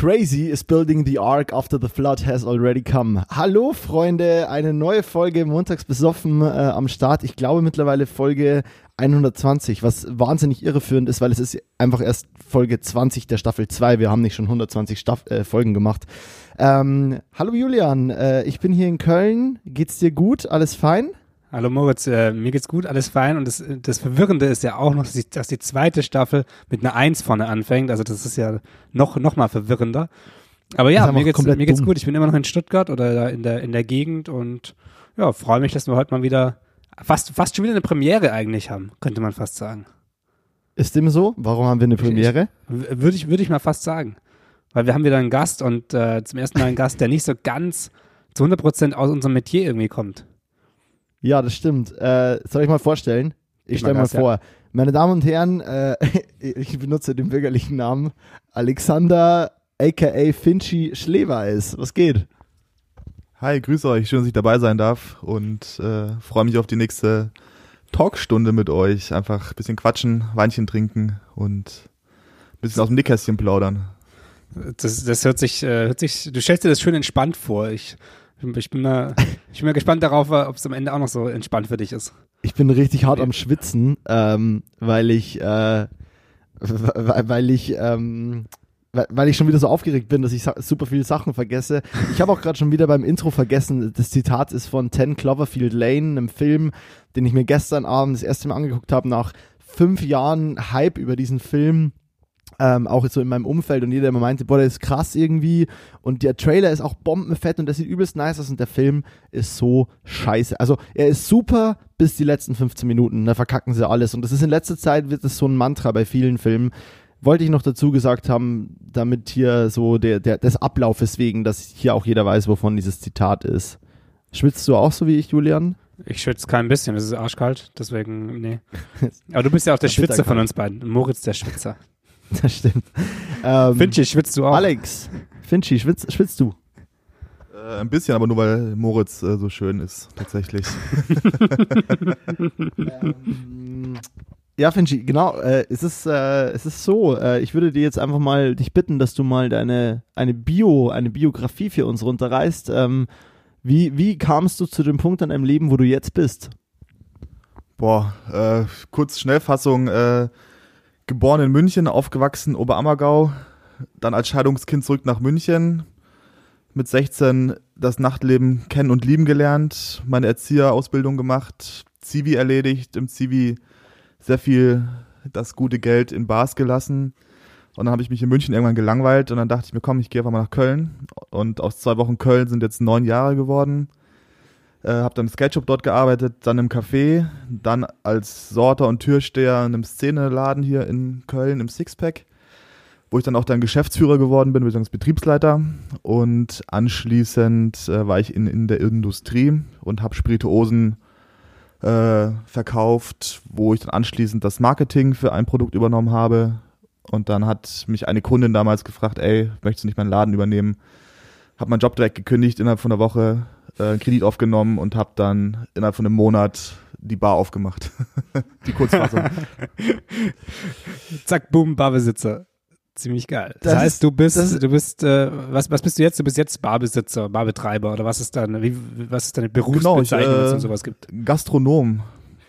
Crazy is building the ark after the flood has already come. Hallo Freunde, eine neue Folge montags besoffen äh, am Start. Ich glaube mittlerweile Folge 120, was wahnsinnig irreführend ist, weil es ist einfach erst Folge 20 der Staffel 2. Wir haben nicht schon 120 Staff äh, Folgen gemacht. Ähm, hallo Julian, äh, ich bin hier in Köln. Geht's dir gut? Alles fein? Hallo Moritz, äh, mir geht's gut, alles fein. Und das, das Verwirrende ist ja auch noch, dass die, dass die zweite Staffel mit einer Eins vorne anfängt. Also das ist ja noch, noch mal verwirrender. Aber ja, mir geht's, mir geht's gut. Ich bin immer noch in Stuttgart oder in der, in der Gegend und ja, freue mich, dass wir heute mal wieder fast, fast schon wieder eine Premiere eigentlich haben, könnte man fast sagen. Ist dem so? Warum haben wir eine Premiere? Würde ich, würde ich mal fast sagen. Weil wir haben wieder einen Gast und äh, zum ersten Mal einen Gast, der nicht so ganz zu 100 Prozent aus unserem Metier irgendwie kommt. Ja, das stimmt. Äh, soll ich mal vorstellen? Ich stelle mal vor. Ja. Meine Damen und Herren, äh, ich benutze den bürgerlichen Namen Alexander aka Finchi Schleweis. Was geht? Hi, grüße euch. Schön, dass ich dabei sein darf und äh, freue mich auf die nächste Talkstunde mit euch. Einfach ein bisschen quatschen, Weinchen trinken und ein bisschen aus dem Nickkästchen plaudern. Das, das hört sich, äh, hört sich, du stellst dir das schön entspannt vor. Ich ich bin mal, ich bin mal gespannt darauf, ob es am Ende auch noch so entspannt für dich ist. Ich bin richtig hart am Schwitzen, ähm, weil ich, äh, weil ich, ähm, weil ich schon wieder so aufgeregt bin, dass ich super viele Sachen vergesse. Ich habe auch gerade schon wieder beim Intro vergessen, das Zitat ist von 10 Cloverfield Lane, einem Film, den ich mir gestern Abend das erste Mal angeguckt habe, nach fünf Jahren Hype über diesen Film ähm, auch so in meinem Umfeld und jeder immer meinte, boah, der ist krass irgendwie und der Trailer ist auch bombenfett und das sieht übelst nice aus und der Film ist so scheiße. Also er ist super bis die letzten 15 Minuten, da verkacken sie alles und das ist in letzter Zeit wird das so ein Mantra bei vielen Filmen. Wollte ich noch dazu gesagt haben, damit hier so der, der, des Ablaufes wegen, dass hier auch jeder weiß, wovon dieses Zitat ist. Schwitzt du auch so wie ich, Julian? Ich schwitze kein bisschen, es ist arschkalt, deswegen, nee. Aber du bist ja auch der Schwitzer von uns beiden. Moritz der Schwitzer. Das stimmt. Ähm, Finchi, schwitzt du auch? Alex, Finchi, schwitzt, schwitzt du? Äh, ein bisschen, aber nur weil Moritz äh, so schön ist, tatsächlich. ähm, ja, Finchi, genau. Äh, es, ist, äh, es ist so, äh, ich würde dir jetzt einfach mal dich bitten, dass du mal deine eine Bio, eine Biografie für uns runterreißt. Ähm, wie, wie kamst du zu dem Punkt in deinem Leben, wo du jetzt bist? Boah, äh, kurz Schnellfassung. Geboren in München, aufgewachsen Oberammergau, dann als Scheidungskind zurück nach München, mit 16 das Nachtleben kennen und lieben gelernt, meine Erzieherausbildung gemacht, Zivi erledigt, im Zivi sehr viel das gute Geld in Bars gelassen. Und dann habe ich mich in München irgendwann gelangweilt und dann dachte ich mir, komm, ich gehe einfach mal nach Köln. Und aus zwei Wochen Köln sind jetzt neun Jahre geworden. Äh, habe dann im Sketchup dort gearbeitet, dann im Café, dann als Sorter und Türsteher in einem Szeneladen hier in Köln im Sixpack, wo ich dann auch dann Geschäftsführer geworden bin, beziehungsweise Betriebsleiter. Und anschließend äh, war ich in, in der Industrie und habe Spirituosen äh, verkauft, wo ich dann anschließend das Marketing für ein Produkt übernommen habe. Und dann hat mich eine Kundin damals gefragt, ey, möchtest du nicht meinen Laden übernehmen? Hab meinen Job direkt gekündigt innerhalb von einer Woche, äh, Kredit aufgenommen und habe dann innerhalb von einem Monat die Bar aufgemacht. die Kurzfassung. Zack, boom, Barbesitzer. Ziemlich geil. Das, das heißt, du bist, du bist, äh, was, was bist du jetzt? Du bist jetzt Barbesitzer, Barbetreiber oder was ist deine, wie, was ist deine Berufsbezeichnung, genau, ich, äh, wenn es sowas gibt? Gastronom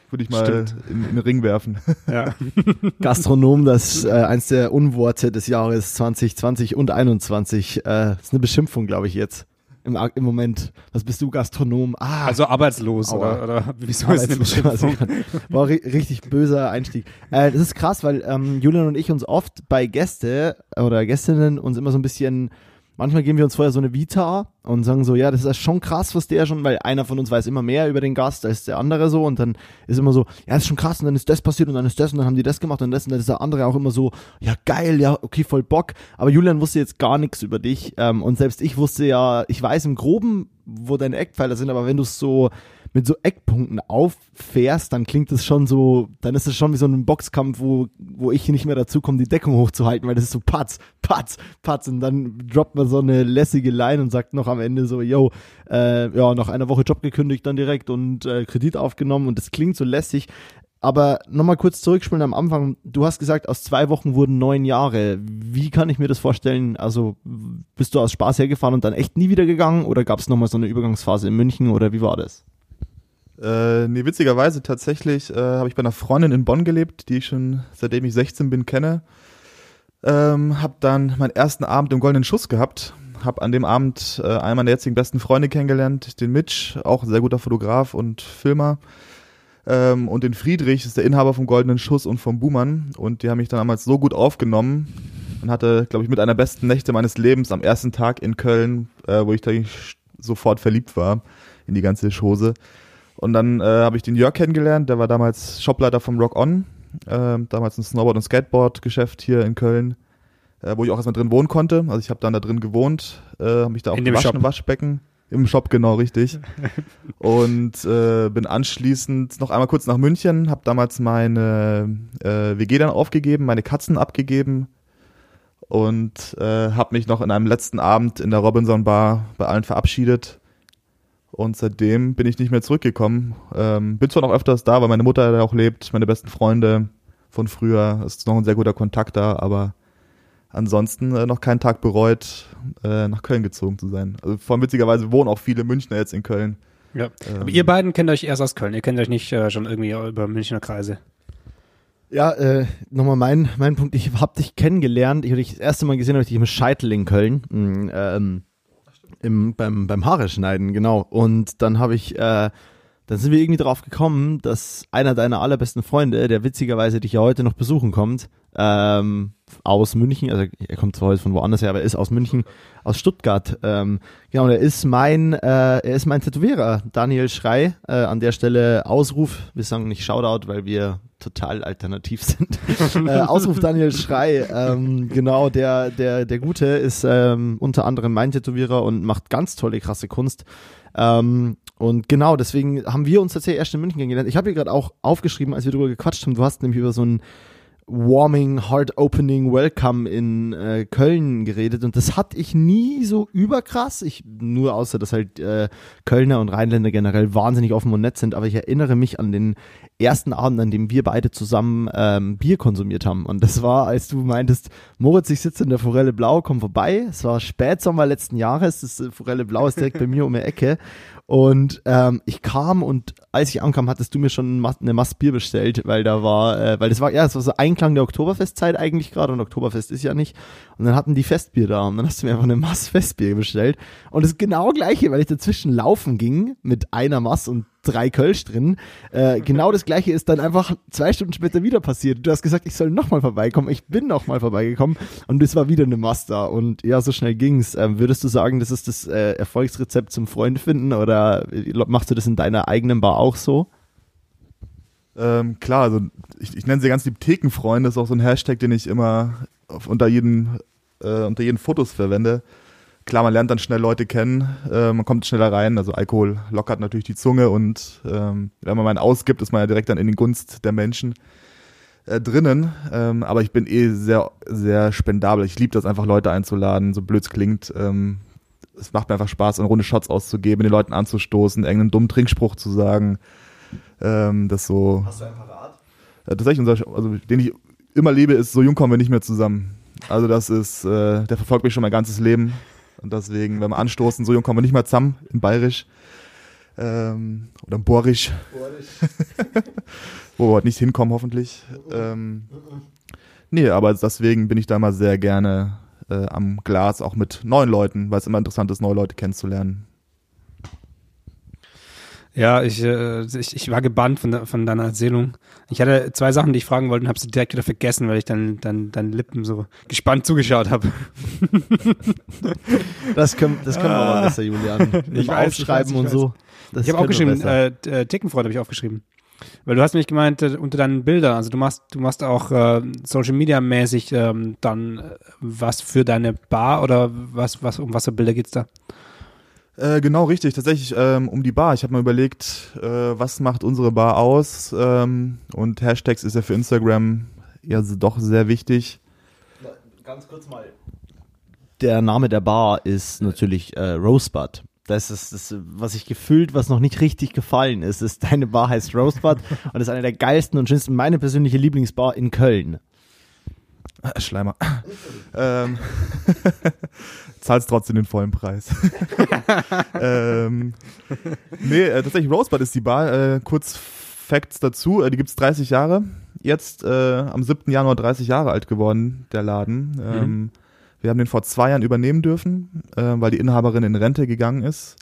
würde ich mal in, in, den Ring werfen. Ja. Gastronom, das äh, eins der Unworte des Jahres 2020 und 2021. Äh, ist eine Beschimpfung, glaube ich, jetzt im, im Moment. Was bist du, Gastronom? Ah, also arbeitslos oder, oder wieso arbeitslos, ist also, War richtig böser Einstieg. Äh, das ist krass, weil ähm, Julian und ich uns oft bei Gäste oder Gästinnen uns immer so ein bisschen manchmal geben wir uns vorher so eine Vita und sagen so, ja, das ist schon krass, was der schon, weil einer von uns weiß immer mehr über den Gast als der andere so und dann ist immer so, ja, das ist schon krass und dann ist das passiert und dann ist das und dann haben die das gemacht und das und dann ist der andere auch immer so, ja, geil, ja, okay, voll Bock. Aber Julian wusste jetzt gar nichts über dich ähm, und selbst ich wusste ja, ich weiß im Groben, wo deine Eckpfeiler sind, aber wenn du es so mit so Eckpunkten auffährst, dann klingt es schon so, dann ist es schon wie so ein Boxkampf, wo, wo ich nicht mehr dazu komme, die Deckung hochzuhalten, weil das ist so patz, patz, patz und dann droppt man so eine lässige Line und sagt noch am Ende so, yo, äh, ja, nach einer Woche Job gekündigt dann direkt und äh, Kredit aufgenommen und das klingt so lässig. aber nochmal kurz zurückspulen am Anfang. Du hast gesagt, aus zwei Wochen wurden neun Jahre. Wie kann ich mir das vorstellen? Also bist du aus Spaß hergefahren und dann echt nie wieder gegangen oder gab es nochmal so eine Übergangsphase in München oder wie war das? Äh, nee, witzigerweise tatsächlich äh, habe ich bei einer Freundin in Bonn gelebt, die ich schon seitdem ich 16 bin kenne. Ähm, hab dann meinen ersten Abend im Goldenen Schuss gehabt. Hab an dem Abend äh, einen meiner jetzigen besten Freunde kennengelernt, den Mitch, auch ein sehr guter Fotograf und Filmer. Ähm, und den Friedrich ist der Inhaber vom Goldenen Schuss und vom Buhmann. Und die haben mich dann damals so gut aufgenommen und hatte, glaube ich, mit einer besten Nächte meines Lebens am ersten Tag in Köln, äh, wo ich da sofort verliebt war in die ganze Chose. Und dann äh, habe ich den Jörg kennengelernt, der war damals Shopleiter vom Rock On, äh, damals ein Snowboard- und Skateboard-Geschäft hier in Köln, äh, wo ich auch erstmal drin wohnen konnte. Also ich habe dann da drin gewohnt, äh, habe mich da auch gewaschen im Waschbecken. Im Shop, genau, richtig. und äh, bin anschließend noch einmal kurz nach München, habe damals meine äh, WG dann aufgegeben, meine Katzen abgegeben und äh, habe mich noch in einem letzten Abend in der Robinson Bar bei allen verabschiedet und seitdem bin ich nicht mehr zurückgekommen. Ähm, bin zwar noch öfters da, weil meine Mutter da auch lebt, meine besten Freunde von früher. Ist noch ein sehr guter Kontakt da, aber ansonsten äh, noch keinen Tag bereut, äh, nach Köln gezogen zu sein. Also vor allem witzigerweise wohnen auch viele Münchner jetzt in Köln. Ja. Ähm, aber ihr beiden kennt euch erst aus Köln. Ihr kennt euch nicht äh, schon irgendwie über Münchner Kreise. Ja, äh, nochmal mein, mein Punkt. Ich habe dich kennengelernt. Ich habe dich das erste Mal gesehen, habe ich dich im Scheitel in Köln. Mhm, ähm, im, beim, beim Haare schneiden, genau. Und dann habe ich, äh, dann sind wir irgendwie drauf gekommen, dass einer deiner allerbesten Freunde, der witzigerweise dich ja heute noch besuchen kommt, ähm, aus München, also er kommt zwar heute von woanders her, aber er ist aus München, aus Stuttgart. Ähm, genau, er ist mein, äh, er ist mein Tätowierer, Daniel Schrei. Äh, an der Stelle Ausruf, wir sagen nicht Shoutout, weil wir total alternativ sind. äh, Ausruf Daniel Schrei, ähm, genau, der, der, der Gute ist ähm, unter anderem mein Tätowierer und macht ganz tolle, krasse Kunst. Ähm, und genau, deswegen haben wir uns tatsächlich erst in München kennengelernt. Ich habe hier gerade auch aufgeschrieben, als wir darüber gequatscht haben, du hast nämlich über so ein Warming, Heart Opening Welcome in äh, Köln geredet und das hatte ich nie so überkrass. Ich nur außer dass halt äh, Kölner und Rheinländer generell wahnsinnig offen und nett sind, aber ich erinnere mich an den ersten Abend, an dem wir beide zusammen ähm, Bier konsumiert haben und das war, als du meintest, Moritz, ich sitze in der Forelle Blau, komm vorbei. Es war Spätsommer letzten Jahres, das äh, Forelle Blau ist direkt bei mir um die Ecke und ähm, ich kam und als ich ankam, hattest du mir schon eine Masse Bier bestellt, weil da war, äh, weil das war, ja, es war so Einklang der Oktoberfestzeit eigentlich gerade und Oktoberfest ist ja nicht. Und dann hatten die Festbier da und dann hast du mir einfach eine Masse Festbier bestellt. Und das genau gleiche, weil ich dazwischen laufen ging mit einer Masse und drei Kölsch drin. Äh, genau das gleiche ist dann einfach zwei Stunden später wieder passiert. Du hast gesagt, ich soll nochmal vorbeikommen. Ich bin nochmal vorbeigekommen und es war wieder eine Master. Und ja, so schnell ging's. Ähm, würdest du sagen, das ist das äh, Erfolgsrezept zum Freund finden oder machst du das in deiner eigenen Bar auch so? Ähm, klar, also ich, ich nenne sie ganz lieb Thekenfreunde, das ist auch so ein Hashtag, den ich immer auf, unter jeden äh, unter jeden Fotos verwende klar, man lernt dann schnell Leute kennen, äh, man kommt schneller rein. Also Alkohol lockert natürlich die Zunge und ähm, wenn man mal einen ausgibt, ist man ja direkt dann in den Gunst der Menschen äh, drinnen. Ähm, aber ich bin eh sehr, sehr spendabel. Ich liebe das einfach, Leute einzuladen, so blöd es klingt. Ähm, es macht mir einfach Spaß, eine Runde Shots auszugeben, den Leuten anzustoßen, irgendeinen dummen Trinkspruch zu sagen. Ähm, das so. Hast du einen parat? Äh, tatsächlich, unser, also den ich immer liebe, ist, so jung kommen wir nicht mehr zusammen. Also das ist, äh, der verfolgt mich schon mein ganzes Leben. Und deswegen, wenn wir anstoßen, so jung kommen wir nicht mehr zusammen in Bayerisch. Ähm, oder in Borisch. Wo wir heute nicht hinkommen, hoffentlich. Ähm, nee, aber deswegen bin ich da mal sehr gerne äh, am Glas, auch mit neuen Leuten, weil es immer interessant ist, neue Leute kennenzulernen. Ja, ich, äh, ich, ich war gebannt von, de, von deiner Erzählung. Ich hatte zwei Sachen, die ich fragen wollte und habe sie direkt wieder vergessen, weil ich dann, dann, dann Lippen so gespannt zugeschaut habe. das können, das können wir aber besser, Julian. Ich weiß, Aufschreiben ich weiß, ich und so. Das ich habe aufgeschrieben, äh, äh, Tickenfreund habe ich aufgeschrieben. Weil du hast nämlich gemeint, äh, unter deinen Bildern, also du machst, du machst auch äh, Social Media mäßig ähm, dann äh, was für deine Bar oder was, was, um was für Bilder geht's da? Äh, genau, richtig. Tatsächlich ähm, um die Bar. Ich habe mir überlegt, äh, was macht unsere Bar aus? Ähm, und Hashtags ist ja für Instagram ja doch sehr wichtig. Ganz kurz mal. Der Name der Bar ist natürlich äh, Rosebud. Das ist das, was ich gefühlt, was noch nicht richtig gefallen ist. ist deine Bar heißt Rosebud und ist eine der geilsten und schönsten, meine persönliche Lieblingsbar in Köln. Schleimer. ähm, zahlst trotzdem den vollen Preis. ähm, nee, äh, tatsächlich Rosebud ist die Bar. Äh, kurz Facts dazu. Äh, die gibt's 30 Jahre. Jetzt äh, am 7. Januar 30 Jahre alt geworden, der Laden. Mhm. Ähm, wir haben den vor zwei Jahren übernehmen dürfen, äh, weil die Inhaberin in Rente gegangen ist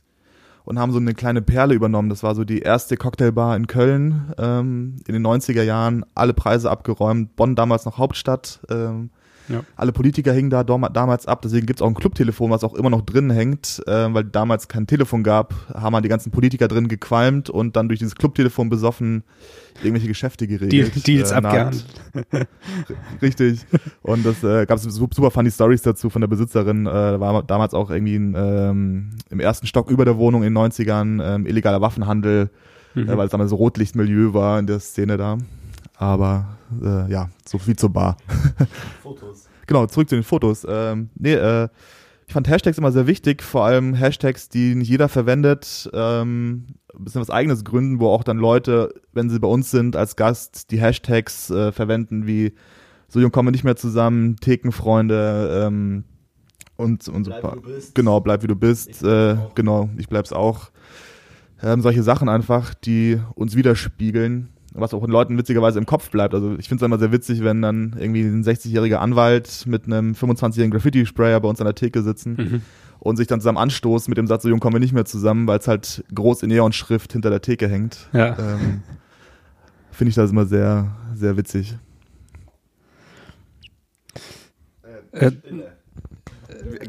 und haben so eine kleine Perle übernommen. Das war so die erste Cocktailbar in Köln ähm, in den 90er Jahren. Alle Preise abgeräumt. Bonn damals noch Hauptstadt. Ähm, ja. Alle Politiker hingen da damals ab, deswegen gibt es auch ein Clubtelefon, was auch immer noch drin hängt, äh, weil damals kein Telefon gab, haben halt die ganzen Politiker drin gequalmt und dann durch dieses Clubtelefon besoffen irgendwelche Geschäfte geregelt. Deal, Deals äh, abgehandelt. Richtig. Und das äh, gab es super funny Stories dazu von der Besitzerin. Äh, war damals auch irgendwie ein, ähm, im ersten Stock über der Wohnung in den 90ern ähm, illegaler Waffenhandel, mhm. äh, weil es damals so Rotlichtmilieu war in der Szene da. Aber äh, ja, so viel zur Bar. Fotos. genau, zurück zu den Fotos. Ähm, nee, äh, ich fand Hashtags immer sehr wichtig, vor allem Hashtags, die nicht jeder verwendet, ähm, ein bisschen was eigenes gründen, wo auch dann Leute, wenn sie bei uns sind, als Gast die Hashtags äh, verwenden, wie so jung kommen wir nicht mehr zusammen, Thekenfreunde, ähm, und, und bleib, so Genau, bleib wie du bist, äh, genau, ich bleib's auch. Ähm, solche Sachen einfach, die uns widerspiegeln was auch den Leuten witzigerweise im Kopf bleibt. Also ich finde es immer sehr witzig, wenn dann irgendwie ein 60-jähriger Anwalt mit einem 25-jährigen Graffiti-Sprayer bei uns an der Theke sitzen mhm. und sich dann zusammen anstoßen mit dem Satz, so jung kommen wir nicht mehr zusammen, weil es halt groß in Neon-Schrift hinter der Theke hängt. Ja. Ähm, finde ich das immer sehr, sehr witzig. Äh,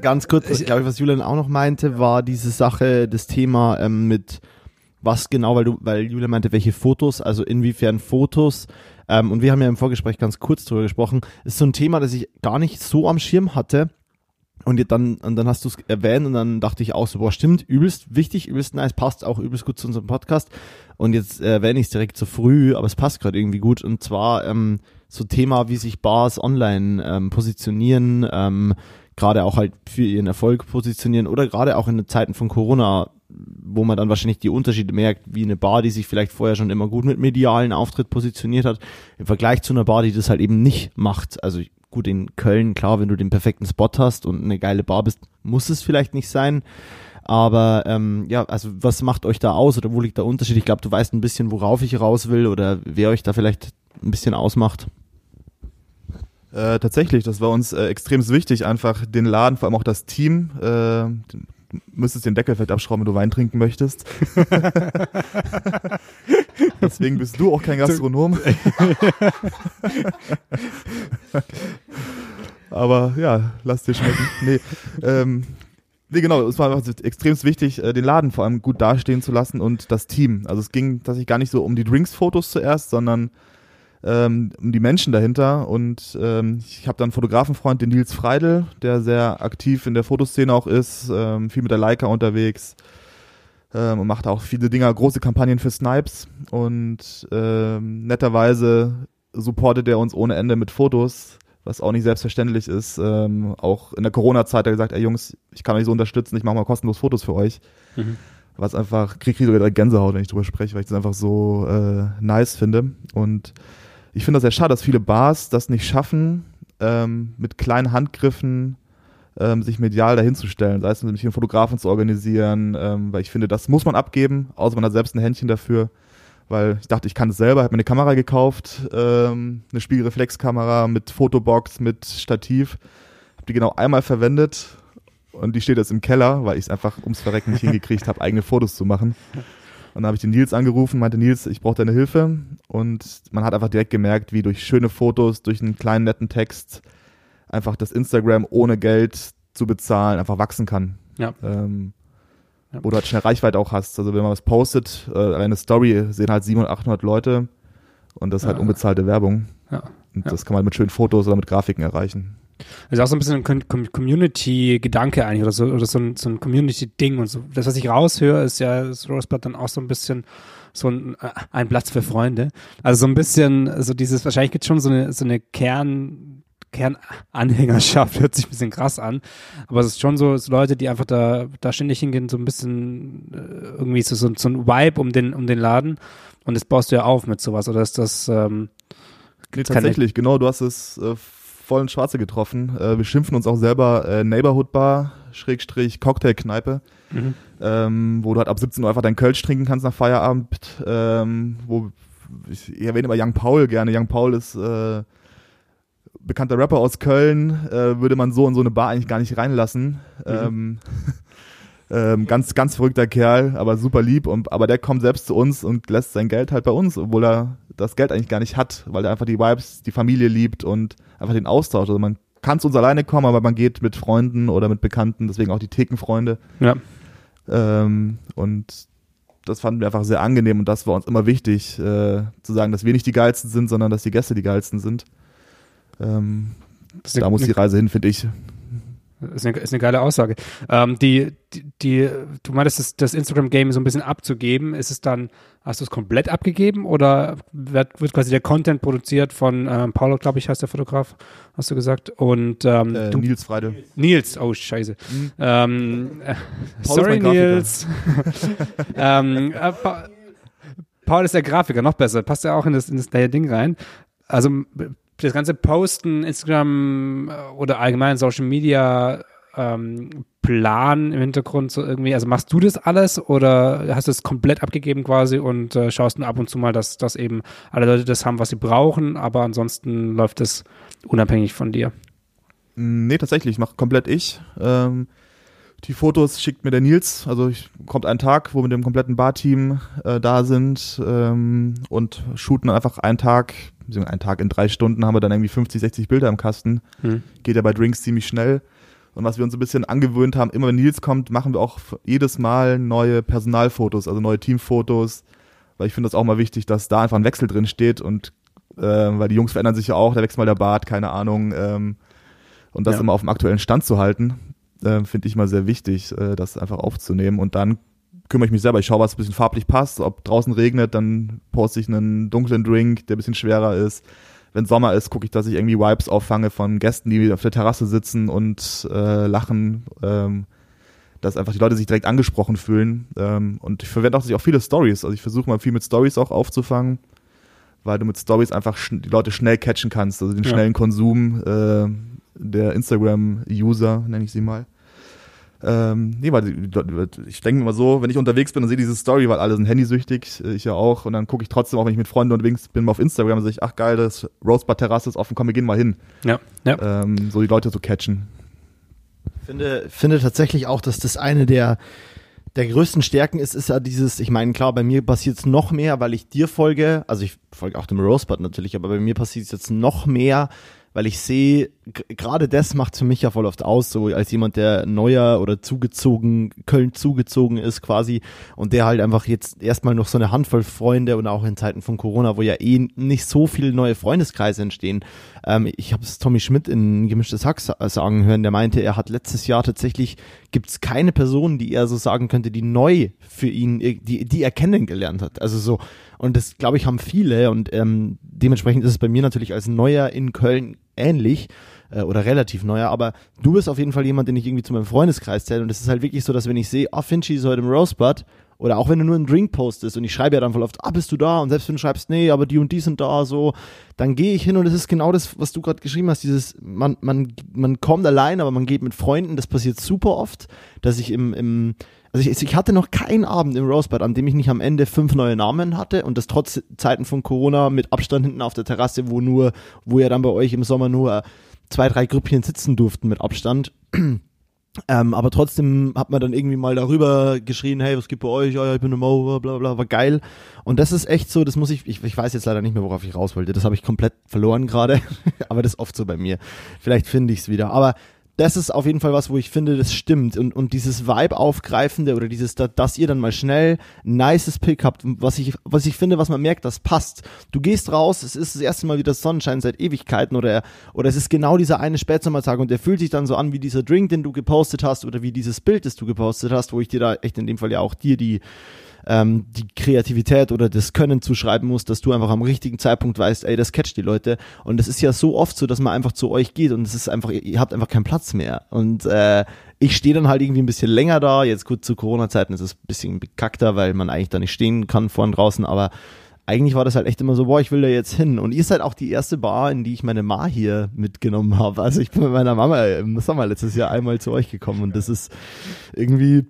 ganz kurz, ich glaube, was Julian auch noch meinte, war diese Sache, das Thema ähm, mit was genau, weil du, weil Julia meinte, welche Fotos, also inwiefern Fotos. Ähm, und wir haben ja im Vorgespräch ganz kurz drüber gesprochen. ist so ein Thema, das ich gar nicht so am Schirm hatte. Und dann, und dann hast du es erwähnt und dann dachte ich auch so, boah, stimmt, übelst wichtig, übelst nice, passt auch übelst gut zu unserem Podcast. Und jetzt erwähne ich es direkt zu früh, aber es passt gerade irgendwie gut. Und zwar ähm, so Thema, wie sich Bars online ähm, positionieren, ähm, gerade auch halt für ihren Erfolg positionieren oder gerade auch in den Zeiten von Corona wo man dann wahrscheinlich die Unterschiede merkt, wie eine Bar, die sich vielleicht vorher schon immer gut mit medialen Auftritt positioniert hat, im Vergleich zu einer Bar, die das halt eben nicht macht. Also gut, in Köln, klar, wenn du den perfekten Spot hast und eine geile Bar bist, muss es vielleicht nicht sein. Aber ähm, ja, also was macht euch da aus oder wo liegt der Unterschied? Ich glaube, du weißt ein bisschen, worauf ich raus will oder wer euch da vielleicht ein bisschen ausmacht. Äh, tatsächlich, das war uns äh, extrem wichtig, einfach den Laden, vor allem auch das Team, äh, müsstest den Deckel vielleicht abschrauben, wenn du Wein trinken möchtest. Deswegen bist du auch kein Gastronom. Aber ja, lass dir schmecken. Nee, ähm, nee genau, es war extrem wichtig, äh, den Laden vor allem gut dastehen zu lassen und das Team. Also es ging tatsächlich gar nicht so um die Drinks-Fotos zuerst, sondern ähm, um die Menschen dahinter. Und ähm, ich habe dann einen Fotografenfreund, den Nils Freidel, der sehr aktiv in der Fotoszene auch ist, ähm, viel mit der Leica unterwegs ähm, und macht auch viele Dinger, große Kampagnen für Snipes. Und ähm, netterweise supportet er uns ohne Ende mit Fotos was auch nicht selbstverständlich ist. Ähm, auch in der Corona-Zeit hat er gesagt, ey Jungs, ich kann euch so unterstützen, ich mache mal kostenlos Fotos für euch. Mhm. Was einfach, krieg ich sogar Gänsehaut, wenn ich drüber spreche, weil ich das einfach so äh, nice finde. Und ich finde das sehr schade, dass viele Bars das nicht schaffen, ähm, mit kleinen Handgriffen ähm, sich medial dahinzustellen, sei es mit einem Fotografen zu organisieren, ähm, weil ich finde, das muss man abgeben, außer man hat selbst ein Händchen dafür, weil ich dachte, ich kann es selber, habe mir eine Kamera gekauft, ähm, eine Spiegelreflexkamera mit Fotobox, mit Stativ, habe die genau einmal verwendet und die steht jetzt im Keller, weil ich es einfach ums Verrecken nicht hingekriegt habe, eigene Fotos zu machen. Und dann habe ich den Nils angerufen, meinte Nils, ich brauche deine Hilfe. Und man hat einfach direkt gemerkt, wie durch schöne Fotos, durch einen kleinen netten Text einfach das Instagram ohne Geld zu bezahlen einfach wachsen kann. Ja. Ähm, ja. Wo du halt schnell Reichweite auch hast. Also wenn man was postet, äh, eine Story sehen halt 700, 800 Leute und das ist halt ja. halt unbezahlte Werbung. Ja. Und das kann man mit schönen Fotos oder mit Grafiken erreichen. Das ist auch so ein bisschen ein Community-Gedanke eigentlich oder so, oder so ein, so ein Community-Ding und so. Das, was ich raushöre, ist ja das Rosebud dann auch so ein bisschen so ein, äh, ein Platz für Freunde. Also so ein bisschen, so dieses, wahrscheinlich gibt es schon so eine, so eine Kern, Kernanhängerschaft, hört sich ein bisschen krass an. Aber es ist schon so, so Leute, die einfach da, da ständig hingehen, so ein bisschen äh, irgendwie so, so, so ein Vibe um den, um den Laden. Und das baust du ja auf mit sowas, oder ist das ähm, nee, tatsächlich, genau, du hast es äh, voll ins Schwarze getroffen. Äh, wir schimpfen uns auch selber äh, Neighborhood Bar, Schrägstrich Cocktailkneipe, mhm. ähm, wo du halt ab 17 Uhr einfach dein Kölsch trinken kannst nach Feierabend, ähm, wo ich erwähne immer Young Paul gerne. Young Paul ist äh, bekannter Rapper aus Köln, äh, würde man so in so eine Bar eigentlich gar nicht reinlassen. Mhm. Ähm, ähm, ganz, ganz verrückter Kerl, aber super lieb. Und, aber der kommt selbst zu uns und lässt sein Geld halt bei uns, obwohl er das Geld eigentlich gar nicht hat, weil er einfach die Vibes, die Familie liebt und einfach den Austausch. Also man kann zu uns alleine kommen, aber man geht mit Freunden oder mit Bekannten, deswegen auch die Thekenfreunde. Ja. Ähm, und das fanden wir einfach sehr angenehm und das war uns immer wichtig, äh, zu sagen, dass wir nicht die geilsten sind, sondern dass die Gäste die geilsten sind. Ähm, da muss die Reise hin, finde ich. Ist eine, ist eine geile Aussage. Ähm, die, die, die, du meintest, das, das Instagram-Game so ein bisschen abzugeben. Ist es dann, hast du es komplett abgegeben oder wird, wird quasi der Content produziert von ähm, Paulo, glaube ich, heißt der Fotograf, hast du gesagt? Und ähm, äh, du, Nils Freide. Nils, oh scheiße. Mhm. Ähm, äh, sorry, Nils. ähm, äh, Paul ist der Grafiker, noch besser. Passt ja auch in das, in das Ding rein. Also das ganze Posten, Instagram äh, oder allgemein Social Media ähm, Plan im Hintergrund so irgendwie? Also machst du das alles oder hast du es komplett abgegeben quasi und äh, schaust nur ab und zu mal, dass, dass eben alle Leute das haben, was sie brauchen, aber ansonsten läuft es unabhängig von dir? Nee, tatsächlich, ich mache komplett ich. Ähm, die Fotos schickt mir der Nils, also ich, kommt ein Tag, wo wir mit dem kompletten Barteam äh, da sind ähm, und shooten einfach einen Tag einen Tag in drei Stunden haben wir dann irgendwie 50, 60 Bilder im Kasten. Hm. Geht ja bei Drinks ziemlich schnell. Und was wir uns ein bisschen angewöhnt haben, immer wenn Nils kommt, machen wir auch jedes Mal neue Personalfotos, also neue Teamfotos. Weil ich finde das auch mal wichtig, dass da einfach ein Wechsel drin steht und äh, weil die Jungs verändern sich ja auch, da wächst mal der Bart, keine Ahnung. Ähm, und das ja. immer auf dem aktuellen Stand zu halten, äh, finde ich mal sehr wichtig, äh, das einfach aufzunehmen. Und dann kümmere ich mich selber. Ich schaue, was ein bisschen farblich passt. Ob draußen regnet, dann poste ich einen dunklen Drink, der ein bisschen schwerer ist. Wenn Sommer ist, gucke ich, dass ich irgendwie Vibes auffange von Gästen, die auf der Terrasse sitzen und äh, lachen. Ähm, dass einfach die Leute sich direkt angesprochen fühlen. Ähm, und ich verwende auch, auch viele Stories. Also ich versuche mal viel mit Stories auch aufzufangen, weil du mit Stories einfach die Leute schnell catchen kannst. Also den ja. schnellen Konsum äh, der Instagram-User, nenne ich sie mal. Ähm, nee, weil ich denke immer so, wenn ich unterwegs bin und sehe diese Story, weil alle sind handysüchtig, ich ja auch, und dann gucke ich trotzdem auch, wenn ich mit Freunden unterwegs bin, mal auf Instagram und sage ich, ach geil, das Rosebar Terrasse ist offen, komm, wir gehen mal hin. Ja, ja. Ähm, so die Leute zu catchen. Finde, finde tatsächlich auch, dass das eine der, der größten Stärken ist, ist ja dieses, ich meine, klar, bei mir passiert es noch mehr, weil ich dir folge, also ich folge auch dem Rosebud natürlich, aber bei mir passiert es jetzt noch mehr, weil ich sehe, gerade das macht für mich ja voll oft aus, so als jemand, der neuer oder zugezogen, Köln zugezogen ist quasi und der halt einfach jetzt erstmal noch so eine Handvoll Freunde und auch in Zeiten von Corona, wo ja eh nicht so viele neue Freundeskreise entstehen. Ähm, ich habe es Tommy Schmidt in Gemischtes Hack sagen hören, der meinte, er hat letztes Jahr tatsächlich, gibt es keine Person, die er so sagen könnte, die neu für ihn, die, die er kennengelernt hat. Also so, und das, glaube ich, haben viele und ähm, dementsprechend ist es bei mir natürlich als Neuer in Köln ähnlich äh, oder relativ neuer, aber du bist auf jeden Fall jemand, den ich irgendwie zu meinem Freundeskreis zähle und es ist halt wirklich so, dass wenn ich sehe, ah, oh, Finchi ist heute im Rosebud oder auch wenn du nur einen Drink postest und ich schreibe ja dann voll oft, ah, bist du da? Und selbst wenn du schreibst, nee, aber die und die sind da, so, dann gehe ich hin und es ist genau das, was du gerade geschrieben hast, dieses, man, man, man kommt allein, aber man geht mit Freunden, das passiert super oft, dass ich im, im also ich, ich hatte noch keinen Abend im Rosebud, an dem ich nicht am Ende fünf neue Namen hatte und das trotz Zeiten von Corona mit Abstand hinten auf der Terrasse, wo nur, wo ja dann bei euch im Sommer nur zwei, drei Grüppchen sitzen durften mit Abstand. Ähm, aber trotzdem hat man dann irgendwie mal darüber geschrien, hey, was gibt bei euch? Ja, ja, ich bin ein Mo, bla bla, war geil. Und das ist echt so, das muss ich, ich, ich weiß jetzt leider nicht mehr, worauf ich raus wollte. Das habe ich komplett verloren gerade. aber das ist oft so bei mir. Vielleicht finde ich es wieder. Aber das ist auf jeden Fall was, wo ich finde, das stimmt. Und, und dieses Vibe aufgreifende oder dieses, dass ihr dann mal schnell ein nices Pick habt, was ich, was ich finde, was man merkt, das passt. Du gehst raus, es ist das erste Mal wieder Sonnenschein seit Ewigkeiten oder, oder es ist genau dieser eine Spätsommertag und der fühlt sich dann so an wie dieser Drink, den du gepostet hast oder wie dieses Bild, das du gepostet hast, wo ich dir da echt in dem Fall ja auch dir die, ähm, die Kreativität oder das Können zuschreiben musst, dass du einfach am richtigen Zeitpunkt weißt, ey, das catcht die Leute. Und es ist ja so oft so, dass man einfach zu euch geht und es ist einfach, ihr habt einfach keinen Platz mehr. Und äh, ich stehe dann halt irgendwie ein bisschen länger da. Jetzt gut zu Corona-Zeiten ist es ein bisschen bekackter, weil man eigentlich da nicht stehen kann vorn draußen, aber eigentlich war das halt echt immer so, boah, ich will da jetzt hin. Und ihr seid auch die erste Bar, in die ich meine Ma hier mitgenommen habe. Also ich bin mit meiner Mama im Sommer letztes Jahr einmal zu euch gekommen und das ist irgendwie,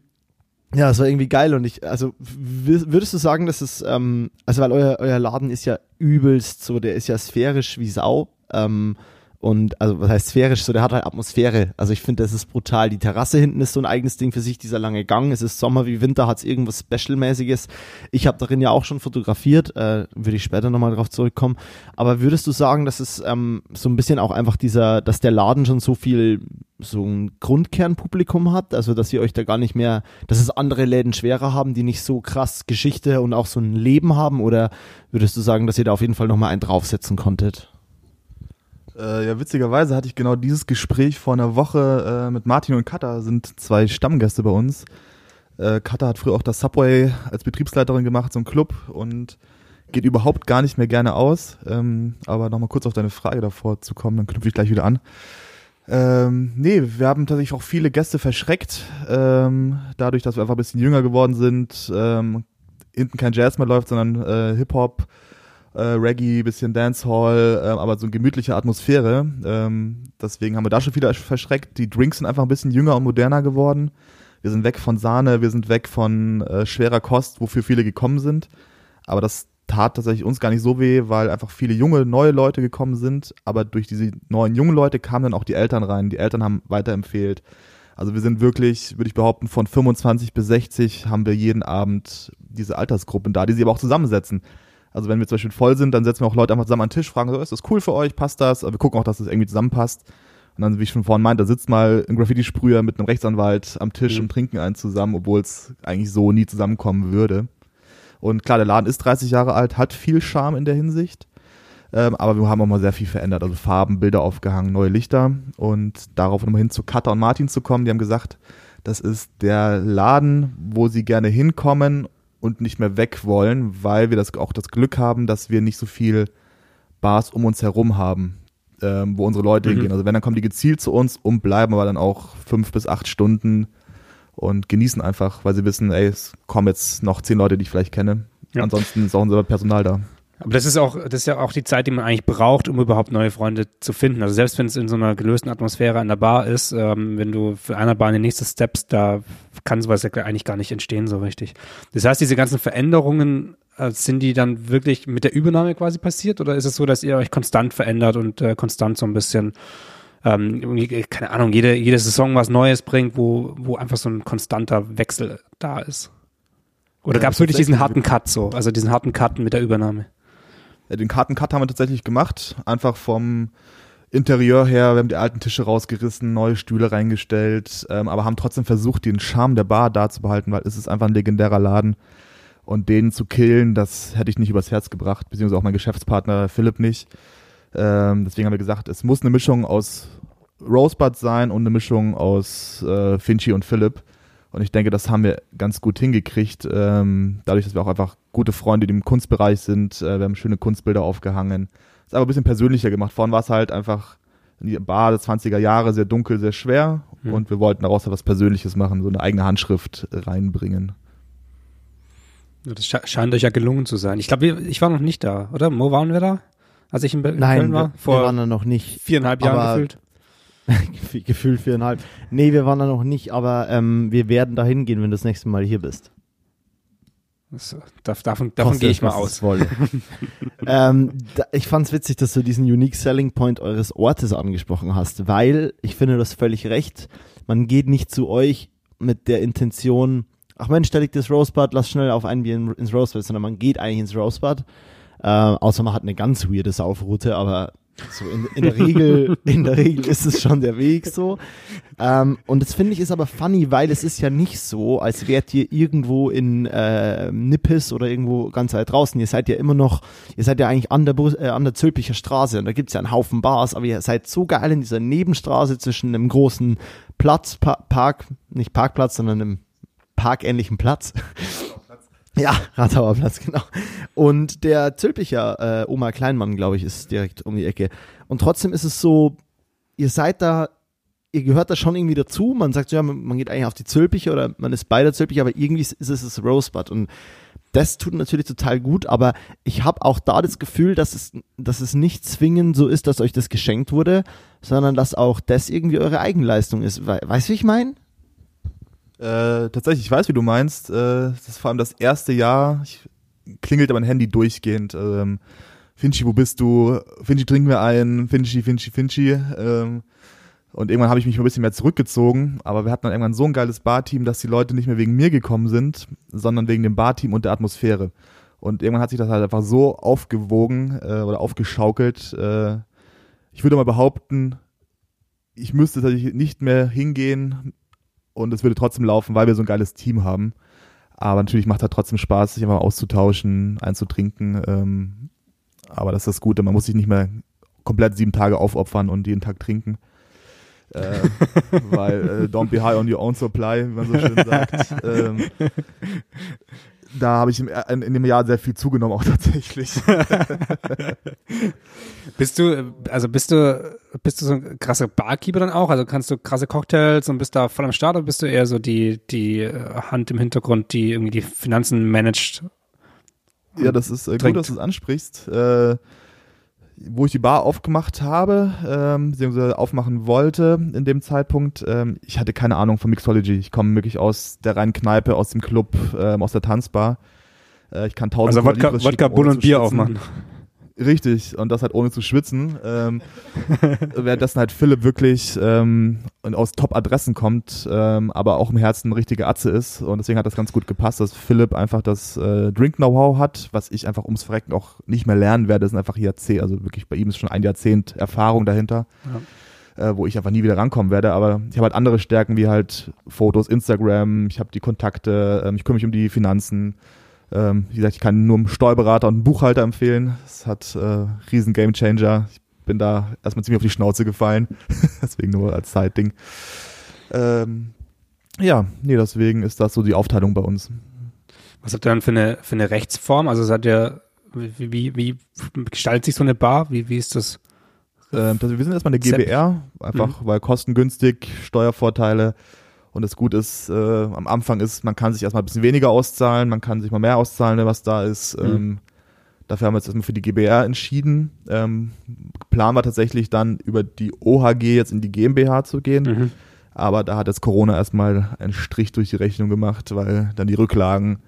ja, es war irgendwie geil. Und ich, also würdest du sagen, dass es, ähm, also weil euer, euer Laden ist ja übelst so, der ist ja sphärisch wie Sau. Ähm, und also was heißt sphärisch, so der hat halt Atmosphäre. Also ich finde, das ist brutal. Die Terrasse hinten ist so ein eigenes Ding für sich, dieser lange Gang. Es ist Sommer wie Winter, hat es irgendwas Special-mäßiges. Ich habe darin ja auch schon fotografiert, äh, würde ich später nochmal drauf zurückkommen. Aber würdest du sagen, dass es ähm, so ein bisschen auch einfach dieser, dass der Laden schon so viel so ein Grundkernpublikum hat, also dass ihr euch da gar nicht mehr, dass es andere Läden schwerer haben, die nicht so krass Geschichte und auch so ein Leben haben? Oder würdest du sagen, dass ihr da auf jeden Fall nochmal einen draufsetzen konntet? Äh, ja, witzigerweise hatte ich genau dieses Gespräch vor einer Woche äh, mit Martin und Katha, sind zwei Stammgäste bei uns. Äh, Katha hat früher auch das Subway als Betriebsleiterin gemacht, so ein Club und geht überhaupt gar nicht mehr gerne aus. Ähm, aber nochmal kurz auf deine Frage davor zu kommen, dann knüpfe ich gleich wieder an. Ähm, nee, wir haben tatsächlich auch viele Gäste verschreckt, ähm, dadurch, dass wir einfach ein bisschen jünger geworden sind, ähm, hinten kein Jazz mehr läuft, sondern äh, Hip-Hop äh, Reggae, bisschen Dancehall, äh, aber so eine gemütliche Atmosphäre. Ähm, deswegen haben wir da schon wieder verschreckt. Die Drinks sind einfach ein bisschen jünger und moderner geworden. Wir sind weg von Sahne, wir sind weg von äh, schwerer Kost, wofür viele gekommen sind. Aber das tat tatsächlich uns gar nicht so weh, weil einfach viele junge, neue Leute gekommen sind. Aber durch diese neuen jungen Leute kamen dann auch die Eltern rein. Die Eltern haben weiterempfehlt. Also wir sind wirklich, würde ich behaupten, von 25 bis 60 haben wir jeden Abend diese Altersgruppen da, die sie aber auch zusammensetzen. Also wenn wir zum Beispiel voll sind, dann setzen wir auch Leute einfach zusammen an den Tisch, fragen so, ist das cool für euch, passt das? Aber wir gucken auch, dass das irgendwie zusammenpasst. Und dann, wie ich schon vorhin meinte, da sitzt mal ein Graffiti-Sprüher mit einem Rechtsanwalt am Tisch mhm. und trinken einen zusammen, obwohl es eigentlich so nie zusammenkommen würde. Und klar, der Laden ist 30 Jahre alt, hat viel Charme in der Hinsicht. Ähm, aber wir haben auch mal sehr viel verändert. Also Farben, Bilder aufgehangen, neue Lichter. Und darauf nochmal hin zu Katha und Martin zu kommen, die haben gesagt, das ist der Laden, wo sie gerne hinkommen und nicht mehr weg wollen, weil wir das auch das Glück haben, dass wir nicht so viel Bars um uns herum haben, ähm, wo unsere Leute mhm. hingehen. Also wenn, dann kommen die gezielt zu uns und bleiben aber dann auch fünf bis acht Stunden und genießen einfach, weil sie wissen, ey, es kommen jetzt noch zehn Leute, die ich vielleicht kenne. Ja. Ansonsten ist auch unser Personal da. Aber das ist auch, das ist ja auch die Zeit, die man eigentlich braucht, um überhaupt neue Freunde zu finden. Also selbst wenn es in so einer gelösten Atmosphäre an der Bar ist, ähm, wenn du für einer Bar in die nächste steps, da kann sowas ja eigentlich gar nicht entstehen so richtig. Das heißt, diese ganzen Veränderungen, äh, sind die dann wirklich mit der Übernahme quasi passiert oder ist es so, dass ihr euch konstant verändert und äh, konstant so ein bisschen ähm, keine Ahnung, jede, jede Saison was Neues bringt, wo, wo einfach so ein konstanter Wechsel da ist? Oder ja, gab es wirklich diesen harten Cut so, also diesen harten Cut mit der Übernahme? Ja, den Kartencut haben wir tatsächlich gemacht, einfach vom Interieur her, wir haben die alten Tische rausgerissen, neue Stühle reingestellt, ähm, aber haben trotzdem versucht, den Charme der Bar da zu behalten, weil es ist einfach ein legendärer Laden. Und den zu killen, das hätte ich nicht übers Herz gebracht, beziehungsweise auch mein Geschäftspartner Philipp nicht. Ähm, deswegen haben wir gesagt, es muss eine Mischung aus Rosebud sein und eine Mischung aus äh, Finchi und Philipp. Und ich denke, das haben wir ganz gut hingekriegt, ähm, dadurch, dass wir auch einfach gute Freunde, die im Kunstbereich sind. Äh, wir haben schöne Kunstbilder aufgehangen. Ist aber ein bisschen persönlicher gemacht. Vorhin war es halt einfach in die Bar der 20er Jahre sehr dunkel, sehr schwer. Mhm. Und wir wollten daraus etwas Persönliches machen, so eine eigene Handschrift reinbringen. Das scheint euch ja gelungen zu sein. Ich glaube, ich war noch nicht da, oder? Mo, waren wir da? Als ich in, Nein, Köln war? Wir, Vor wir waren da noch nicht. Viereinhalb Jahren gefühlt. Gefühlt viereinhalb. Nee, wir waren da noch nicht, aber ähm, wir werden da hingehen, wenn du das nächste Mal hier bist. Das, davon davon gehe ich mal aus. ähm, da, ich fand es witzig, dass du diesen Unique Selling Point eures Ortes angesprochen hast, weil ich finde das völlig recht. Man geht nicht zu euch mit der Intention, ach Mensch, stell ich das Rosebud, lass schnell auf ein Bier ins Rosebud, sondern man geht eigentlich ins Rosebud. Äh, außer man hat eine ganz weirde Saufroute, aber so in, in, der Regel, in der Regel ist es schon der Weg so. Ähm, und das finde ich ist aber funny, weil es ist ja nicht so, als wärt ihr irgendwo in äh, Nippes oder irgendwo ganz weit draußen. Ihr seid ja immer noch, ihr seid ja eigentlich an der, Bus, äh, an der Zülpicher Straße und da gibt's ja einen Haufen Bars, aber ihr seid so geil in dieser Nebenstraße zwischen einem großen Platz, pa Park, nicht Parkplatz, sondern einem parkähnlichen Platz. Ja, Ratauer Platz, genau. Und der Zülpicher äh, Oma Kleinmann, glaube ich, ist direkt um die Ecke. Und trotzdem ist es so, ihr seid da, ihr gehört da schon irgendwie dazu. Man sagt so, ja, man geht eigentlich auf die Zülpiche oder man ist bei der Zülpiche, aber irgendwie ist es das Rosebud. Und das tut natürlich total gut, aber ich habe auch da das Gefühl, dass es, dass es nicht zwingend so ist, dass euch das geschenkt wurde, sondern dass auch das irgendwie eure Eigenleistung ist. Weißt du, wie ich meine? Äh, tatsächlich, ich weiß, wie du meinst. Äh, das ist vor allem das erste Jahr, ich, klingelt mein Handy durchgehend. Ähm, Finchi, wo bist du? Finchi, trinken wir ein. Finchi, Finchi, Finchi. Ähm, und irgendwann habe ich mich ein bisschen mehr zurückgezogen, aber wir hatten dann irgendwann so ein geiles Barteam, dass die Leute nicht mehr wegen mir gekommen sind, sondern wegen dem Barteam und der Atmosphäre. Und irgendwann hat sich das halt einfach so aufgewogen äh, oder aufgeschaukelt. Äh, ich würde mal behaupten, ich müsste tatsächlich nicht mehr hingehen und es würde trotzdem laufen, weil wir so ein geiles Team haben. Aber natürlich macht es halt trotzdem Spaß, sich einfach auszutauschen, einzutrinken. Ähm, aber das ist das Gute, man muss sich nicht mehr komplett sieben Tage aufopfern und jeden Tag trinken äh, weil äh, don't be high on your own supply, wie man so schön sagt. ähm, da habe ich im, in, in, dem Jahr sehr viel zugenommen, auch tatsächlich. bist du, also bist du, bist du so ein krasser Barkeeper dann auch? Also kannst du krasse Cocktails und bist da voll am Start oder bist du eher so die, die Hand im Hintergrund, die irgendwie die Finanzen managt? Ja, das ist äh, gut, dass du es ansprichst. Äh, wo ich die Bar aufgemacht habe, ähm, beziehungsweise aufmachen wollte in dem Zeitpunkt, ähm, ich hatte keine Ahnung von Mixology. Ich komme wirklich aus der reinen Kneipe, aus dem Club, ähm, aus der Tanzbar. Äh, ich kann tausend Also Wodka, Wodka Bull und Bier aufmachen. Richtig, und das halt ohne zu schwitzen. Ähm, währenddessen halt Philipp wirklich ähm, aus Top-Adressen kommt, ähm, aber auch im Herzen ein richtiger Atze ist. Und deswegen hat das ganz gut gepasst, dass Philipp einfach das äh, Drink-Know-how hat, was ich einfach ums Verrecken auch nicht mehr lernen werde. Das sind einfach Jahrzehnt, also wirklich bei ihm ist schon ein Jahrzehnt Erfahrung dahinter. Ja. Äh, wo ich einfach nie wieder rankommen werde, aber ich habe halt andere Stärken wie halt Fotos, Instagram, ich habe die Kontakte, ähm, ich kümmere mich um die Finanzen, ähm, wie gesagt, ich kann nur einen Steuerberater und einen Buchhalter empfehlen. Es hat äh, riesen Gamechanger. Ich bin da erstmal ziemlich auf die Schnauze gefallen. deswegen nur als Zeitding. Ähm, ja, nee, deswegen ist das so die Aufteilung bei uns. Was habt ihr dann für eine, für eine Rechtsform? Also seid ihr, wie, wie, wie gestaltet sich so eine Bar? Wie, wie ist das? Ähm, wir sind erstmal eine GBR, einfach mhm. weil kostengünstig, Steuervorteile. Und das Gute ist, äh, am Anfang ist, man kann sich erstmal ein bisschen weniger auszahlen, man kann sich mal mehr auszahlen, was da ist. Mhm. Ähm, dafür haben wir uns erstmal für die GBR entschieden. Ähm, Plan war tatsächlich dann über die OHG jetzt in die GmbH zu gehen. Mhm. Aber da hat jetzt Corona erstmal einen Strich durch die Rechnung gemacht, weil dann die Rücklagen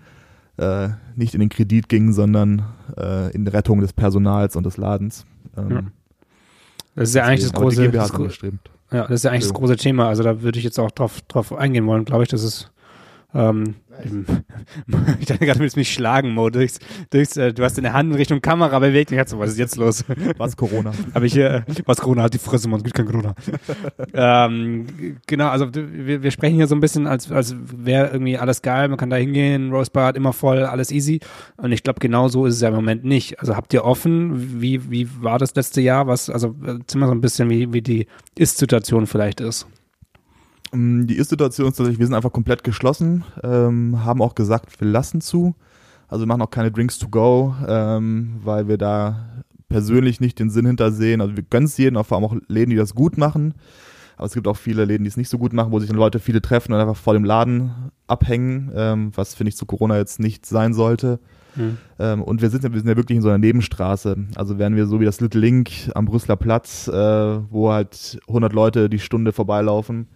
äh, nicht in den Kredit gingen, sondern äh, in Rettung des Personals und des Ladens. Ähm, ja. Das ist ja eigentlich das große, das, ja, das ist ja eigentlich das große Thema. Also da würde ich jetzt auch drauf, drauf eingehen wollen, glaube ich, dass es ähm, ich dachte gerade, du willst mich schlagen, Mo. Durchs, durchs, äh, du hast deine Hand in Richtung Kamera bewegt und ich dachte so, was ist jetzt los? Was Corona? Aber ich, äh, was Corona hat die Fresse, man, es gibt kein Corona. ähm, genau, also wir, wir sprechen hier so ein bisschen, als, als wäre irgendwie alles geil, man kann da hingehen, Rosebud, immer voll, alles easy. Und ich glaube, genau so ist es ja im Moment nicht. Also habt ihr offen, wie, wie war das letzte Jahr? Was, also erzähl mal so ein bisschen, wie, wie die Ist-Situation vielleicht ist. Ähm, die Ist-Situation ist tatsächlich, wir sind einfach komplett geschlossen, ähm, haben auch gesagt, wir lassen zu. Also wir machen auch keine Drinks to go, ähm, weil wir da persönlich nicht den Sinn hintersehen. Also wir gönnen es jedem, vor allem auch Läden, die das gut machen. Aber es gibt auch viele Läden, die es nicht so gut machen, wo sich dann Leute viele treffen und einfach vor dem Laden abhängen, ähm, was finde ich zu Corona jetzt nicht sein sollte. Mhm. Ähm, und wir sind, wir sind ja wirklich in so einer Nebenstraße. Also wären wir so wie das Little Link am Brüsseler Platz, äh, wo halt 100 Leute die Stunde vorbeilaufen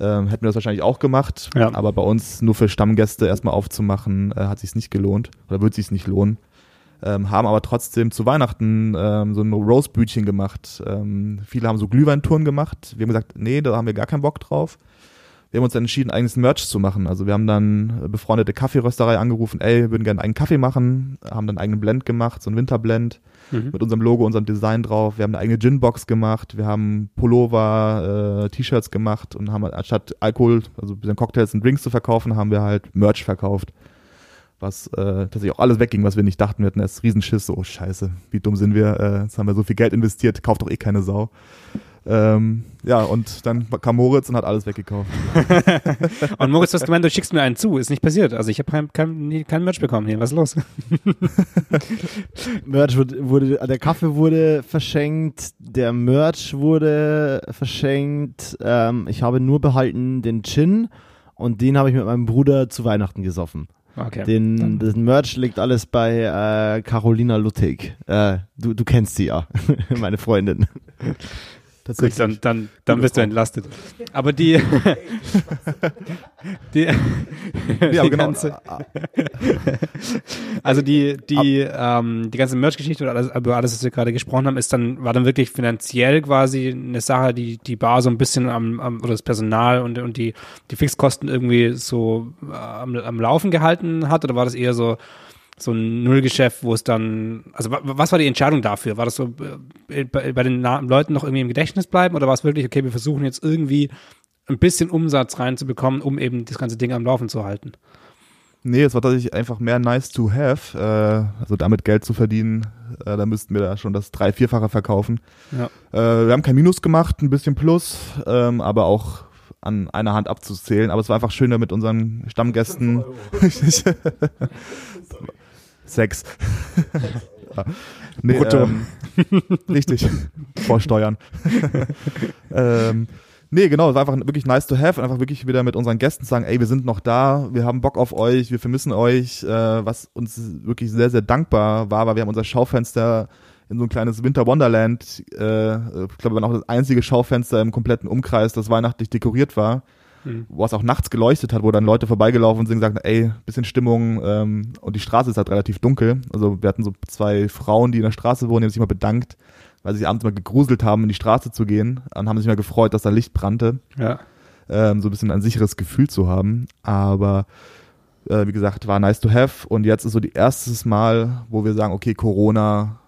ähm, hätten wir das wahrscheinlich auch gemacht. Ja. Aber bei uns nur für Stammgäste erstmal aufzumachen, äh, hat sich nicht gelohnt oder wird sich nicht lohnen. Ähm, haben aber trotzdem zu Weihnachten ähm, so ein Roastbütchen gemacht. Ähm, viele haben so Glühweintouren gemacht. Wir haben gesagt, nee, da haben wir gar keinen Bock drauf. Wir haben uns dann entschieden, eigenes Merch zu machen. Also wir haben dann befreundete Kaffeerösterei angerufen, ey, wir würden gerne einen Kaffee machen, haben dann einen eigenen Blend gemacht, so ein Winterblend mhm. mit unserem Logo, unserem Design drauf. Wir haben eine eigene Ginbox gemacht, wir haben Pullover, äh, T-Shirts gemacht und haben anstatt Alkohol, also ein bisschen Cocktails und Drinks zu verkaufen, haben wir halt Merch verkauft. Was äh, tatsächlich auch alles wegging, was wir nicht dachten. Wir hatten erst Riesenschiss, so oh, scheiße, wie dumm sind wir, äh, jetzt haben wir so viel Geld investiert, kauft doch eh keine Sau. Ähm, ja, und dann kam Moritz und hat alles weggekauft. und Moritz, du hast gemeint, du schickst mir einen zu. Ist nicht passiert. Also ich habe kein, kein, kein Merch bekommen hier. Was ist los? Merch wurde, wurde, der Kaffee wurde verschenkt, der Merch wurde verschenkt. Ähm, ich habe nur behalten den Gin und den habe ich mit meinem Bruder zu Weihnachten gesoffen. Okay. Den, das Merch liegt alles bei äh, Carolina Luttig. Äh, du, du kennst sie ja, meine Freundin. Tatsächlich. Gut, dann, dann, dann bist du entlastet. Aber die, die, ja, die genau. ganze, also die, die, ähm, die ganze Merch-Geschichte oder alles, über alles, was wir gerade gesprochen haben, ist dann, war dann wirklich finanziell quasi eine Sache, die die Bar so ein bisschen am, am oder das Personal und, und die, die Fixkosten irgendwie so äh, am, am Laufen gehalten hat, oder war das eher so, so ein Nullgeschäft, wo es dann, also was war die Entscheidung dafür? War das so äh, bei, bei den Leuten noch irgendwie im Gedächtnis bleiben oder war es wirklich, okay, wir versuchen jetzt irgendwie ein bisschen Umsatz reinzubekommen, um eben das ganze Ding am Laufen zu halten? Nee, es war tatsächlich einfach mehr nice to have, äh, also damit Geld zu verdienen, äh, da müssten wir da schon das drei-, vierfache verkaufen. Ja. Äh, wir haben kein Minus gemacht, ein bisschen Plus, ähm, aber auch an einer Hand abzuzählen. Aber es war einfach schöner mit unseren Stammgästen. Sex. ja. nee, ähm, richtig. Vorsteuern. ähm, nee, genau, es war einfach wirklich nice to have und einfach wirklich wieder mit unseren Gästen sagen, ey, wir sind noch da, wir haben Bock auf euch, wir vermissen euch, äh, was uns wirklich sehr, sehr dankbar war, weil wir haben unser Schaufenster in so ein kleines Winter Wonderland, äh, ich glaube, wir waren auch das einzige Schaufenster im kompletten Umkreis, das weihnachtlich dekoriert war mhm. wo es auch nachts geleuchtet hat, wo dann Leute vorbeigelaufen sind und gesagt, ey, bisschen Stimmung ähm, und die Straße ist halt relativ dunkel. Also wir hatten so zwei Frauen, die in der Straße wohnen, die haben sich mal bedankt, weil sie sich abends mal gegruselt haben, in die Straße zu gehen und haben sich mal gefreut, dass da Licht brannte. Ja. Ähm, so ein bisschen ein sicheres Gefühl zu haben. Aber äh, wie gesagt, war nice to have und jetzt ist so die erstes Mal, wo wir sagen, okay, Corona,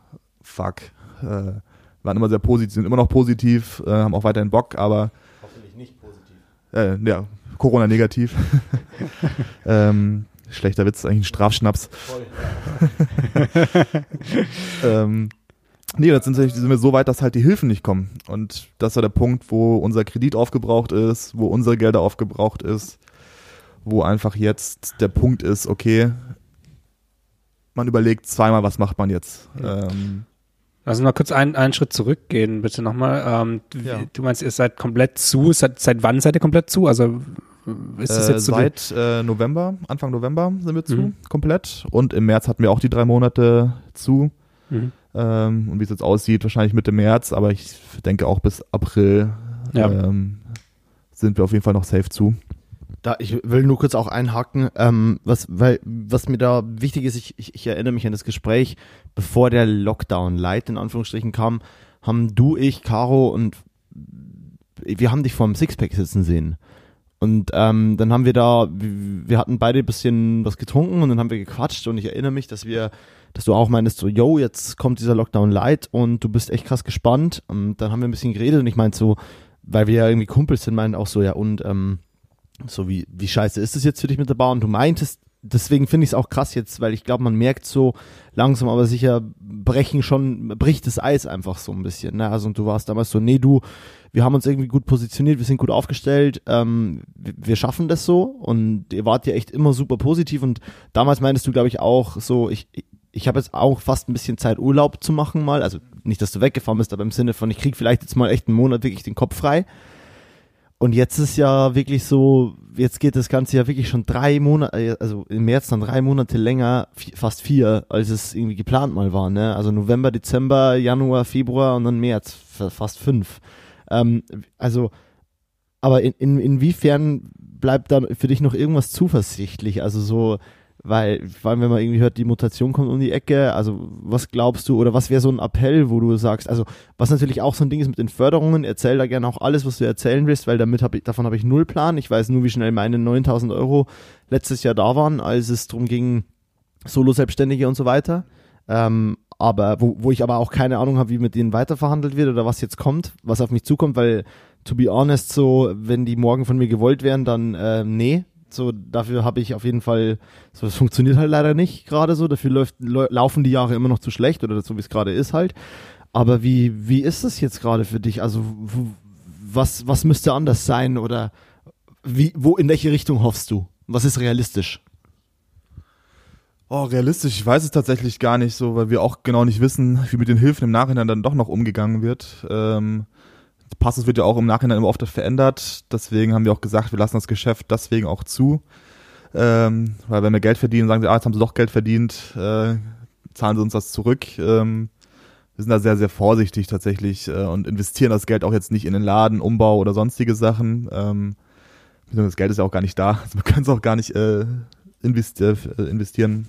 fuck. Äh, waren immer sehr positiv, sind immer noch positiv, äh, haben auch weiterhin Bock, aber äh, ja, Corona-negativ. ähm, schlechter Witz, eigentlich ein Strafschnaps. Ähm, nee, jetzt sind, sind wir so weit, dass halt die Hilfen nicht kommen. Und das war der Punkt, wo unser Kredit aufgebraucht ist, wo unsere Gelder aufgebraucht ist, wo einfach jetzt der Punkt ist, okay, man überlegt zweimal, was macht man jetzt. Ähm, also noch kurz einen, einen Schritt zurückgehen, bitte nochmal. Ähm, ja. Du meinst, ihr seid komplett zu. Seit, seit wann seid ihr komplett zu? Also ist das jetzt äh, Seit äh, November, Anfang November sind wir zu, mhm. komplett. Und im März hatten wir auch die drei Monate zu. Mhm. Ähm, und wie es jetzt aussieht, wahrscheinlich Mitte März, aber ich denke auch bis April ja. ähm, sind wir auf jeden Fall noch safe zu. Da, ich will nur kurz auch einhaken, ähm, was, weil, was mir da wichtig ist, ich, ich, ich erinnere mich an das Gespräch, bevor der Lockdown Light in Anführungsstrichen kam, haben du, ich, Caro und wir haben dich vor dem Sixpack sitzen sehen. Und ähm, dann haben wir da, wir hatten beide ein bisschen was getrunken und dann haben wir gequatscht und ich erinnere mich, dass wir, dass du auch meintest so, yo, jetzt kommt dieser Lockdown Light und du bist echt krass gespannt. Und dann haben wir ein bisschen geredet und ich meinte so, weil wir ja irgendwie Kumpels sind, meinen auch so, ja und ähm, so wie, wie scheiße ist es jetzt für dich mit der Bar? Und du meintest, deswegen finde ich es auch krass jetzt, weil ich glaube, man merkt so langsam aber sicher brechen schon, bricht das Eis einfach so ein bisschen. Ne? Also und du warst damals so, nee, du, wir haben uns irgendwie gut positioniert, wir sind gut aufgestellt, ähm, wir, schaffen das so und ihr wart ja echt immer super positiv und damals meintest du, glaube ich, auch so, ich, ich habe jetzt auch fast ein bisschen Zeit Urlaub zu machen mal, also nicht, dass du weggefahren bist, aber im Sinne von, ich krieg vielleicht jetzt mal echt einen Monat wirklich den Kopf frei. Und jetzt ist ja wirklich so, jetzt geht das Ganze ja wirklich schon drei Monate, also im März dann drei Monate länger, fast vier, als es irgendwie geplant mal war. Ne? Also November, Dezember, Januar, Februar und dann März, fast fünf. Ähm, also, aber in, in, inwiefern bleibt da für dich noch irgendwas zuversichtlich? Also so, weil, vor allem, wenn man irgendwie hört, die Mutation kommt um die Ecke, also was glaubst du, oder was wäre so ein Appell, wo du sagst, also was natürlich auch so ein Ding ist mit den Förderungen, erzähl da gerne auch alles, was du erzählen willst, weil damit hab ich, davon habe ich null Plan. Ich weiß nur, wie schnell meine 9000 Euro letztes Jahr da waren, als es darum ging, Solo-Selbstständige und so weiter. Ähm, aber wo, wo ich aber auch keine Ahnung habe, wie mit denen weiterverhandelt wird oder was jetzt kommt, was auf mich zukommt, weil to be honest, so, wenn die morgen von mir gewollt wären, dann äh, nee, so, dafür habe ich auf jeden Fall, so, das funktioniert halt leider nicht gerade so. Dafür läuft, laufen die Jahre immer noch zu schlecht oder so, wie es gerade ist halt. Aber wie, wie ist das jetzt gerade für dich? Also was, was müsste anders sein oder wie, wo, in welche Richtung hoffst du? Was ist realistisch? Oh, realistisch, ich weiß es tatsächlich gar nicht so, weil wir auch genau nicht wissen, wie mit den Hilfen im Nachhinein dann doch noch umgegangen wird. Ähm, Passus wird ja auch im Nachhinein immer oft verändert, deswegen haben wir auch gesagt, wir lassen das Geschäft deswegen auch zu. Ähm, weil wenn wir Geld verdienen, sagen sie, ah, jetzt haben sie doch Geld verdient, äh, zahlen sie uns das zurück. Ähm, wir sind da sehr, sehr vorsichtig tatsächlich äh, und investieren das Geld auch jetzt nicht in den Laden, Umbau oder sonstige Sachen. Ähm, das Geld ist ja auch gar nicht da, also wir können es auch gar nicht äh, investi äh, investieren.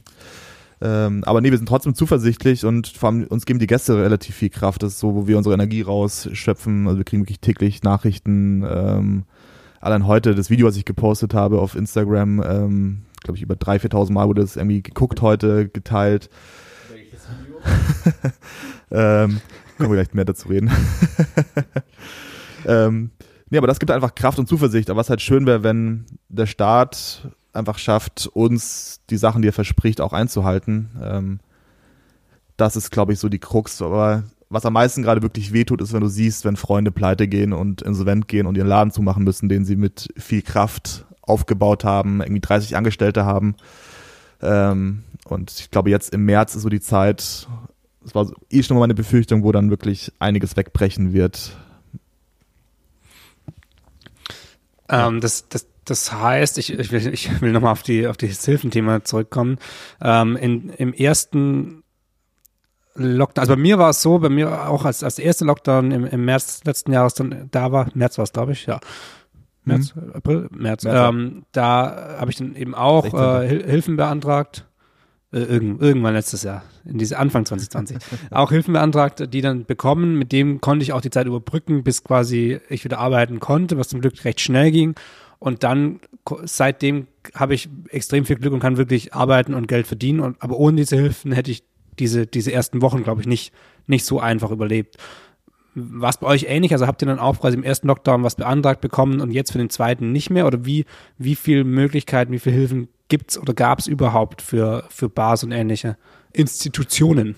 Ähm, aber nee, wir sind trotzdem zuversichtlich und vor allem uns geben die Gäste relativ viel Kraft. Das ist so, wo wir unsere Energie rausschöpfen. Also wir kriegen wirklich täglich Nachrichten. Ähm, allein heute das Video, was ich gepostet habe auf Instagram, ähm, glaube ich über 3.000, 4.000 Mal wurde es irgendwie geguckt heute, geteilt. Welches Video? ähm, können wir gleich mehr dazu reden. ähm, nee, aber das gibt einfach Kraft und Zuversicht. Aber was halt schön wäre, wenn der Staat einfach schafft, uns die Sachen, die er verspricht, auch einzuhalten. Ähm, das ist, glaube ich, so die Krux. Aber was am meisten gerade wirklich wehtut, ist, wenn du siehst, wenn Freunde pleite gehen und insolvent gehen und ihren Laden zumachen müssen, den sie mit viel Kraft aufgebaut haben, irgendwie 30 Angestellte haben. Ähm, und ich glaube, jetzt im März ist so die Zeit, es war eh schon mal meine Befürchtung, wo dann wirklich einiges wegbrechen wird. Ähm, das, das, das heißt, ich, ich will, ich will nochmal auf die auf dieses Hilfenthema zurückkommen. Ähm, in, Im ersten Lockdown, also bei mir war es so, bei mir auch als, als erste Lockdown im, im März letzten Jahres dann da war, März war es, glaube ich, ja. März, mhm. April, März. März ähm, da habe ich dann eben auch äh, Hilfen beantragt. Äh, irgend, irgendwann letztes Jahr, in diese Anfang 2020, auch Hilfen beantragt, die dann bekommen. Mit dem konnte ich auch die Zeit überbrücken, bis quasi ich wieder arbeiten konnte, was zum Glück recht schnell ging. Und dann seitdem habe ich extrem viel Glück und kann wirklich arbeiten und Geld verdienen. Und, aber ohne diese Hilfen hätte ich diese, diese ersten Wochen, glaube ich, nicht, nicht so einfach überlebt. War es bei euch ähnlich? Also habt ihr dann auch quasi im ersten Lockdown was beantragt bekommen und jetzt für den zweiten nicht mehr? Oder wie, wie viele Möglichkeiten, wie viele Hilfen gibt es oder gab es überhaupt für, für Bars und ähnliche Institutionen?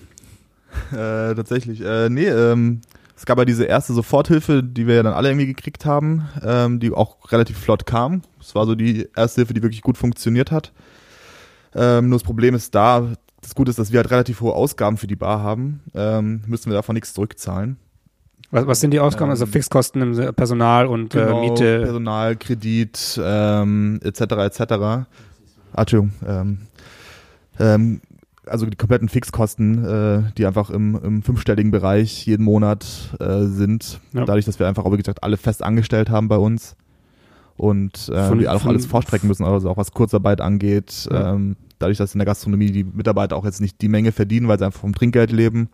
Äh, tatsächlich. Äh, nee, ähm, es gab ja diese erste Soforthilfe, die wir ja dann alle irgendwie gekriegt haben, ähm, die auch relativ flott kam. Es war so die erste Hilfe, die wirklich gut funktioniert hat. Ähm, nur das Problem ist da, das Gute ist, dass wir halt relativ hohe Ausgaben für die Bar haben, ähm, müssen wir davon nichts zurückzahlen. Was, was sind die Ausgaben? also ähm, Fixkosten im Personal und äh, genau, äh, Miete? Personal, Kredit, ähm, etc. etc. Ah, Entschuldigung. Ähm, ähm, also die kompletten Fixkosten, äh, die einfach im, im fünfstelligen Bereich jeden Monat äh, sind. Ja. Dadurch, dass wir einfach, wie gesagt, alle fest angestellt haben bei uns und äh, von, wir auch alles vorstrecken müssen, also auch was Kurzarbeit angeht. Ja. Ähm, dadurch, dass in der Gastronomie die Mitarbeiter auch jetzt nicht die Menge verdienen, weil sie einfach vom Trinkgeld leben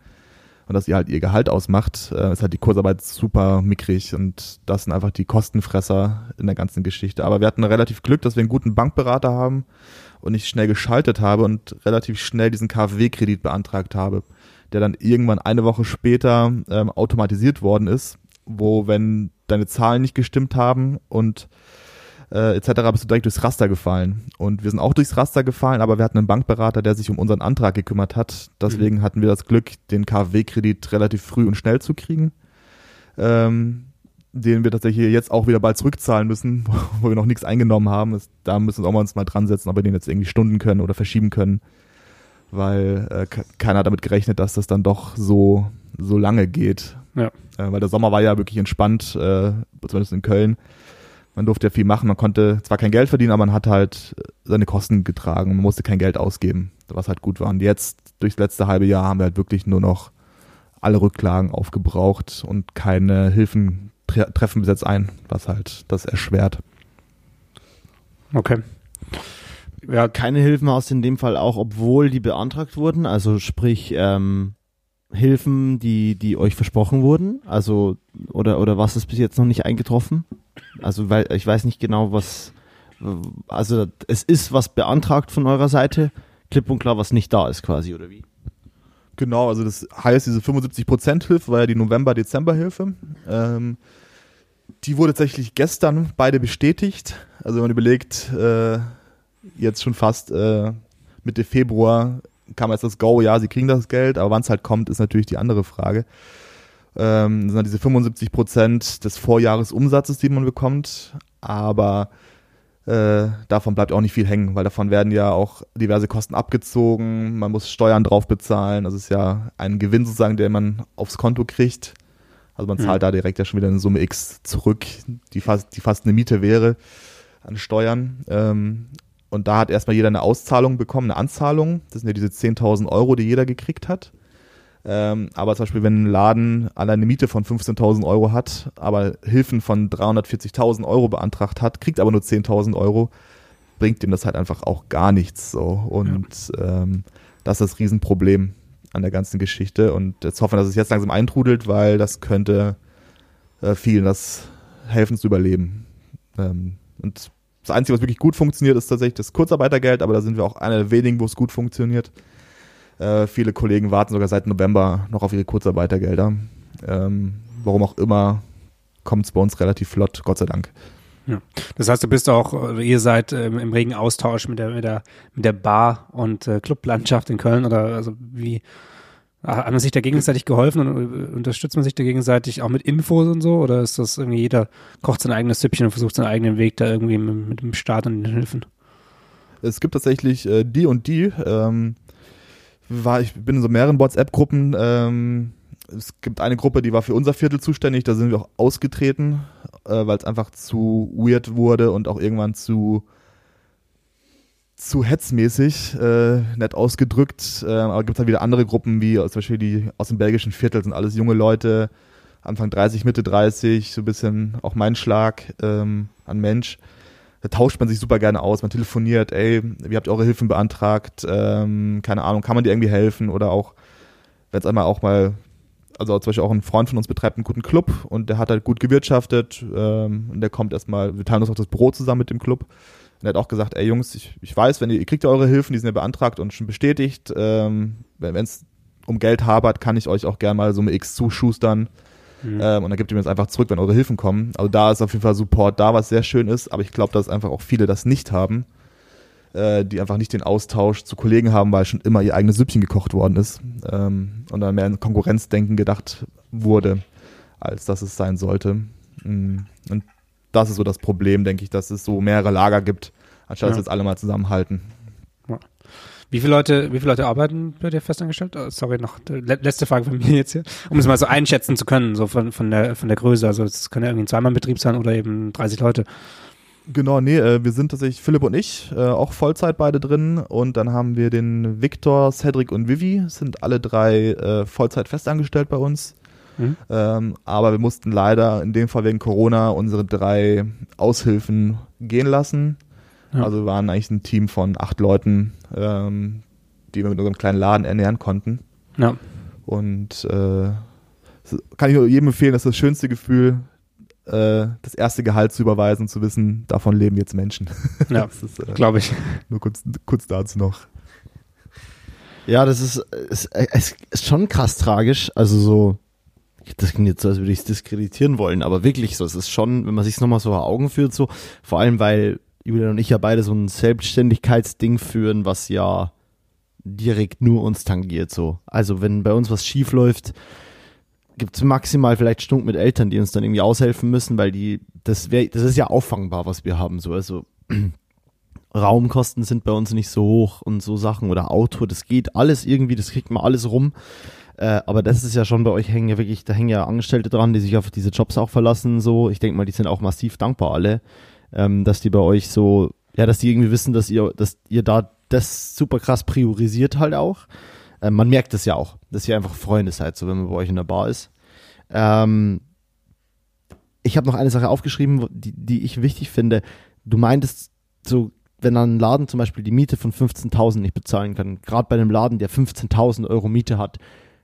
und dass ihr halt ihr Gehalt ausmacht, äh, ist halt die Kurzarbeit super mickrig und das sind einfach die Kostenfresser in der ganzen Geschichte. Aber wir hatten relativ Glück, dass wir einen guten Bankberater haben und ich schnell geschaltet habe und relativ schnell diesen KfW-Kredit beantragt habe, der dann irgendwann eine Woche später ähm, automatisiert worden ist, wo wenn deine Zahlen nicht gestimmt haben und äh, etc. bist du direkt durchs Raster gefallen. Und wir sind auch durchs Raster gefallen, aber wir hatten einen Bankberater, der sich um unseren Antrag gekümmert hat. Deswegen mhm. hatten wir das Glück, den KfW-Kredit relativ früh und schnell zu kriegen. Ähm, den wir tatsächlich jetzt auch wieder bald zurückzahlen müssen, wo wir noch nichts eingenommen haben. Das, da müssen wir auch mal uns mal dran setzen, ob wir den jetzt irgendwie stunden können oder verschieben können, weil äh, keiner hat damit gerechnet, dass das dann doch so, so lange geht. Ja. Äh, weil der Sommer war ja wirklich entspannt, äh, zumindest in Köln. Man durfte ja viel machen, man konnte zwar kein Geld verdienen, aber man hat halt seine Kosten getragen, man musste kein Geld ausgeben, was halt gut war. Und jetzt, durchs letzte halbe Jahr, haben wir halt wirklich nur noch alle Rücklagen aufgebraucht und keine Hilfen tre treffen bis jetzt ein, was halt das erschwert. Okay. Ja, keine Hilfen hast du in dem Fall auch, obwohl die beantragt wurden, also sprich ähm, Hilfen, die, die euch versprochen wurden, also oder oder was ist bis jetzt noch nicht eingetroffen? Also weil ich weiß nicht genau, was also es ist was beantragt von eurer Seite, klipp und klar, was nicht da ist quasi oder wie? Genau, also das heißt, diese 75% Hilfe war ja die November-Dezember-Hilfe. Ähm, die wurde tatsächlich gestern beide bestätigt. Also wenn man überlegt, äh, jetzt schon fast äh, Mitte Februar kam jetzt das Go, ja, sie kriegen das Geld, aber wann es halt kommt, ist natürlich die andere Frage. Ähm, das sind halt diese 75 Prozent des Vorjahresumsatzes, die man bekommt, aber äh, davon bleibt auch nicht viel hängen, weil davon werden ja auch diverse Kosten abgezogen, man muss Steuern drauf bezahlen, das ist ja ein Gewinn sozusagen, den man aufs Konto kriegt. Also man zahlt mhm. da direkt ja schon wieder eine Summe X zurück, die fast, die fast eine Miete wäre an Steuern. Ähm, und da hat erstmal jeder eine Auszahlung bekommen, eine Anzahlung. Das sind ja diese 10.000 Euro, die jeder gekriegt hat. Ähm, aber zum Beispiel, wenn ein Laden alleine eine Miete von 15.000 Euro hat, aber Hilfen von 340.000 Euro beantragt hat, kriegt aber nur 10.000 Euro, bringt ihm das halt einfach auch gar nichts. So. Und ja. ähm, das ist das Riesenproblem an der ganzen Geschichte. Und jetzt hoffen wir, dass es jetzt langsam eintrudelt, weil das könnte äh, vielen das helfen zu überleben. Ähm, und das Einzige, was wirklich gut funktioniert, ist tatsächlich das Kurzarbeitergeld, aber da sind wir auch einer der wenigen, wo es gut funktioniert. Äh, viele Kollegen warten sogar seit November noch auf ihre Kurzarbeitergelder. Ähm, warum auch immer, kommt es bei uns relativ flott, Gott sei Dank. Ja. Das heißt, du bist auch, ihr seid ähm, im regen Austausch mit der, mit der, mit der Bar- und äh, Clublandschaft in Köln oder also wie hat man sich da gegenseitig geholfen und äh, unterstützt man sich da gegenseitig auch mit Infos und so? Oder ist das irgendwie jeder kocht sein eigenes Süppchen und versucht seinen eigenen Weg da irgendwie mit, mit dem Staat und den Hilfen? Es gibt tatsächlich äh, die und die. Ähm, war, ich bin in so mehreren WhatsApp-Gruppen. Ähm, es gibt eine Gruppe, die war für unser Viertel zuständig, da sind wir auch ausgetreten, äh, weil es einfach zu weird wurde und auch irgendwann zu zu hetzmäßig, äh, nett ausgedrückt. Äh, aber gibt es halt wieder andere Gruppen, wie zum Beispiel die aus dem belgischen Viertel, sind alles junge Leute, Anfang 30, Mitte 30, so ein bisschen auch mein Schlag ähm, an Mensch. Da tauscht man sich super gerne aus, man telefoniert, ey, wie habt ihr eure Hilfen beantragt? Ähm, keine Ahnung, kann man dir irgendwie helfen? Oder auch, wenn es einmal auch mal, also zum Beispiel auch ein Freund von uns betreibt einen guten Club und der hat halt gut gewirtschaftet ähm, und der kommt erstmal, wir teilen uns auch das Büro zusammen mit dem Club und er hat auch gesagt, ey Jungs, ich, ich weiß, wenn ihr, ihr kriegt ja eure Hilfen, die sind ja beantragt und schon bestätigt. Ähm, wenn es um Geld habert, kann ich euch auch gerne mal so eine X zuschustern. Mhm. Ähm, und dann gebt ihr mir das einfach zurück, wenn eure Hilfen kommen. Also da ist auf jeden Fall Support da, was sehr schön ist. Aber ich glaube, dass einfach auch viele das nicht haben, äh, die einfach nicht den Austausch zu Kollegen haben, weil schon immer ihr eigenes Süppchen gekocht worden ist. Ähm, und dann mehr in Konkurrenzdenken gedacht wurde, als dass es sein sollte. Mhm. Und das ist so das Problem, denke ich, dass es so mehrere Lager gibt, anstatt ja. dass jetzt alle mal zusammenhalten. Wie viele Leute, wie viele Leute arbeiten bei dir festangestellt? Oh, sorry, noch letzte Frage von mir jetzt hier, um es mal so einschätzen zu können, so von, von der von der Größe. Also es kann ja irgendwie ein Zweimann-Betrieb sein oder eben 30 Leute. Genau, nee, äh, wir sind tatsächlich Philipp und ich, äh, auch Vollzeit beide drin und dann haben wir den Victor, Cedric und Vivi, sind alle drei äh, Vollzeit festangestellt bei uns. Mhm. Ähm, aber wir mussten leider in dem Fall wegen Corona unsere drei Aushilfen gehen lassen. Ja. Also wir waren eigentlich ein Team von acht Leuten, ähm, die wir mit unserem kleinen Laden ernähren konnten. Ja. Und äh, kann ich nur jedem empfehlen, das ist das schönste Gefühl, äh, das erste Gehalt zu überweisen und zu wissen, davon leben jetzt Menschen. Ja, äh, glaube ich. Nur kurz, kurz dazu noch. Ja, das ist, ist, ist schon krass tragisch. Also so, das klingt jetzt so, als würde ich es diskreditieren wollen, aber wirklich so, es ist schon, wenn man sich es nochmal so vor Augen führt, so, vor allem weil Julian und ich ja beide so ein Selbstständigkeitsding führen, was ja direkt nur uns tangiert, so. Also wenn bei uns was schief läuft, gibt es maximal vielleicht Stunden mit Eltern, die uns dann irgendwie aushelfen müssen, weil die, das wäre, das ist ja auffangbar, was wir haben, so, also Raumkosten sind bei uns nicht so hoch und so Sachen oder Auto, das geht alles irgendwie, das kriegt man alles rum. Äh, aber das ist ja schon bei euch hängen ja wirklich, da hängen ja Angestellte dran, die sich auf diese Jobs auch verlassen. So, ich denke mal, die sind auch massiv dankbar alle, ähm, dass die bei euch so, ja, dass die irgendwie wissen, dass ihr, dass ihr da das super krass priorisiert halt auch. Ähm, man merkt es ja auch, dass ihr einfach Freunde seid, so wenn man bei euch in der Bar ist. Ähm, ich habe noch eine Sache aufgeschrieben, die, die ich wichtig finde. Du meintest so, wenn ein Laden zum Beispiel die Miete von 15.000 nicht bezahlen kann, gerade bei einem Laden, der 15.000 Euro Miete hat,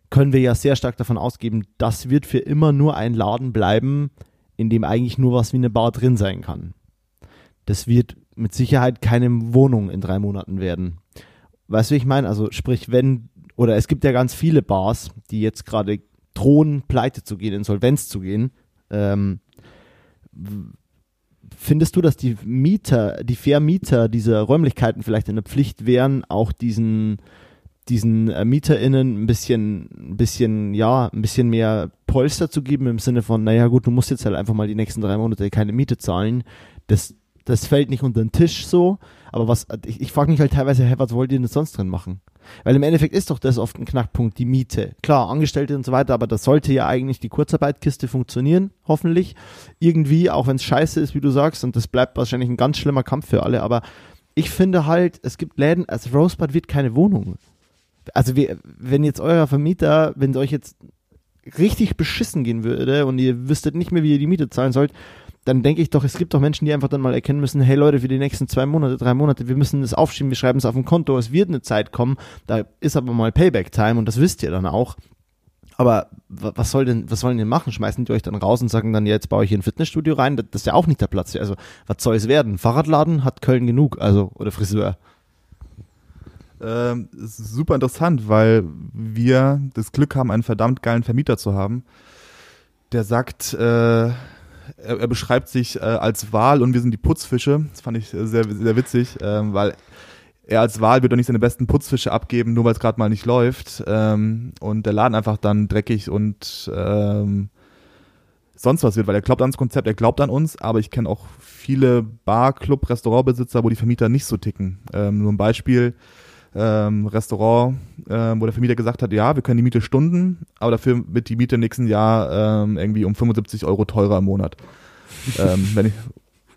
können wir ja sehr stark davon ausgeben, das wird für immer nur ein Laden bleiben, in dem eigentlich nur was wie eine Bar drin sein kann. Das wird mit Sicherheit keine Wohnung in drei Monaten werden. Weißt du, wie ich meine? Also sprich, wenn, oder es gibt ja ganz viele Bars, die jetzt gerade drohen, pleite zu gehen, Insolvenz zu gehen. Ähm, findest du, dass die Mieter, die Vermieter dieser Räumlichkeiten vielleicht in der Pflicht wären, auch diesen diesen äh, MieterInnen ein bisschen, ein bisschen, ja, ein bisschen mehr Polster zu geben im Sinne von, naja gut, du musst jetzt halt einfach mal die nächsten drei Monate keine Miete zahlen. Das, das fällt nicht unter den Tisch so. Aber was, ich, ich frage mich halt teilweise, hey, was wollt ihr denn sonst drin machen? Weil im Endeffekt ist doch das oft ein Knackpunkt, die Miete. Klar, Angestellte und so weiter, aber das sollte ja eigentlich die Kurzarbeitkiste funktionieren, hoffentlich. Irgendwie, auch wenn es scheiße ist, wie du sagst, und das bleibt wahrscheinlich ein ganz schlimmer Kampf für alle, aber ich finde halt, es gibt Läden, also Rosebud wird keine Wohnung. Also wir, wenn jetzt euer Vermieter, wenn es euch jetzt richtig beschissen gehen würde und ihr wüsstet nicht mehr, wie ihr die Miete zahlen sollt, dann denke ich doch, es gibt doch Menschen, die einfach dann mal erkennen müssen, hey Leute, für die nächsten zwei Monate, drei Monate, wir müssen das aufschieben, wir schreiben es auf dem Konto, es wird eine Zeit kommen, da ist aber mal Payback-Time und das wisst ihr dann auch. Aber was soll denn, was sollen die machen? Schmeißen die euch dann raus und sagen dann, ja, jetzt baue ich hier ein Fitnessstudio rein? Das ist ja auch nicht der Platz. Also, was soll es werden? Fahrradladen hat Köln genug, also, oder Friseur. Ähm, super interessant, weil wir das Glück haben, einen verdammt geilen Vermieter zu haben, der sagt, äh, er, er beschreibt sich äh, als Wal und wir sind die Putzfische. Das fand ich sehr, sehr witzig, ähm, weil er als Wal wird doch nicht seine besten Putzfische abgeben, nur weil es gerade mal nicht läuft. Ähm, und der Laden einfach dann dreckig und ähm, sonst was wird, weil er glaubt ans Konzept, er glaubt an uns, aber ich kenne auch viele Bar, Club, Restaurantbesitzer, wo die Vermieter nicht so ticken. Ähm, nur ein Beispiel, ähm, Restaurant, ähm, wo der Vermieter gesagt hat, ja, wir können die Miete stunden, aber dafür wird die Miete im nächsten Jahr ähm, irgendwie um 75 Euro teurer im Monat. ähm, wenn ich,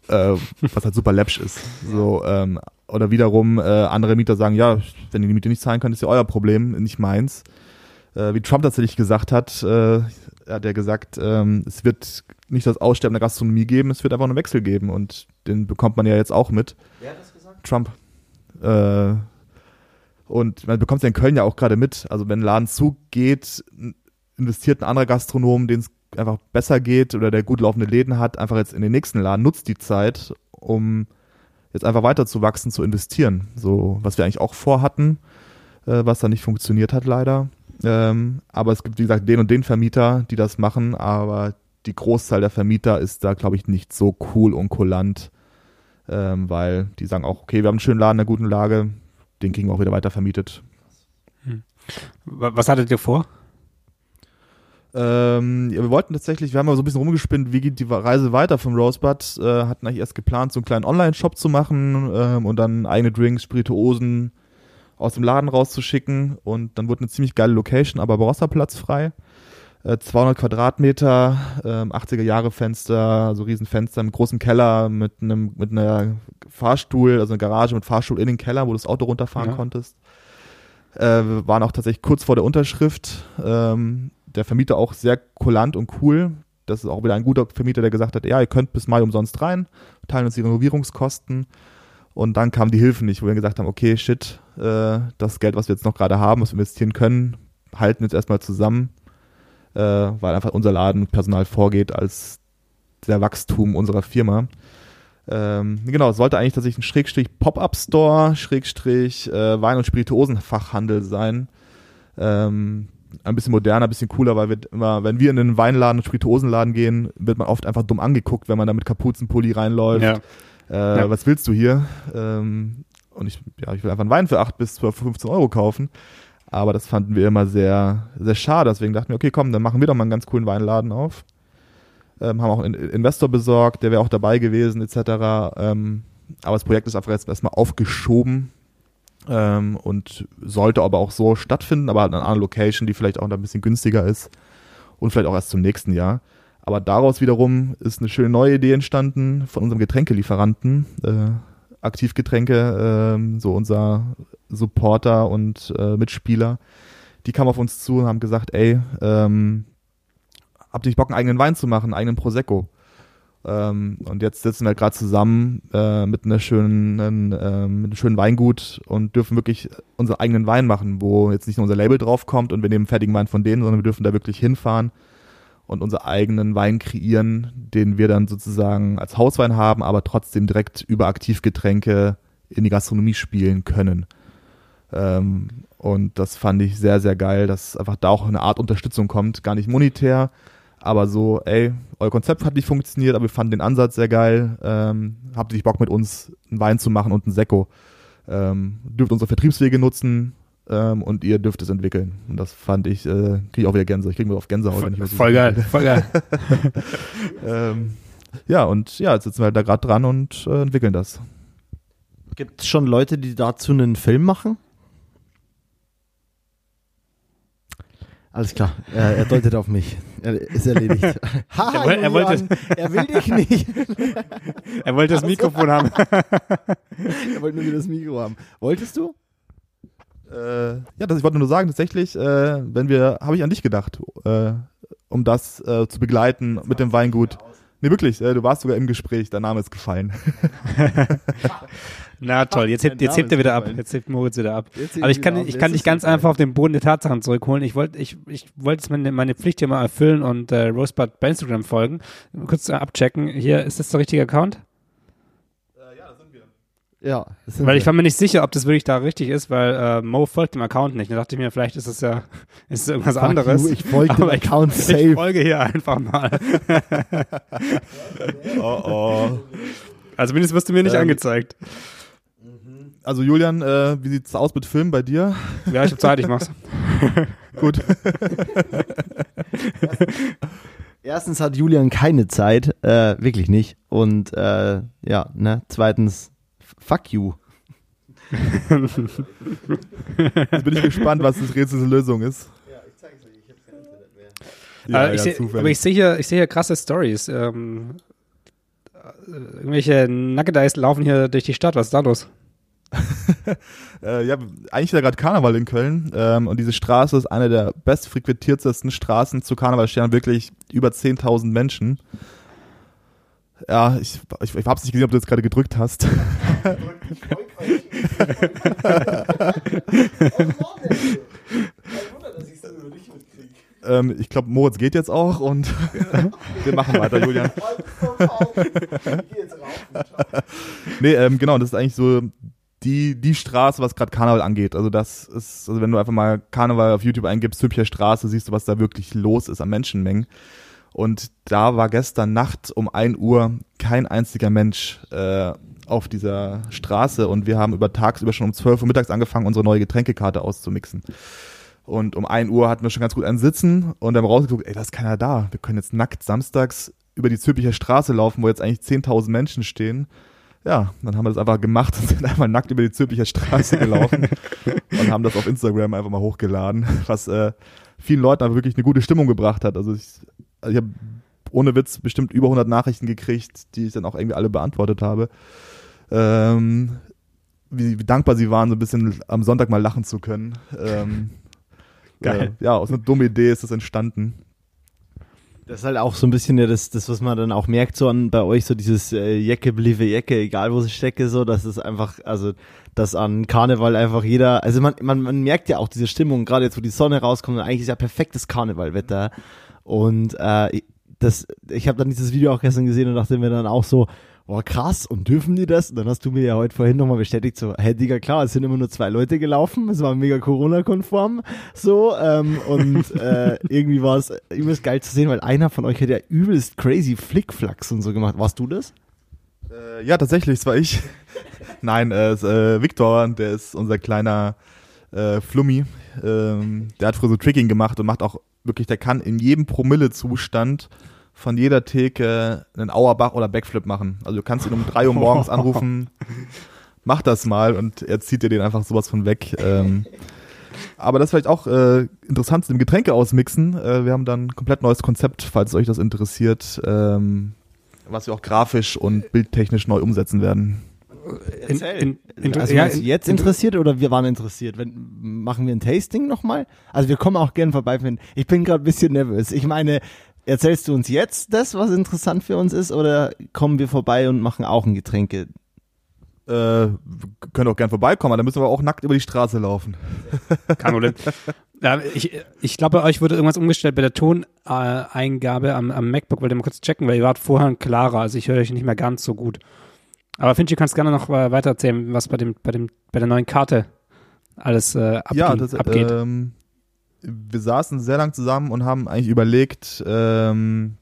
äh, was halt super läppsch ist. So, ähm, oder wiederum äh, andere Mieter sagen, ja, wenn ihr die Miete nicht zahlen könnt, ist ja euer Problem, nicht meins. Äh, wie Trump tatsächlich gesagt hat, äh, hat er gesagt, ähm, es wird nicht das Aussterben der Gastronomie geben, es wird einfach einen Wechsel geben und den bekommt man ja jetzt auch mit. Wer hat das gesagt? Trump. Äh, und man bekommt es ja in Köln ja auch gerade mit. Also wenn ein Laden zugeht, investiert ein anderer Gastronom, den es einfach besser geht oder der gut laufende Läden hat, einfach jetzt in den nächsten Laden, nutzt die Zeit, um jetzt einfach weiter zu wachsen, zu investieren. So, was wir eigentlich auch vorhatten, äh, was da nicht funktioniert hat leider. Ähm, aber es gibt, wie gesagt, den und den Vermieter, die das machen, aber die Großzahl der Vermieter ist da, glaube ich, nicht so cool und kulant, ähm, weil die sagen auch, okay, wir haben einen schönen Laden in einer guten Lage, den kriegen wir auch wieder weiter vermietet. Hm. Was hattet ihr vor? Ähm, ja, wir wollten tatsächlich, wir haben mal so ein bisschen rumgespinnt, wie geht die Reise weiter vom Rosebud, äh, hatten eigentlich erst geplant, so einen kleinen Online-Shop zu machen ähm, und dann eigene Drinks, Spirituosen aus dem Laden rauszuschicken und dann wurde eine ziemlich geile Location, aber Barosserplatz frei. Äh, 200 Quadratmeter, äh, 80er Jahre Fenster, so riesen Fenster im großen Keller mit einem mit einer Fahrstuhl, also eine Garage mit Fahrstuhl in den Keller, wo du das Auto runterfahren ja. konntest. Äh, wir waren auch tatsächlich kurz vor der Unterschrift. Ähm, der Vermieter auch sehr kulant und cool. Das ist auch wieder ein guter Vermieter, der gesagt hat, ja, ihr könnt bis Mai umsonst rein, teilen uns die Renovierungskosten. Und dann kamen die Hilfen nicht, wo wir gesagt haben, okay, shit, äh, das Geld, was wir jetzt noch gerade haben, was wir investieren können, halten jetzt erstmal zusammen, äh, weil einfach unser Laden Personal vorgeht als der Wachstum unserer Firma. Ähm, genau, es sollte eigentlich tatsächlich ein Schrägstrich Pop-Up-Store, Schrägstrich äh, Wein- und Spirituosenfachhandel sein. Ähm, ein bisschen moderner, ein bisschen cooler, weil wir immer, wenn wir in den Weinladen und Spirituosenladen gehen, wird man oft einfach dumm angeguckt, wenn man da mit Kapuzenpulli reinläuft. Ja. Äh, ja. Was willst du hier? Ähm, und ich, ja, ich will einfach einen Wein für 8 bis 12, 15 Euro kaufen. Aber das fanden wir immer sehr, sehr schade. Deswegen dachten wir, okay, komm, dann machen wir doch mal einen ganz coolen Weinladen auf. Ähm, haben auch einen Investor besorgt, der wäre auch dabei gewesen, etc. Ähm, aber das Projekt ist einfach jetzt erstmal aufgeschoben, ähm, und sollte aber auch so stattfinden, aber halt an einer Location, die vielleicht auch ein bisschen günstiger ist und vielleicht auch erst zum nächsten Jahr. Aber daraus wiederum ist eine schöne neue Idee entstanden von unserem Getränkelieferanten, äh, Aktivgetränke, äh, so unser Supporter und äh, Mitspieler. Die kamen auf uns zu und haben gesagt, ey, ähm, habt ihr nicht Bock, einen eigenen Wein zu machen, einen eigenen Prosecco? Ähm, und jetzt sitzen wir gerade zusammen äh, mit einer schönen, äh, mit einem schönen Weingut und dürfen wirklich unseren eigenen Wein machen, wo jetzt nicht nur unser Label draufkommt und wir nehmen fertigen Wein von denen, sondern wir dürfen da wirklich hinfahren und unseren eigenen Wein kreieren, den wir dann sozusagen als Hauswein haben, aber trotzdem direkt über Aktivgetränke in die Gastronomie spielen können. Ähm, und das fand ich sehr, sehr geil, dass einfach da auch eine Art Unterstützung kommt, gar nicht monetär, aber so, ey, euer Konzept hat nicht funktioniert, aber wir fanden den Ansatz sehr geil. Ähm, habt ihr Bock mit uns einen Wein zu machen und einen Sekko? Ähm, dürft unsere Vertriebswege nutzen, ähm, und ihr dürft es entwickeln. Und das fand ich, äh, kriege ich auch wieder Gänse. Ich kriege mir auf Gänsehaut, wenn ich was Voll geil, voll geil. ähm, ja, und ja, jetzt sitzen wir halt da gerade dran und äh, entwickeln das. Gibt es schon Leute, die dazu einen Film machen? Alles klar, er, er deutet auf mich. Er ist erledigt. ha, er, wollte, er, wollte, er will dich nicht. er wollte das Mikrofon haben. er wollte nur wieder das Mikro haben. Wolltest du? Äh, ja, das, ich wollte nur sagen, tatsächlich, äh, wenn wir, habe ich an dich gedacht, äh, um das äh, zu begleiten mit dem Weingut. Nee, wirklich, äh, du warst sogar im Gespräch, dein Name ist gefallen. Na toll, jetzt hebt, jetzt hebt er wieder ab. Jetzt hebt Moritz wieder ab. Aber ich kann, ich kann dich ganz einfach auf den Boden der Tatsachen zurückholen. Ich wollte ich, ich wollte meine, meine Pflicht hier mal erfüllen und äh, Rosebud bei Instagram folgen. Kurz abchecken. Hier, ist das der richtige Account? Äh, ja, das sind wir. Ja, weil wir. ich war mir nicht sicher, ob das wirklich da richtig ist, weil äh, Mo folgt dem Account nicht. Da dachte ich mir, vielleicht ist es ja ist irgendwas Fuck anderes. You, ich folge dem Account ich, safe. Ich folge hier einfach mal. oh oh. Also mindestens wirst du mir nicht ähm, angezeigt. Also Julian, äh, wie sieht's aus mit Filmen bei dir? Ja, ich hab Zeit, ich mach's. Gut. Erstens hat Julian keine Zeit, äh, wirklich nicht. Und äh, ja, ne, zweitens, fuck you. Jetzt bin ich gespannt, was das Rätsel Lösung ist. Ja, ich zeig's euch, ich hab kein Internet mehr. Ja, äh, ich ja, seh, aber ich sehe hier, ich sehe hier krasse Stories. Ähm, äh, irgendwelche Nugget laufen hier durch die Stadt. Was ist da los? äh, ja, eigentlich ist ja gerade Karneval in Köln ähm, und diese Straße ist eine der bestfrequentiertesten Straßen zu Karneval. stehen wirklich über 10.000 Menschen. Ja, ich, ich, ich hab's nicht gesehen, ob du jetzt gerade gedrückt hast. ähm, ich glaube, Moritz geht jetzt auch und wir machen weiter, Julian. nee, ähm, genau, das ist eigentlich so die, die Straße, was gerade Karneval angeht. Also das ist, also wenn du einfach mal Karneval auf YouTube eingibst, Hübscher Straße, siehst du, was da wirklich los ist an Menschenmengen. Und da war gestern Nacht um ein Uhr kein einziger Mensch äh, auf dieser Straße und wir haben über tagsüber schon um 12 Uhr mittags angefangen, unsere neue Getränkekarte auszumixen. Und um ein Uhr hatten wir schon ganz gut einen Sitzen und dann rausgeguckt, ey, da ist keiner da. Wir können jetzt nackt samstags über die Zülpicher Straße laufen, wo jetzt eigentlich 10.000 Menschen stehen ja, dann haben wir das einfach gemacht und sind einmal nackt über die Zülpicher Straße gelaufen und haben das auf Instagram einfach mal hochgeladen, was äh, vielen Leuten aber wirklich eine gute Stimmung gebracht hat. Also ich, ich habe ohne Witz bestimmt über 100 Nachrichten gekriegt, die ich dann auch irgendwie alle beantwortet habe. Ähm, wie, wie dankbar sie waren, so ein bisschen am Sonntag mal lachen zu können. Ähm, Geil. Äh, ja, aus einer dummen Idee ist das entstanden. Das ist halt auch so ein bisschen ja das, das, was man dann auch merkt, so an bei euch, so dieses äh, Jacke, bliebe Jacke, egal wo sie stecke, so, das ist einfach, also, dass an Karneval einfach jeder, also man, man, man merkt ja auch diese Stimmung, gerade jetzt, wo die Sonne rauskommt, und eigentlich ist ja perfektes Karnevalwetter. Und äh, das, ich habe dann dieses Video auch gestern gesehen und dachte mir dann auch so, boah, krass, und dürfen die das? Und dann hast du mir ja heute vorhin nochmal bestätigt, so, hey Digga, klar, es sind immer nur zwei Leute gelaufen, es war mega Corona-konform, so, ähm, und äh, irgendwie war es übelst geil zu sehen, weil einer von euch hat ja übelst crazy Flickflacks und so gemacht. Warst du das? Äh, ja, tatsächlich, es war ich. Nein, äh, ist, äh, Victor, der ist unser kleiner äh, Flummi, ähm, der hat früher so Tricking gemacht und macht auch wirklich, der kann in jedem Promille-Zustand von jeder Theke einen Auerbach oder Backflip machen. Also du kannst ihn um drei Uhr morgens anrufen, mach das mal und er zieht dir den einfach sowas von weg. Ähm, aber das ist vielleicht auch äh, interessant zu dem Getränke ausmixen. Äh, wir haben dann ein komplett neues Konzept, falls euch das interessiert, ähm, was wir auch grafisch und bildtechnisch neu umsetzen werden. In, in, in, also ja, jetzt interessiert oder wir waren interessiert? Wenn, machen wir ein Tasting nochmal? Also wir kommen auch gern vorbei. Ich bin gerade ein bisschen nervös. Ich meine, Erzählst du uns jetzt das, was interessant für uns ist, oder kommen wir vorbei und machen auch ein Getränke? Äh, können auch gern vorbeikommen, dann müssen wir auch nackt über die Straße laufen. Kein Problem. Ja, ich, ich glaube, bei euch wurde irgendwas umgestellt bei der Toneingabe am, am MacBook. Wollt ihr mal kurz checken, weil ihr wart vorher klarer. Also ich höre euch nicht mehr ganz so gut. Aber Finch, du kannst gerne noch weiter erzählen, was bei dem, bei dem, bei der neuen Karte alles äh, abging, ja, das, abgeht. Ähm, wir saßen sehr lang zusammen und haben eigentlich überlegt, ähm,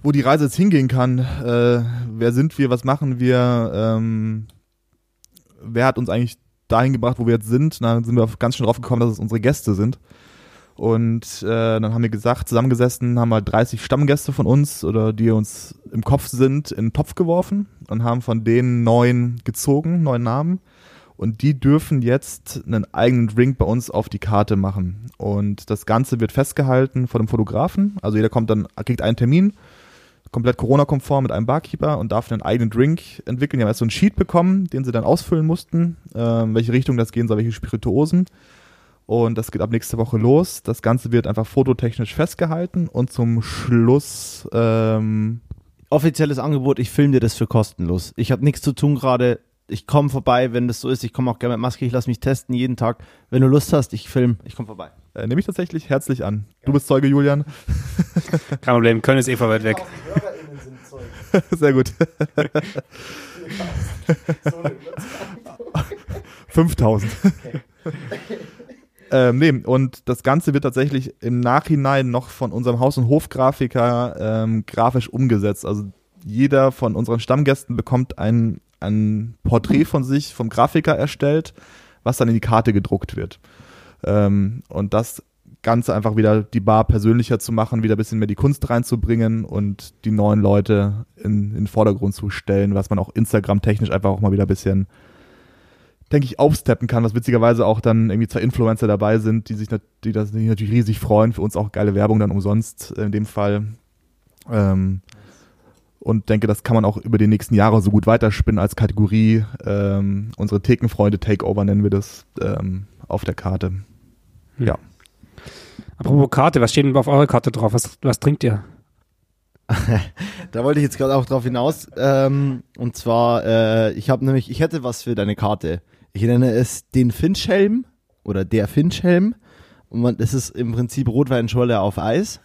wo die Reise jetzt hingehen kann. Äh, wer sind wir, was machen wir, ähm, wer hat uns eigentlich dahin gebracht, wo wir jetzt sind. Dann sind wir ganz schön drauf gekommen, dass es unsere Gäste sind. Und äh, dann haben wir gesagt, zusammengesessen, haben halt 30 Stammgäste von uns oder die uns im Kopf sind, in den Topf geworfen und haben von denen neun gezogen, neun Namen. Und die dürfen jetzt einen eigenen Drink bei uns auf die Karte machen. Und das Ganze wird festgehalten von dem Fotografen. Also jeder kommt dann, kriegt einen Termin, komplett Corona-konform mit einem Barkeeper und darf einen eigenen Drink entwickeln. Die haben erst so einen Sheet bekommen, den sie dann ausfüllen mussten, äh, welche Richtung das gehen soll, welche Spirituosen. Und das geht ab nächste Woche los. Das Ganze wird einfach fototechnisch festgehalten und zum Schluss ähm offizielles Angebot, ich filme dir das für kostenlos. Ich habe nichts zu tun gerade. Ich komme vorbei, wenn das so ist. Ich komme auch gerne mit Maske, ich lasse mich testen jeden Tag. Wenn du Lust hast, ich film, ich komme vorbei. Äh, Nehme ich tatsächlich herzlich an. Du bist Zeuge, Julian. Kein Problem, Köln ist eh weit weg. Sehr gut. 5000. Okay. Ähm, nee, und das Ganze wird tatsächlich im Nachhinein noch von unserem Haus- und Hofgrafiker ähm, grafisch umgesetzt. Also jeder von unseren Stammgästen bekommt ein, ein Porträt von sich vom Grafiker erstellt, was dann in die Karte gedruckt wird. Ähm, und das Ganze einfach wieder die Bar persönlicher zu machen, wieder ein bisschen mehr die Kunst reinzubringen und die neuen Leute in, in den Vordergrund zu stellen, was man auch Instagram-technisch einfach auch mal wieder ein bisschen denke ich, aufsteppen kann, was witzigerweise auch dann irgendwie zwei Influencer dabei sind, die sich, die das natürlich riesig freuen. Für uns auch geile Werbung dann umsonst in dem Fall. Ähm, und denke, das kann man auch über die nächsten Jahre so gut weiterspinnen als Kategorie. Ähm, unsere Thekenfreunde Takeover nennen wir das ähm, auf der Karte. Hm. Ja. Apropos Karte, was steht denn auf eurer Karte drauf? Was, was trinkt ihr? da wollte ich jetzt gerade auch drauf hinaus. Ähm, und zwar, äh, ich habe nämlich, ich hätte was für deine Karte. Ich nenne es den Finchhelm oder der Finchhelm. Und man, das ist im Prinzip Rotweinschorle auf Eis.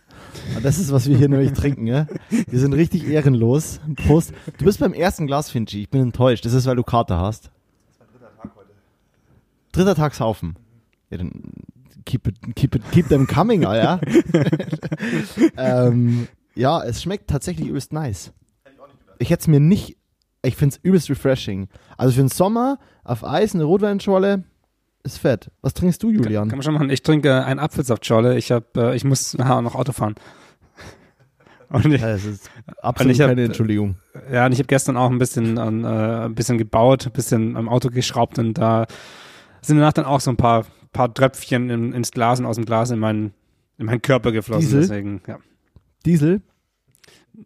Und das ist, was wir hier nämlich trinken. Ja? Wir sind richtig ehrenlos. Prost. Du bist beim ersten Glas, Finchi. Ich bin enttäuscht. Das ist, weil du Karte hast. Das ist mein dritter Tag heute. Dritter Tag saufen. Ja, dann keep, it, keep, it, keep them coming, Alter. ähm, ja, es schmeckt tatsächlich übelst nice. Ich hätte es mir nicht ich finde es übelst refreshing. Also für den Sommer auf Eis eine Rotweinschorle ist fett. Was trinkst du, Julian? Kann, kann man schon machen. Ich trinke äh, einen Apfelsaftschorle. Ich habe, äh, ich muss nachher noch Auto fahren. Und ich, das ist absolut keine hab, Entschuldigung. Ja, und ich habe gestern auch ein bisschen, äh, ein bisschen gebaut, ein bisschen am Auto geschraubt und da sind danach dann auch so ein paar, paar Tröpfchen in, ins Glas und aus dem Glas in meinen, in meinen Körper geflossen. Diesel? Deswegen, ja. Diesel?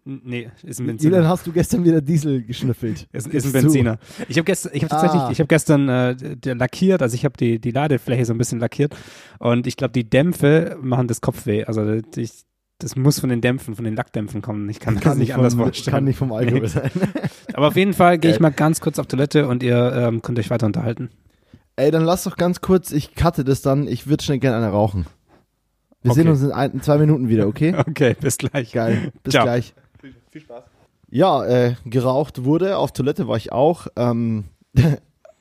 Nee, ist ein Benziner. Dann hast du gestern wieder Diesel geschnüffelt. Ist, ist ein Benziner. Ich habe gestern, ich habe tatsächlich, ah. ich habe gestern äh, lackiert, also ich habe die die Ladefläche so ein bisschen lackiert und ich glaube, die Dämpfe machen das Kopfweh. Also ich, das muss von den Dämpfen, von den Lackdämpfen kommen. Ich kann, kann das nicht anders vom, vorstellen. Kann nicht vom Alkohol nee. sein. Aber auf jeden Fall gehe ich mal ganz kurz auf Toilette und ihr ähm, könnt euch weiter unterhalten. Ey, dann lass doch ganz kurz, ich cutte das dann, ich würde schnell gerne eine rauchen. Wir okay. sehen uns in, ein, in, zwei Minuten wieder, okay? Okay, bis gleich. Geil. Bis Ciao. gleich. Viel, viel Spaß. Ja, äh, geraucht wurde, auf Toilette war ich auch. Ähm,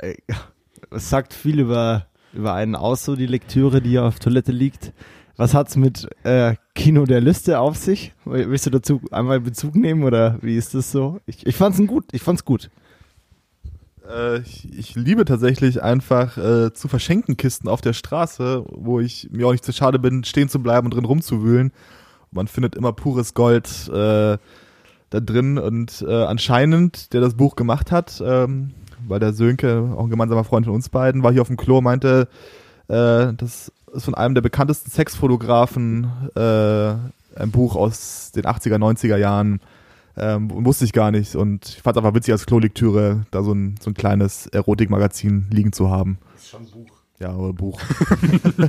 es sagt viel über, über einen aus, so die Lektüre, die auf Toilette liegt. Was hat's mit äh, Kino der Liste auf sich? Willst du dazu einmal Bezug nehmen oder wie ist das so? Ich, ich fand's gut, ich fand's gut. Äh, ich, ich, liebe tatsächlich einfach äh, zu verschenken Kisten auf der Straße, wo ich mir auch nicht zu schade bin, stehen zu bleiben und drin rumzuwühlen. Man findet immer pures Gold äh, da drin und äh, anscheinend, der das Buch gemacht hat, ähm, weil der Sönke, auch ein gemeinsamer Freund von uns beiden, war hier auf dem Klo, meinte, äh, das ist von einem der bekanntesten Sexfotografen ein Buch aus den 80er, 90er Jahren ähm, wusste ich gar nicht. Und ich fand es einfach witzig als Klolektüre, da so ein, so ein kleines Erotikmagazin liegen zu haben. Das ist schon ein Buch. Ja, aber Buch.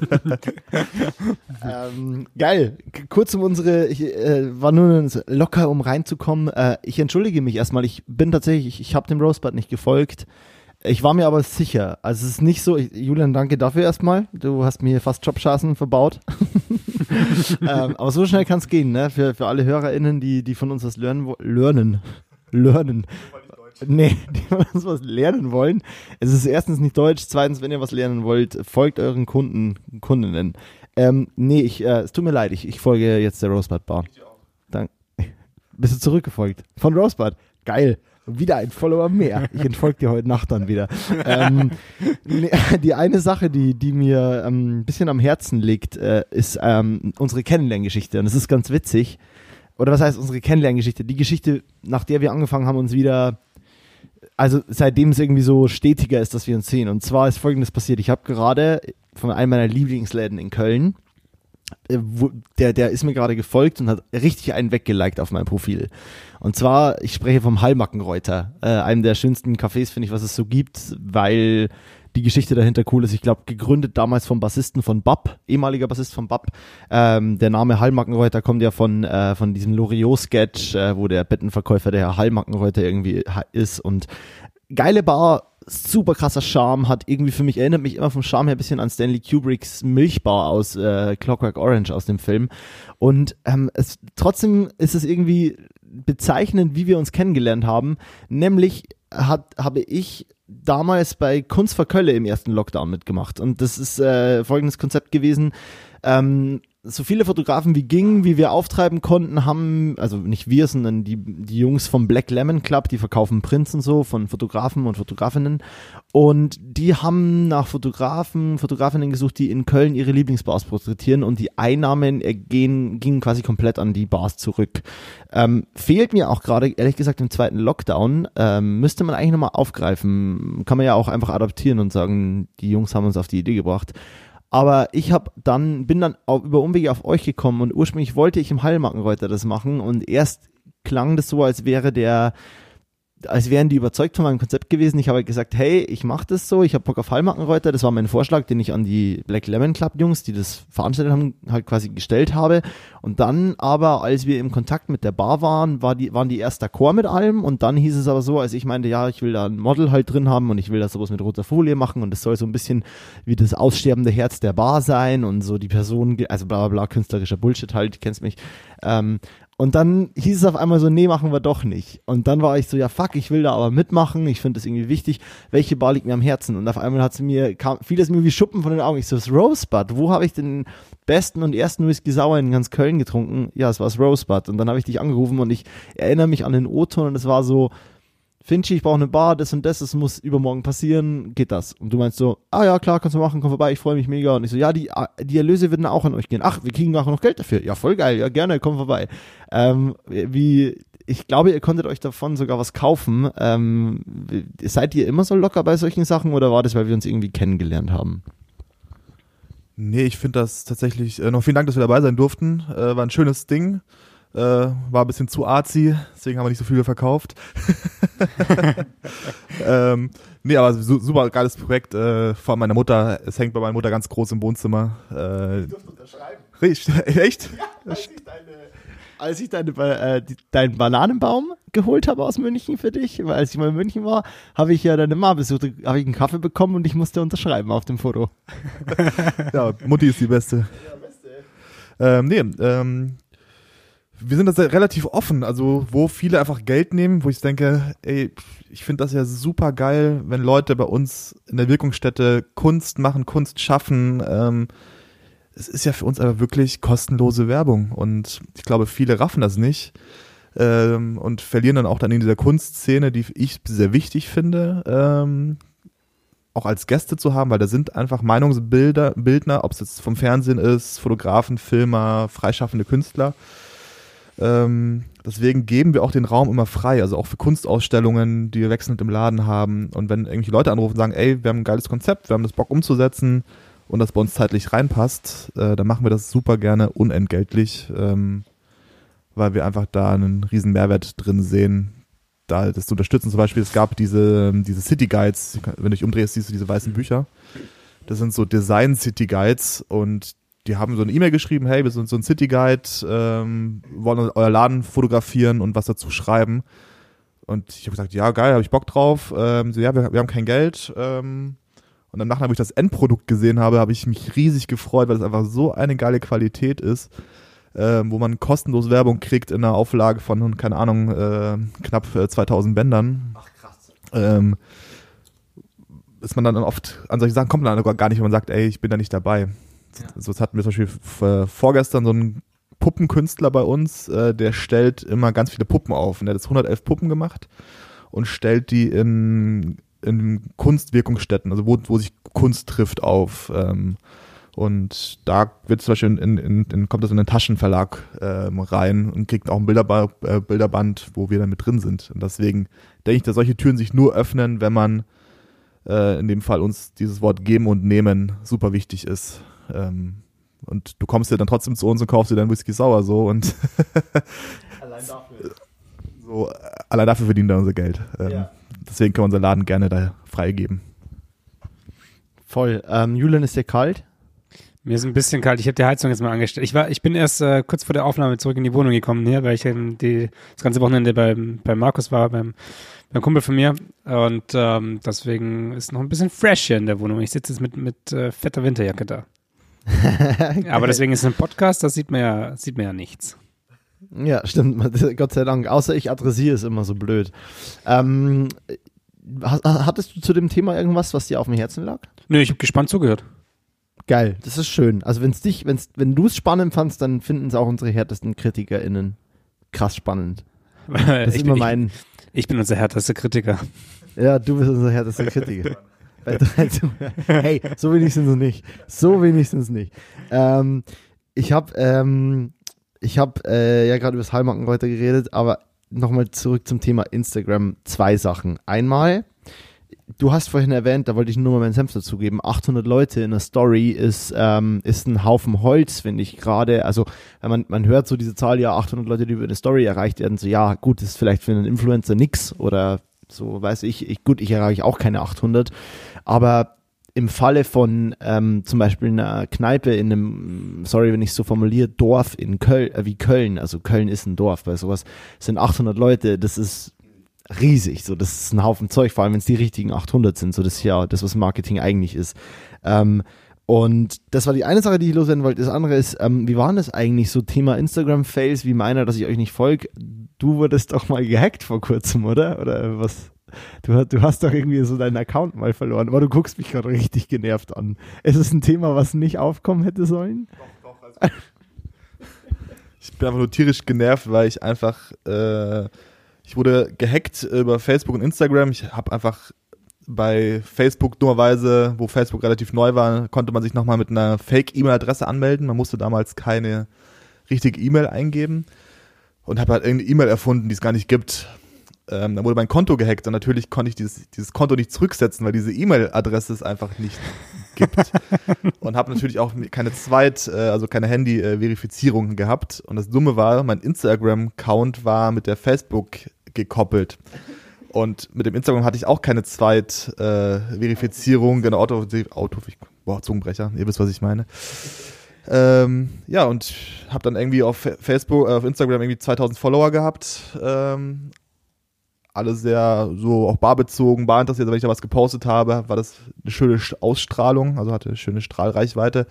ähm, geil. Kurz um unsere, ich äh, war nur locker, um reinzukommen. Äh, ich entschuldige mich erstmal. Ich bin tatsächlich, ich, ich habe dem Rosebud nicht gefolgt. Ich war mir aber sicher. Also es ist nicht so, ich, Julian, danke dafür erstmal. Du hast mir fast Jobchancen verbaut. ähm, aber so schnell kann es gehen, ne? Für, für alle HörerInnen, die, die von uns was lernen lernen. Lernen. Nee, die von uns was lernen wollen. Es ist erstens nicht Deutsch, zweitens, wenn ihr was lernen wollt, folgt euren Kunden, Kundinnen. Ähm, nee, ich, äh, es tut mir leid, ich, ich folge jetzt der Rosebud Bar. Dank. Bist du zurückgefolgt? Von Rosebud? Geil. Wieder ein Follower mehr. Ich entfolge dir heute Nacht dann wieder. ähm, die eine Sache, die, die mir ähm, ein bisschen am Herzen liegt, äh, ist ähm, unsere Kennenlerngeschichte. Und es ist ganz witzig. Oder was heißt unsere Kennenlerngeschichte? Die Geschichte, nach der wir angefangen haben, uns wieder also seitdem es irgendwie so stetiger ist, dass wir uns sehen. Und zwar ist folgendes passiert. Ich habe gerade von einem meiner Lieblingsläden in Köln, äh, der, der ist mir gerade gefolgt und hat richtig einen weggeliked auf meinem Profil. Und zwar, ich spreche vom Hallmackenreuter, äh, einem der schönsten Cafés, finde ich, was es so gibt, weil die Geschichte dahinter cool ist. Ich glaube, gegründet damals vom Bassisten von Bab, ehemaliger Bassist von Bab. Ähm, der Name Hallmackenreuter kommt ja von, äh, von diesem Loriot-Sketch, äh, wo der Bettenverkäufer der Herr Hallmackenreuter irgendwie ist. Und geile Bar, super krasser Charme, hat irgendwie für mich, erinnert mich immer vom Charme her ein bisschen an Stanley Kubricks Milchbar aus äh, Clockwork Orange aus dem Film. Und ähm, es, trotzdem ist es irgendwie bezeichnend, wie wir uns kennengelernt haben. Nämlich hat, habe ich damals bei Kunst vor Kölle im ersten Lockdown mitgemacht. Und das ist äh, folgendes Konzept gewesen. Ähm, so viele Fotografen wie ging, wie wir auftreiben konnten, haben, also nicht wir, sondern die, die Jungs vom Black Lemon Club, die verkaufen Prints und so von Fotografen und Fotografinnen. Und die haben nach Fotografen, Fotografinnen gesucht, die in Köln ihre Lieblingsbars porträtieren und die Einnahmen gehen, gingen quasi komplett an die Bars zurück. Ähm, fehlt mir auch gerade, ehrlich gesagt, im zweiten Lockdown, ähm, müsste man eigentlich nochmal aufgreifen. Kann man ja auch einfach adaptieren und sagen, die Jungs haben uns auf die Idee gebracht. Aber ich habe dann, bin dann auf, über Umwege auf euch gekommen und ursprünglich wollte ich im Hallmackenreuter das machen. Und erst klang das so, als wäre der als wären die überzeugt von meinem Konzept gewesen. Ich habe halt gesagt, hey, ich mache das so, ich habe Bock auf Hallmarkenreuter. Das war mein Vorschlag, den ich an die Black Lemon Club Jungs, die das veranstaltet haben, halt quasi gestellt habe. Und dann aber, als wir im Kontakt mit der Bar waren, war die, waren die erst d'accord mit allem. Und dann hieß es aber so, als ich meinte, ja, ich will da ein Model halt drin haben und ich will da sowas mit roter Folie machen und es soll so ein bisschen wie das aussterbende Herz der Bar sein und so die Person, also bla bla bla, künstlerischer Bullshit halt, kennst mich. Ähm, und dann hieß es auf einmal so, nee, machen wir doch nicht. Und dann war ich so, ja fuck, ich will da aber mitmachen, ich finde das irgendwie wichtig. Welche Bar liegt mir am Herzen? Und auf einmal hat sie mir, kam, fiel es mir wie Schuppen von den Augen. Ich so, das Rosebud, wo habe ich den besten und ersten Whisky Sauer in ganz Köln getrunken? Ja, es war das Rosebud. Und dann habe ich dich angerufen und ich erinnere mich an den O-Ton und es war so, Finchi, ich brauche eine Bar, das und das, das muss übermorgen passieren, geht das? Und du meinst so, ah ja, klar, kannst du machen, komm vorbei, ich freue mich mega. Und ich so, ja, die, die Erlöse würden auch an euch gehen. Ach, wir kriegen nachher noch Geld dafür. Ja, voll geil, ja, gerne, komm vorbei. Ähm, wie, ich glaube, ihr konntet euch davon sogar was kaufen. Ähm, seid ihr immer so locker bei solchen Sachen oder war das, weil wir uns irgendwie kennengelernt haben? Nee, ich finde das tatsächlich, äh, noch vielen Dank, dass wir dabei sein durften. Äh, war ein schönes Ding. Äh, war ein bisschen zu arzi, deswegen haben wir nicht so viele verkauft. ähm, nee, aber su super geiles Projekt. Äh, vor allem meiner Mutter. Es hängt bei meiner Mutter ganz groß im Wohnzimmer. Äh, ich durfte unterschreiben. Echt? Ja, als ich deine, als ich deine, äh, die, deinen Bananenbaum geholt habe aus München für dich, weil als ich mal in München war, habe ich ja deine Mama besucht, habe ich einen Kaffee bekommen und ich musste unterschreiben auf dem Foto. ja, Mutti ist die Beste. Ja, beste. Ähm, nee, ähm, wir sind da relativ offen, also wo viele einfach Geld nehmen, wo ich denke, ey, ich finde das ja super geil, wenn Leute bei uns in der Wirkungsstätte Kunst machen, Kunst schaffen. Ähm, es ist ja für uns aber wirklich kostenlose Werbung und ich glaube, viele raffen das nicht ähm, und verlieren dann auch dann in dieser Kunstszene, die ich sehr wichtig finde, ähm, auch als Gäste zu haben, weil da sind einfach Meinungsbilder, Bildner, ob es jetzt vom Fernsehen ist, Fotografen, Filmer, freischaffende Künstler ähm, deswegen geben wir auch den Raum immer frei, also auch für Kunstausstellungen, die wir wechselnd im Laden haben. Und wenn irgendwelche Leute anrufen und sagen, ey, wir haben ein geiles Konzept, wir haben das Bock umzusetzen und das bei uns zeitlich reinpasst, äh, dann machen wir das super gerne unentgeltlich, ähm, weil wir einfach da einen riesen Mehrwert drin sehen, da das zu unterstützen. Zum Beispiel, es gab diese, diese City Guides, wenn du dich umdrehst, siehst du diese weißen Bücher. Das sind so Design City Guides und die haben so eine E-Mail geschrieben, hey, wir sind so ein City Guide, ähm, wollen euer Laden fotografieren und was dazu schreiben. Und ich habe gesagt, ja, geil, habe ich Bock drauf. Ähm, so, ja, wir, wir, haben kein Geld. Ähm, und dann nachdem ich das Endprodukt gesehen habe, habe ich mich riesig gefreut, weil es einfach so eine geile Qualität ist, ähm, wo man kostenlos Werbung kriegt in einer Auflage von, keine Ahnung, äh, knapp 2000 äh, Bändern. Ach krass. Ähm, ist man dann oft an solche Sachen kommt man dann gar nicht, wenn man sagt, ey, ich bin da nicht dabei. Ja. So, das hatten wir zum Beispiel vorgestern so einen Puppenkünstler bei uns, äh, der stellt immer ganz viele Puppen auf. Und der hat jetzt 111 Puppen gemacht. und stellt die in, in Kunstwirkungsstätten, also wo, wo sich Kunst trifft, auf. Ähm, und da wird zum Beispiel in, in, in, kommt das in den Taschenverlag ähm, rein und kriegt auch ein Bilderba äh, Bilderband, wo wir dann mit drin sind. Und deswegen denke ich, dass solche Türen sich nur öffnen, wenn man äh, in dem Fall uns dieses Wort geben und nehmen super wichtig ist. Ähm, und du kommst ja dann trotzdem zu uns und kaufst dir dein Whisky sauer so und allein dafür. So, allein dafür verdienen wir unser Geld. Ähm, ja. Deswegen können wir unseren Laden gerne da freigeben. Voll. Ähm, Julian, ist dir kalt? Mir ist ein bisschen kalt. Ich habe die Heizung jetzt mal angestellt. Ich war, ich bin erst äh, kurz vor der Aufnahme zurück in die Wohnung gekommen hier, weil ich ähm, die, das ganze Wochenende beim, bei Markus war, beim, beim Kumpel von mir. Und ähm, deswegen ist noch ein bisschen fresh hier in der Wohnung. Ich sitze jetzt mit, mit äh, fetter Winterjacke da. Aber deswegen ist es ein Podcast, das sieht man ja, sieht man ja nichts. Ja, stimmt. Gott sei Dank. Außer ich adressiere es immer so blöd. Ähm, hattest du zu dem Thema irgendwas, was dir auf dem Herzen lag? Nö, ich habe gespannt zugehört. Geil, das ist schön. Also wenn's dich, wenn's, wenn du es spannend fandst, dann finden es auch unsere härtesten KritikerInnen krass spannend. Das ist immer mein. Ich, ich bin unser härtester Kritiker. Ja, du bist unser härtester Kritiker. hey, so wenigstens nicht. So wenigstens nicht. Ähm, ich habe ähm, ich habe äh, ja gerade über das Heilmarkenreuter geredet, aber nochmal zurück zum Thema Instagram. Zwei Sachen. Einmal, du hast vorhin erwähnt, da wollte ich nur mal meinen Senf dazugeben, 800 Leute in einer Story ist, ähm, ist ein Haufen Holz, finde ich gerade. Also man, man hört so diese Zahl, ja, 800 Leute, die über eine Story erreicht werden, so ja, gut, das ist vielleicht für einen Influencer nix oder so, weiß ich, ich gut, ich erreiche auch keine 800, aber im Falle von ähm, zum Beispiel einer Kneipe in einem, sorry, wenn ich es so formuliere, Dorf in Köln, äh, wie Köln, also Köln ist ein Dorf, bei sowas sind 800 Leute, das ist riesig. So, das ist ein Haufen Zeug, vor allem wenn es die richtigen 800 sind. So, das ist ja das, was Marketing eigentlich ist. Ähm, und das war die eine Sache, die ich loswerden wollte. Das andere ist, ähm, wie war das eigentlich so Thema Instagram-Fails, wie meiner, dass ich euch nicht folge? Du wurdest doch mal gehackt vor kurzem, oder? Oder was? Du, du hast doch irgendwie so deinen Account mal verloren, aber du guckst mich gerade richtig genervt an. Es ist ein Thema, was nicht aufkommen hätte sollen? Doch, doch. Also ich bin einfach nur tierisch genervt, weil ich einfach äh, ich wurde gehackt über Facebook und Instagram. Ich habe einfach bei Facebook dummerweise, wo Facebook relativ neu war, konnte man sich nochmal mit einer Fake-E-Mail-Adresse anmelden. Man musste damals keine richtige E-Mail eingeben und habe halt irgendeine E-Mail erfunden, die es gar nicht gibt. Ähm, dann wurde mein Konto gehackt und natürlich konnte ich dieses, dieses Konto nicht zurücksetzen, weil diese E-Mail-Adresse es einfach nicht gibt. und habe natürlich auch keine Zweit-, äh, also keine Handy-Verifizierung gehabt. Und das Dumme war, mein Instagram-Account war mit der Facebook gekoppelt. Und mit dem Instagram hatte ich auch keine Zweit-Verifizierung, äh, genau, Auto, Auto, boah, Zungenbrecher, ihr wisst, was ich meine. Ähm, ja, und habe dann irgendwie auf Facebook, äh, auf Instagram irgendwie 2000 Follower gehabt. Ähm, alle sehr so auch barbezogen, bar interessiert. Wenn ich da was gepostet habe, war das eine schöne Ausstrahlung, also hatte eine schöne Strahlreichweite.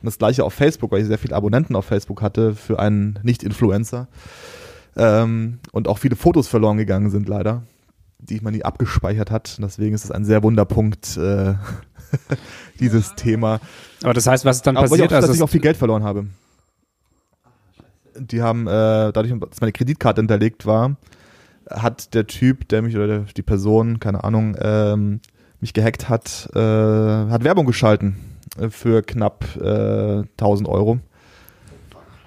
Und das gleiche auf Facebook, weil ich sehr viele Abonnenten auf Facebook hatte für einen Nicht-Influencer. Ähm, und auch viele Fotos verloren gegangen sind, leider, die man nie abgespeichert hat. deswegen ist es ein sehr Wunderpunkt, äh, dieses Thema. Aber das heißt, was ist dann Aber passiert? Ich auch, dass ich auch viel Geld verloren habe. Die haben, äh, dadurch, dass meine Kreditkarte hinterlegt war, hat der Typ, der mich oder die Person, keine Ahnung, ähm, mich gehackt hat, äh, hat Werbung geschalten äh, für knapp äh, 1000 Euro.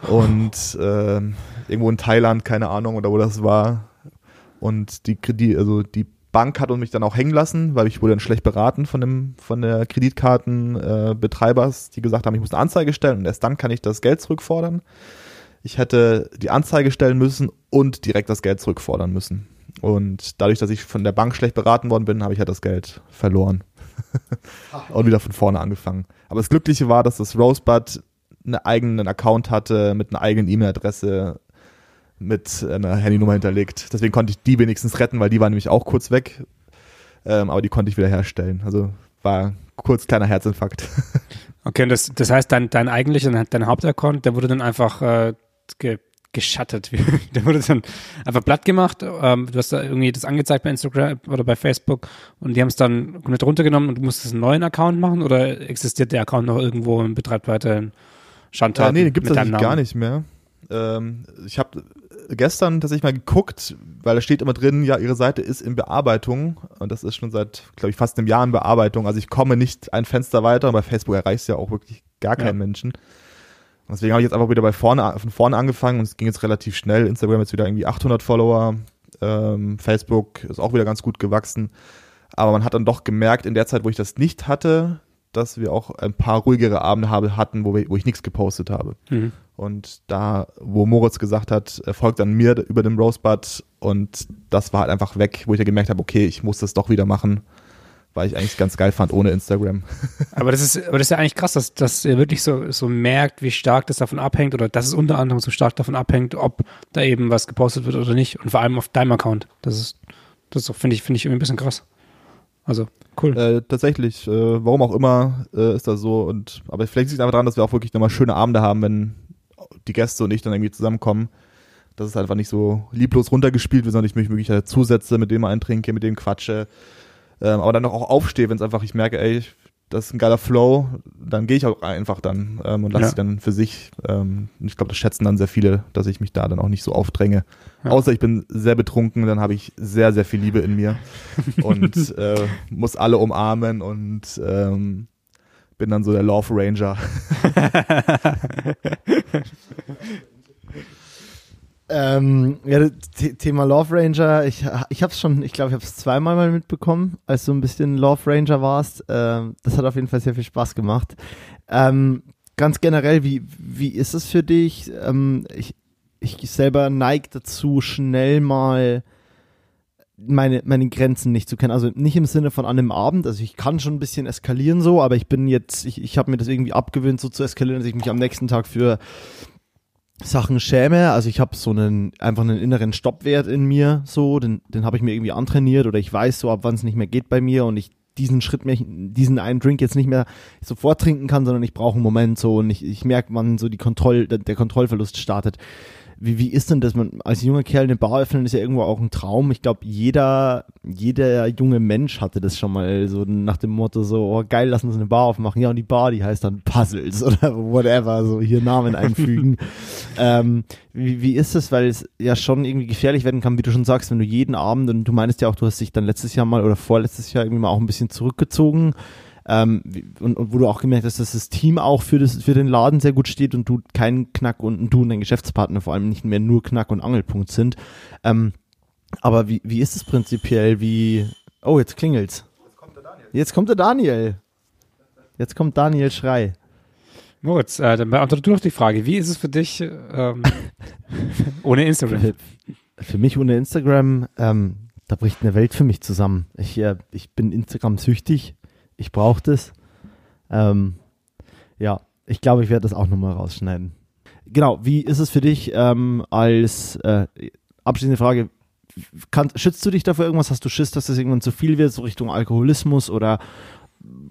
Und äh, irgendwo in Thailand, keine Ahnung, oder wo das war. Und die Kredit, also die Bank hat mich dann auch hängen lassen, weil ich wurde dann schlecht beraten von dem von der Kreditkartenbetreibers, äh, die gesagt haben, ich muss eine Anzeige stellen und erst dann kann ich das Geld zurückfordern. Ich hätte die Anzeige stellen müssen und direkt das Geld zurückfordern müssen. Und dadurch, dass ich von der Bank schlecht beraten worden bin, habe ich halt das Geld verloren. und wieder von vorne angefangen. Aber das Glückliche war, dass das Rosebud einen eigenen Account hatte mit einer eigenen E-Mail-Adresse mit einer Handynummer hinterlegt. Deswegen konnte ich die wenigstens retten, weil die war nämlich auch kurz weg. Ähm, aber die konnte ich wieder herstellen. Also war kurz kleiner Herzinfarkt. Okay, und das, das heißt, dein, dein eigentlicher, dein Hauptaccount, der wurde dann einfach äh, ge, geschattet. der wurde dann einfach platt gemacht. Ähm, du hast da irgendwie das angezeigt bei Instagram oder bei Facebook und die haben es dann komplett runtergenommen und du musstest einen neuen Account machen oder existiert der Account noch irgendwo und betreibt weiterhin Schandtaten? Äh, nee, den gibt es eigentlich gar nicht mehr. Ähm, ich habe gestern tatsächlich mal geguckt, weil da steht immer drin, ja, ihre Seite ist in Bearbeitung und das ist schon seit, glaube ich, fast einem Jahr in Bearbeitung. Also ich komme nicht ein Fenster weiter und bei Facebook erreicht es ja auch wirklich gar keinen ja. Menschen. Deswegen habe ich jetzt einfach wieder bei vorne, von vorne angefangen und es ging jetzt relativ schnell. Instagram jetzt wieder irgendwie 800 Follower, ähm, Facebook ist auch wieder ganz gut gewachsen. Aber man hat dann doch gemerkt, in der Zeit, wo ich das nicht hatte, dass wir auch ein paar ruhigere Abende habe, hatten, wo, wir, wo ich nichts gepostet habe. Mhm. Und da, wo Moritz gesagt hat, er folgt an mir über dem Rosebud und das war halt einfach weg, wo ich ja gemerkt habe, okay, ich muss das doch wieder machen, weil ich eigentlich ganz geil fand ohne Instagram. aber das ist, aber das ist ja eigentlich krass, dass, dass ihr wirklich so, so merkt, wie stark das davon abhängt oder dass es unter anderem so stark davon abhängt, ob da eben was gepostet wird oder nicht und vor allem auf deinem Account. Das ist, das finde ich, finde ich irgendwie ein bisschen krass. Also, cool. Äh, tatsächlich, äh, warum auch immer, äh, ist das so. Und, aber vielleicht liegt es einfach daran, dass wir auch wirklich nochmal schöne Abende haben, wenn die Gäste und ich dann irgendwie zusammenkommen. Das ist einfach nicht so lieblos runtergespielt wird, sondern ich mich wirklich dazusetze, mit dem eintrinke, mit dem quatsche. Ähm, aber dann auch aufstehe, wenn es einfach, ich merke, ey, ich das ist ein geiler Flow, dann gehe ich auch einfach dann ähm, und lasse ja. sie dann für sich. Ähm, ich glaube, das schätzen dann sehr viele, dass ich mich da dann auch nicht so aufdränge. Ja. Außer ich bin sehr betrunken, dann habe ich sehr, sehr viel Liebe in mir und äh, muss alle umarmen und ähm, bin dann so der Love Ranger. Ähm, ja, Thema Love Ranger, ich, ich habe es schon, ich glaube, ich habe es zweimal mal mitbekommen, als du ein bisschen Love Ranger warst. Ähm, das hat auf jeden Fall sehr viel Spaß gemacht. Ähm, ganz generell, wie, wie ist es für dich? Ähm, ich, ich selber neige dazu, schnell mal meine, meine Grenzen nicht zu kennen. Also nicht im Sinne von an einem Abend, also ich kann schon ein bisschen eskalieren so, aber ich bin jetzt, ich, ich habe mir das irgendwie abgewöhnt, so zu eskalieren, dass ich mich am nächsten Tag für Sachen schäme. Also ich habe so einen einfach einen inneren Stoppwert in mir, so den, den habe ich mir irgendwie antrainiert oder ich weiß so, ab wann es nicht mehr geht bei mir und ich diesen Schritt, mehr, diesen einen Drink jetzt nicht mehr sofort trinken kann, sondern ich brauche einen Moment so und ich, ich merke, wann so die Kontroll, der, der Kontrollverlust startet wie, wie ist denn das? Man, als junger Kerl eine Bar öffnen ist ja irgendwo auch ein Traum. Ich glaube, jeder, jeder junge Mensch hatte das schon mal so nach dem Motto so, oh geil, lass uns eine Bar aufmachen. Ja, und die Bar, die heißt dann Puzzles oder whatever, so hier Namen einfügen. ähm, wie, wie ist das? Weil es ja schon irgendwie gefährlich werden kann, wie du schon sagst, wenn du jeden Abend, und du meinst ja auch, du hast dich dann letztes Jahr mal oder vorletztes Jahr irgendwie mal auch ein bisschen zurückgezogen ähm, und, und wo du auch gemerkt hast, dass das Team auch für, das, für den Laden sehr gut steht und du kein Knack und du und dein Geschäftspartner vor allem nicht mehr nur Knack und Angelpunkt sind. Ähm, aber wie, wie ist es prinzipiell? Wie. Oh, jetzt klingelt's. Jetzt kommt der Daniel. Jetzt kommt der Daniel. Jetzt kommt Daniel Schrei. Moritz, äh, dann beantworte du noch die Frage. Wie ist es für dich ähm, ohne Instagram? Für, für, mich ohne Instagram, ähm, da bricht eine Welt für mich zusammen. Ich, äh, ich bin Instagram süchtig ich brauche das. Ähm, ja, ich glaube, ich werde das auch nochmal rausschneiden. Genau, wie ist es für dich ähm, als äh, abschließende Frage? Kann, schützt du dich dafür irgendwas? Hast du Schiss, dass das irgendwann zu viel wird, so Richtung Alkoholismus oder,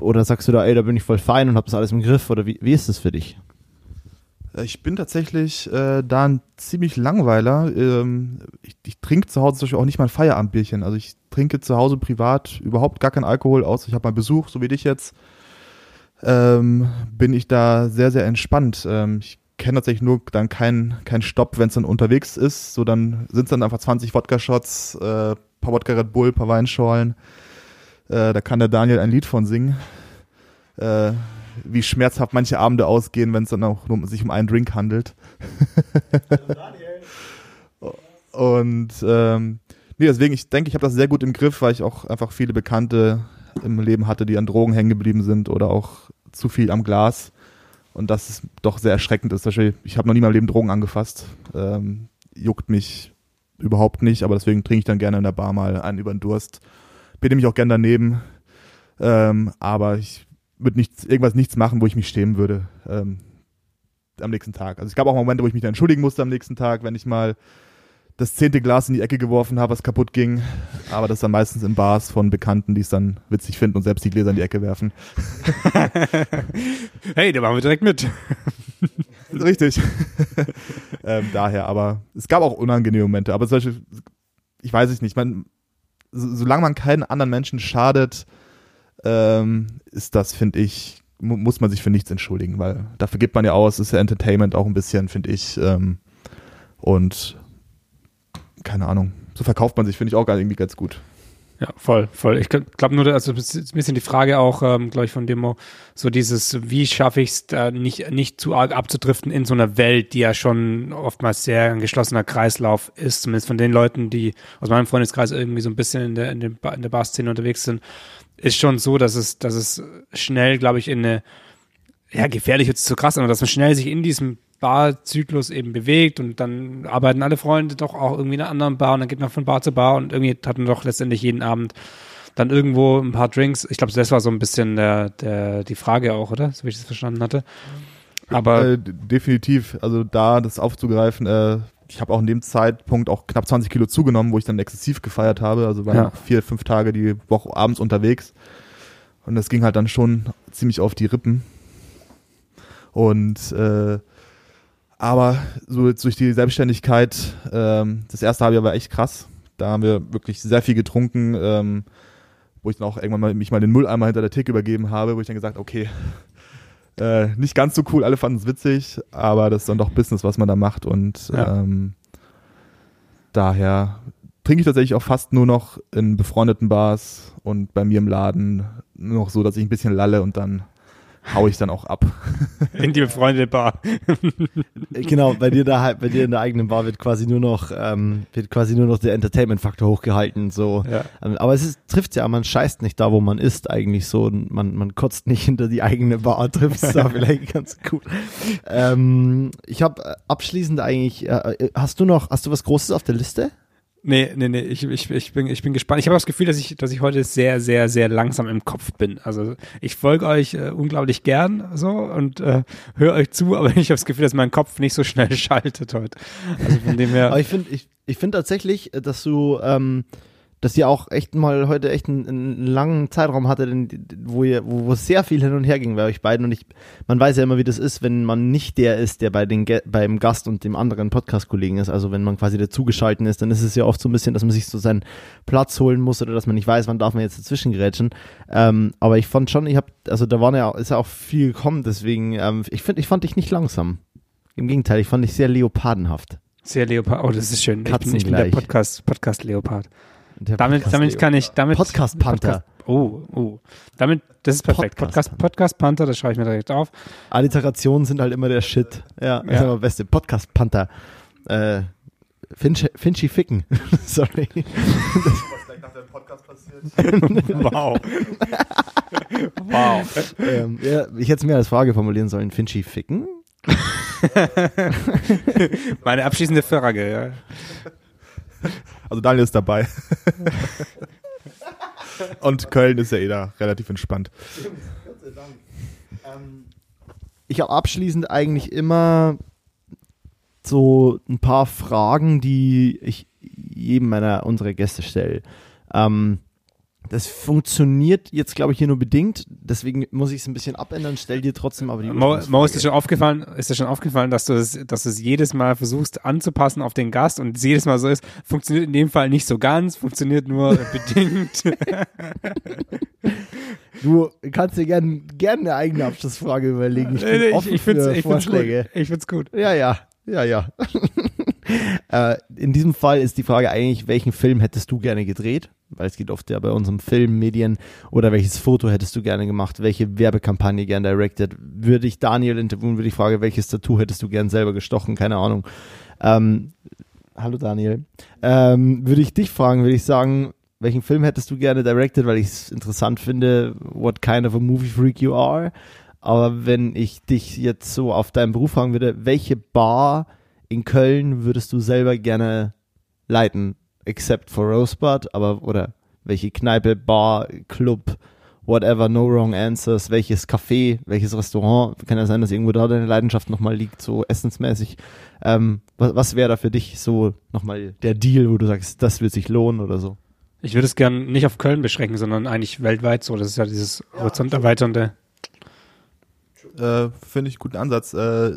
oder sagst du da, ey, da bin ich voll fein und hab das alles im Griff? Oder wie, wie ist es für dich? Äh, ich bin tatsächlich äh, da ein ziemlich Langweiler. Ähm, ich, ich trinke zu Hause zum Beispiel auch nicht mal ein Feierabendbierchen. Also ich trinke zu Hause privat überhaupt gar keinen Alkohol, außer ich habe mal Besuch, so wie dich jetzt. Ähm, bin ich da sehr, sehr entspannt. Ähm, ich kenne tatsächlich nur dann keinen kein Stopp, wenn es dann unterwegs ist. So dann sind es dann einfach 20 Wodka-Shots, äh, paar Wodka Red Bull, paar Weinschorlen. Äh, da kann der Daniel ein Lied von singen. Äh, wie schmerzhaft manche Abende ausgehen, wenn es dann auch nur sich um einen Drink handelt. Und ähm, nee, deswegen, ich denke, ich habe das sehr gut im Griff, weil ich auch einfach viele Bekannte im Leben hatte, die an Drogen hängen geblieben sind oder auch zu viel am Glas. Und das ist doch sehr erschreckend ist. Ich habe noch nie in meinem Leben Drogen angefasst. Ähm, juckt mich überhaupt nicht, aber deswegen trinke ich dann gerne in der Bar mal einen über den Durst. Bin nämlich auch gern daneben. Ähm, aber ich würde nichts, irgendwas nichts machen, wo ich mich schämen würde ähm, am nächsten Tag. Also es gab auch Momente, wo ich mich dann entschuldigen musste am nächsten Tag, wenn ich mal das zehnte Glas in die Ecke geworfen habe, was kaputt ging. Aber das dann meistens in Bars von Bekannten, die es dann witzig finden und selbst die Gläser in die Ecke werfen. hey, da machen wir direkt mit. Richtig. ähm, daher, aber es gab auch unangenehme Momente. Aber solche, ich weiß es nicht, man, solange man keinen anderen Menschen schadet, ähm, ist das, finde ich, mu muss man sich für nichts entschuldigen, weil dafür gibt man ja aus, ist ja Entertainment auch ein bisschen, finde ich. Ähm, und keine Ahnung. So verkauft man sich, finde ich auch irgendwie ganz gut. Ja, voll, voll. Ich glaube nur, also ist ein bisschen die Frage auch, ähm, glaube ich, von Demo, so dieses, wie schaffe ich es, da nicht, nicht zu arg abzudriften in so einer Welt, die ja schon oftmals sehr ein geschlossener Kreislauf ist, zumindest von den Leuten, die aus meinem Freundeskreis irgendwie so ein bisschen in der, in, in der Bar-Szene unterwegs sind, ist schon so, dass es, dass es schnell, glaube ich, in eine, ja, gefährlich jetzt zu krass, aber dass man schnell sich in diesem Barzyklus eben bewegt und dann arbeiten alle Freunde doch auch irgendwie in einer anderen Bar und dann geht man von Bar zu Bar und irgendwie hat man doch letztendlich jeden Abend dann irgendwo ein paar Drinks. Ich glaube, das war so ein bisschen der, der, die Frage auch, oder? So wie ich das verstanden hatte. Aber äh, definitiv, also da das aufzugreifen, äh, ich habe auch in dem Zeitpunkt auch knapp 20 Kilo zugenommen, wo ich dann exzessiv gefeiert habe. Also war ja. vier, fünf Tage die Woche abends unterwegs. Und das ging halt dann schon ziemlich auf die Rippen. Und äh, aber so durch die Selbstständigkeit, ähm, das erste habe ich aber echt krass. Da haben wir wirklich sehr viel getrunken, ähm, wo ich dann auch irgendwann mal mich mal den Mülleimer hinter der Theke übergeben habe, wo ich dann gesagt, okay, äh, nicht ganz so cool, alle fanden es witzig, aber das ist dann doch Business, was man da macht. Und ja. ähm, daher trinke ich tatsächlich auch fast nur noch in befreundeten Bars und bei mir im Laden. Nur noch so, dass ich ein bisschen lalle und dann hau ich dann auch ab. In die befreundete Bar. genau, bei dir da halt, bei dir in der eigenen Bar wird quasi nur noch, ähm, wird quasi nur noch der Entertainment-Faktor hochgehalten, so. Ja. Ähm, aber es trifft ja, man scheißt nicht da, wo man ist, eigentlich so. Man, man kotzt nicht hinter die eigene Bar, trifft es da vielleicht ganz gut. Ähm, ich habe äh, abschließend eigentlich, äh, äh, hast du noch, hast du was Großes auf der Liste? Nee, nee, nee, ich, ich, ich, bin, ich bin gespannt. Ich habe das Gefühl, dass ich, dass ich heute sehr, sehr, sehr langsam im Kopf bin. Also ich folge euch äh, unglaublich gern so und äh, höre euch zu, aber ich habe das Gefühl, dass mein Kopf nicht so schnell schaltet heute. Also von dem her. Aber ich finde ich, ich find tatsächlich, äh, dass du ähm, dass ihr auch echt mal heute echt einen, einen langen Zeitraum hattet, wo ihr, wo, wo sehr viel hin und her ging bei euch beiden. Und ich, man weiß ja immer, wie das ist, wenn man nicht der ist, der bei den beim Gast und dem anderen Podcast-Kollegen ist. Also wenn man quasi dazugeschalten ist, dann ist es ja oft so ein bisschen, dass man sich so seinen Platz holen muss oder dass man nicht weiß, wann darf man jetzt dazwischen gerätschen. Ähm, aber ich fand schon, ich habe, also da waren ja, ist ja auch viel gekommen, deswegen, ähm, ich finde, ich fand dich nicht langsam. Im Gegenteil, ich fand dich sehr leopardenhaft. Sehr Leopard. Oh, das ist schön. Ich bin, ich bin der Podcast, Podcast Leopard. Damit, damit kann ich, damit. Podcast Panther. Podcast, oh, oh. Damit, das ist perfekt. Podcast, Podcast Panther, das schreibe ich mir direkt auf. Alliterationen sind halt immer der Shit. Ja, ja. ist immer beste. Podcast Panther. Äh, Finch, Finchy Ficken. Sorry. Was gleich nach dem Podcast passiert. wow. wow. Ähm, ja, ich hätte es mir als Frage formulieren sollen. Finchy Ficken? Meine abschließende Frage, ja. Also Daniel ist dabei. Und Köln ist ja eh da relativ entspannt. Ähm, ich habe abschließend eigentlich immer so ein paar Fragen, die ich jedem meiner unserer Gäste stelle. Ähm, das funktioniert jetzt, glaube ich, hier nur bedingt. Deswegen muss ich es ein bisschen abändern. Stell dir trotzdem aber die Mo, Mo ist dir schon aufgefallen, ist dir schon aufgefallen, dass du es, dass du es jedes Mal versuchst anzupassen auf den Gast und es jedes Mal so ist. Funktioniert in dem Fall nicht so ganz, funktioniert nur bedingt. du kannst dir gerne gern eine eigene Abschlussfrage überlegen. Ich, bin offen ich, ich find's, ich Vorschläge. Find's gut. Ich find's gut. Ja, ja, ja, ja. äh, in diesem Fall ist die Frage eigentlich, welchen Film hättest du gerne gedreht? Weil es geht oft ja bei unserem Film, Medien. Oder welches Foto hättest du gerne gemacht? Welche Werbekampagne gerne directed? Würde ich Daniel interviewen, würde ich fragen, welches Tattoo hättest du gern selber gestochen? Keine Ahnung. Ähm, hallo Daniel. Ähm, würde ich dich fragen, würde ich sagen, welchen Film hättest du gerne directed, weil ich es interessant finde, what kind of a movie freak you are. Aber wenn ich dich jetzt so auf deinen Beruf fragen würde, welche Bar in Köln würdest du selber gerne leiten? Except for Rosebud, aber oder welche Kneipe, Bar, Club, whatever, no wrong answers, welches Café, welches Restaurant, kann ja sein, dass irgendwo da deine Leidenschaft nochmal liegt, so essensmäßig. Ähm, was was wäre da für dich so nochmal der Deal, wo du sagst, das wird sich lohnen oder so? Ich würde es gern nicht auf Köln beschränken, sondern eigentlich weltweit so. Das ist ja dieses ja, horizonterweiternde. Äh, Finde ich guten Ansatz. Äh,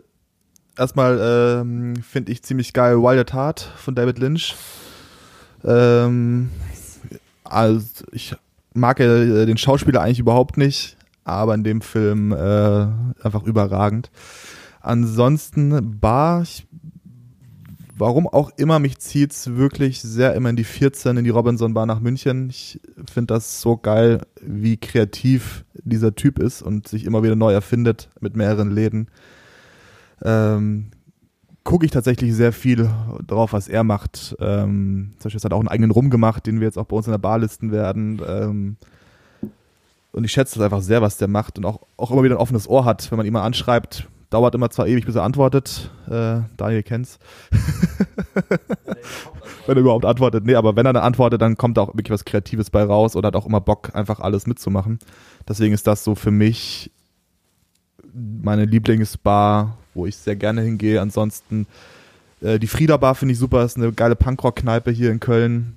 erstmal ähm, finde ich ziemlich geil Wild at Heart von David Lynch. Ähm, also ich mag ja den Schauspieler eigentlich überhaupt nicht, aber in dem Film äh, einfach überragend. Ansonsten Bar, ich warum auch immer, mich zieht's wirklich sehr immer in die 14, in die Robinson Bar nach München. Ich finde das so geil, wie kreativ dieser Typ ist und sich immer wieder neu erfindet mit mehreren Läden. Ähm, gucke ich tatsächlich sehr viel drauf, was er macht. Ähm, zum Beispiel hat auch einen eigenen Rum gemacht, den wir jetzt auch bei uns in der Bar listen werden. Ähm, und ich schätze das einfach sehr, was der macht und auch, auch immer wieder ein offenes Ohr hat, wenn man ihn mal anschreibt. Dauert immer zwar ewig, bis er antwortet. Äh, Daniel kennt's. wenn er überhaupt antwortet. Nee, aber wenn er dann antwortet, dann kommt da auch wirklich was Kreatives bei raus oder hat auch immer Bock, einfach alles mitzumachen. Deswegen ist das so für mich meine Lieblingsbar, wo ich sehr gerne hingehe. Ansonsten äh, die Frieda Bar finde ich super, ist eine geile Punkrock-Kneipe hier in Köln.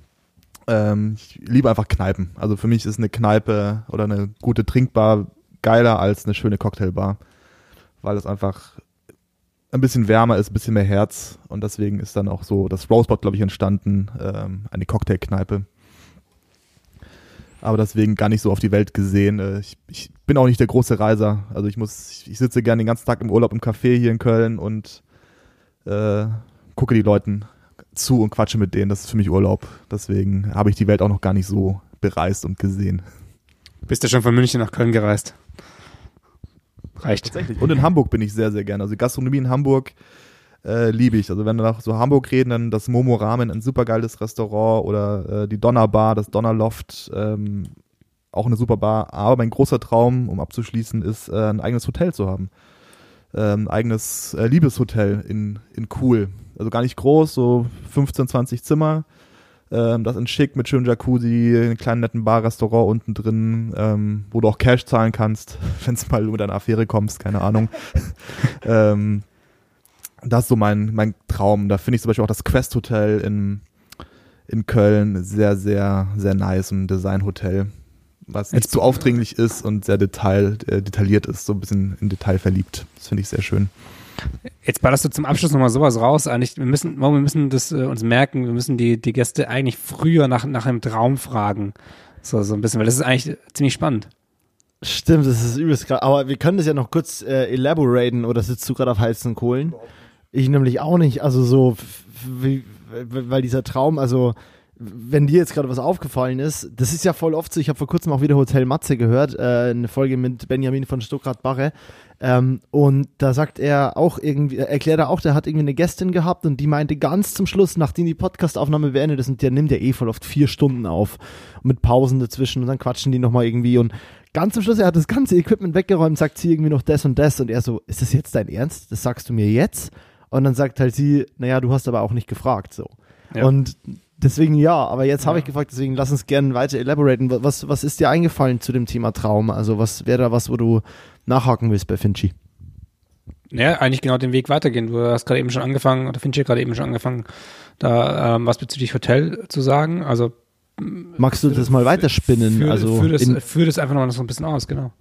Ähm, ich liebe einfach Kneipen. Also für mich ist eine Kneipe oder eine gute Trinkbar geiler als eine schöne Cocktailbar, weil es einfach ein bisschen wärmer ist, ein bisschen mehr Herz und deswegen ist dann auch so das Rosebud, glaube ich, entstanden, ähm, eine Cocktailkneipe. Aber deswegen gar nicht so auf die Welt gesehen. Äh, ich, ich, bin auch nicht der große Reiser. Also ich muss, ich sitze gerne den ganzen Tag im Urlaub im Café hier in Köln und äh, gucke die Leuten zu und quatsche mit denen. Das ist für mich Urlaub. Deswegen habe ich die Welt auch noch gar nicht so bereist und gesehen. Bist du schon von München nach Köln gereist? Reicht. Tatsächlich. Und in Hamburg bin ich sehr, sehr gerne. Also Gastronomie in Hamburg äh, liebe ich. Also wenn wir nach so Hamburg reden, dann das Momo Ramen, ein supergeiles Restaurant oder äh, die Donnerbar, das Donnerloft, ähm, auch eine super Bar. Aber mein großer Traum, um abzuschließen, ist äh, ein eigenes Hotel zu haben. Ähm, eigenes äh, Liebeshotel in, in cool. Also gar nicht groß, so 15, 20 Zimmer. Ähm, das in schick mit schönem Jacuzzi, einem kleinen netten Bar-Restaurant unten drin, ähm, wo du auch Cash zahlen kannst, wenn es mal mit einer Affäre kommst, keine Ahnung. ähm, das ist so mein, mein Traum. Da finde ich zum Beispiel auch das Quest Hotel in, in Köln sehr, sehr, sehr nice, ein Designhotel, was nicht zu so aufdringlich ist und sehr detail, äh, detailliert ist, so ein bisschen in Detail verliebt. Das finde ich sehr schön. Jetzt ballerst du zum Abschluss nochmal sowas raus. Eigentlich, wir müssen, wir müssen das äh, uns merken, wir müssen die, die Gäste eigentlich früher nach, nach einem Traum fragen. So, so ein bisschen, weil das ist eigentlich ziemlich spannend. Stimmt, das ist übelst krass. Aber wir können das ja noch kurz äh, elaboraten oder sitzt du gerade auf heißen Kohlen? Ich nämlich auch nicht. Also so, weil dieser Traum, also wenn dir jetzt gerade was aufgefallen ist, das ist ja voll oft so, ich habe vor kurzem auch wieder Hotel Matze gehört, äh, eine Folge mit Benjamin von Stuttgart-Barre. Ähm, und da sagt er auch irgendwie, erklärt er auch, der hat irgendwie eine Gästin gehabt und die meinte ganz zum Schluss, nachdem die Podcastaufnahme beendet ist, und der nimmt ja eh voll oft vier Stunden auf, mit Pausen dazwischen und dann quatschen die nochmal irgendwie und ganz zum Schluss, er hat das ganze Equipment weggeräumt, sagt sie irgendwie noch das und das und er so, ist das jetzt dein Ernst? Das sagst du mir jetzt? Und dann sagt halt sie, naja, du hast aber auch nicht gefragt, so. Ja. Und deswegen ja, aber jetzt ja. habe ich gefragt, deswegen lass uns gerne weiter elaboraten. Was, was ist dir eingefallen zu dem Thema Traum? Also was wäre da was, wo du nachhaken willst bei Finchi? Ja, eigentlich genau den Weg weitergehen. Du hast gerade eben schon angefangen, oder Finchi gerade eben schon angefangen, da ähm, was bezüglich Hotel zu sagen. Also Magst du das mal weiterspinnen? Für, also für, das, für das einfach noch so ein bisschen aus, genau.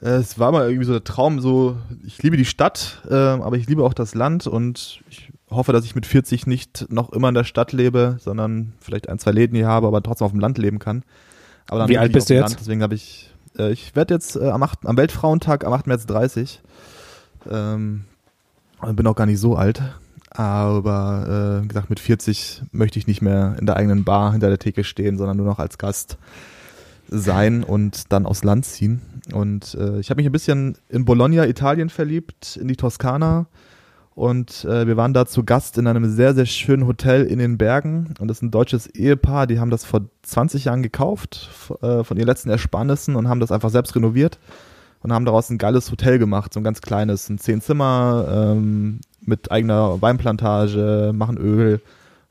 Äh, es war mal irgendwie so der Traum, so, ich liebe die Stadt, äh, aber ich liebe auch das Land und ich hoffe, dass ich mit 40 nicht noch immer in der Stadt lebe, sondern vielleicht ein, zwei Läden hier habe, aber trotzdem auf dem Land leben kann. Aber dann Wie alt bist du jetzt? Land, deswegen habe ich, äh, ich werde jetzt äh, am, 8, am Weltfrauentag am 8. März 30. Ähm, bin auch gar nicht so alt. Aber äh, wie gesagt, mit 40 möchte ich nicht mehr in der eigenen Bar hinter der Theke stehen, sondern nur noch als Gast sein und dann aufs Land ziehen. Und äh, ich habe mich ein bisschen in Bologna, Italien verliebt, in die Toskana. Und äh, wir waren da zu Gast in einem sehr, sehr schönen Hotel in den Bergen. Und das ist ein deutsches Ehepaar, die haben das vor 20 Jahren gekauft, äh, von ihren letzten Ersparnissen und haben das einfach selbst renoviert und haben daraus ein geiles Hotel gemacht, so ein ganz kleines, ein zehn Zimmer ähm, mit eigener Weinplantage, machen Öl,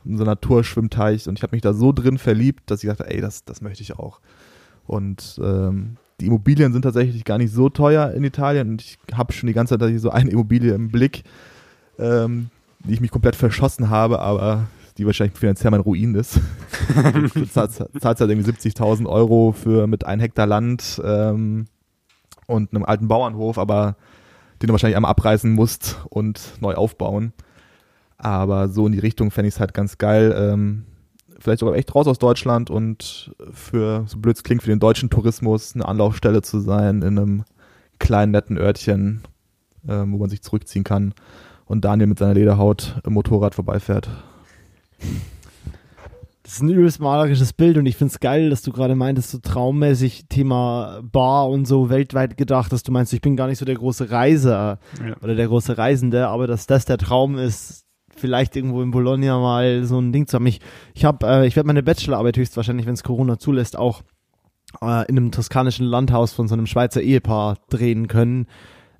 so Naturschwimmteich. Und ich habe mich da so drin verliebt, dass ich dachte, ey, das, das möchte ich auch. Und ähm, die Immobilien sind tatsächlich gar nicht so teuer in Italien und ich habe schon die ganze Zeit so eine Immobilie im Blick, ähm, die ich mich komplett verschossen habe, aber die wahrscheinlich finanziell mein Ruin ist. du zahlst, zahlst halt irgendwie 70.000 Euro für mit ein Hektar Land ähm, und einem alten Bauernhof, aber den du wahrscheinlich einmal abreißen musst und neu aufbauen. Aber so in die Richtung fände ich es halt ganz geil. Ähm, vielleicht sogar echt raus aus Deutschland und für, so blöd es klingt, für den deutschen Tourismus eine Anlaufstelle zu sein in einem kleinen, netten Örtchen, äh, wo man sich zurückziehen kann und Daniel mit seiner Lederhaut im Motorrad vorbeifährt. Das ist ein übelst malerisches Bild und ich finde es geil, dass du gerade meintest, so traummäßig Thema Bar und so weltweit gedacht, dass du meinst, ich bin gar nicht so der große Reiser ja. oder der große Reisende, aber dass das der Traum ist, vielleicht irgendwo in Bologna mal so ein Ding zu haben. Ich, ich habe, äh, ich werde meine Bachelorarbeit höchstwahrscheinlich, wenn es Corona zulässt, auch äh, in einem toskanischen Landhaus von so einem Schweizer Ehepaar drehen können,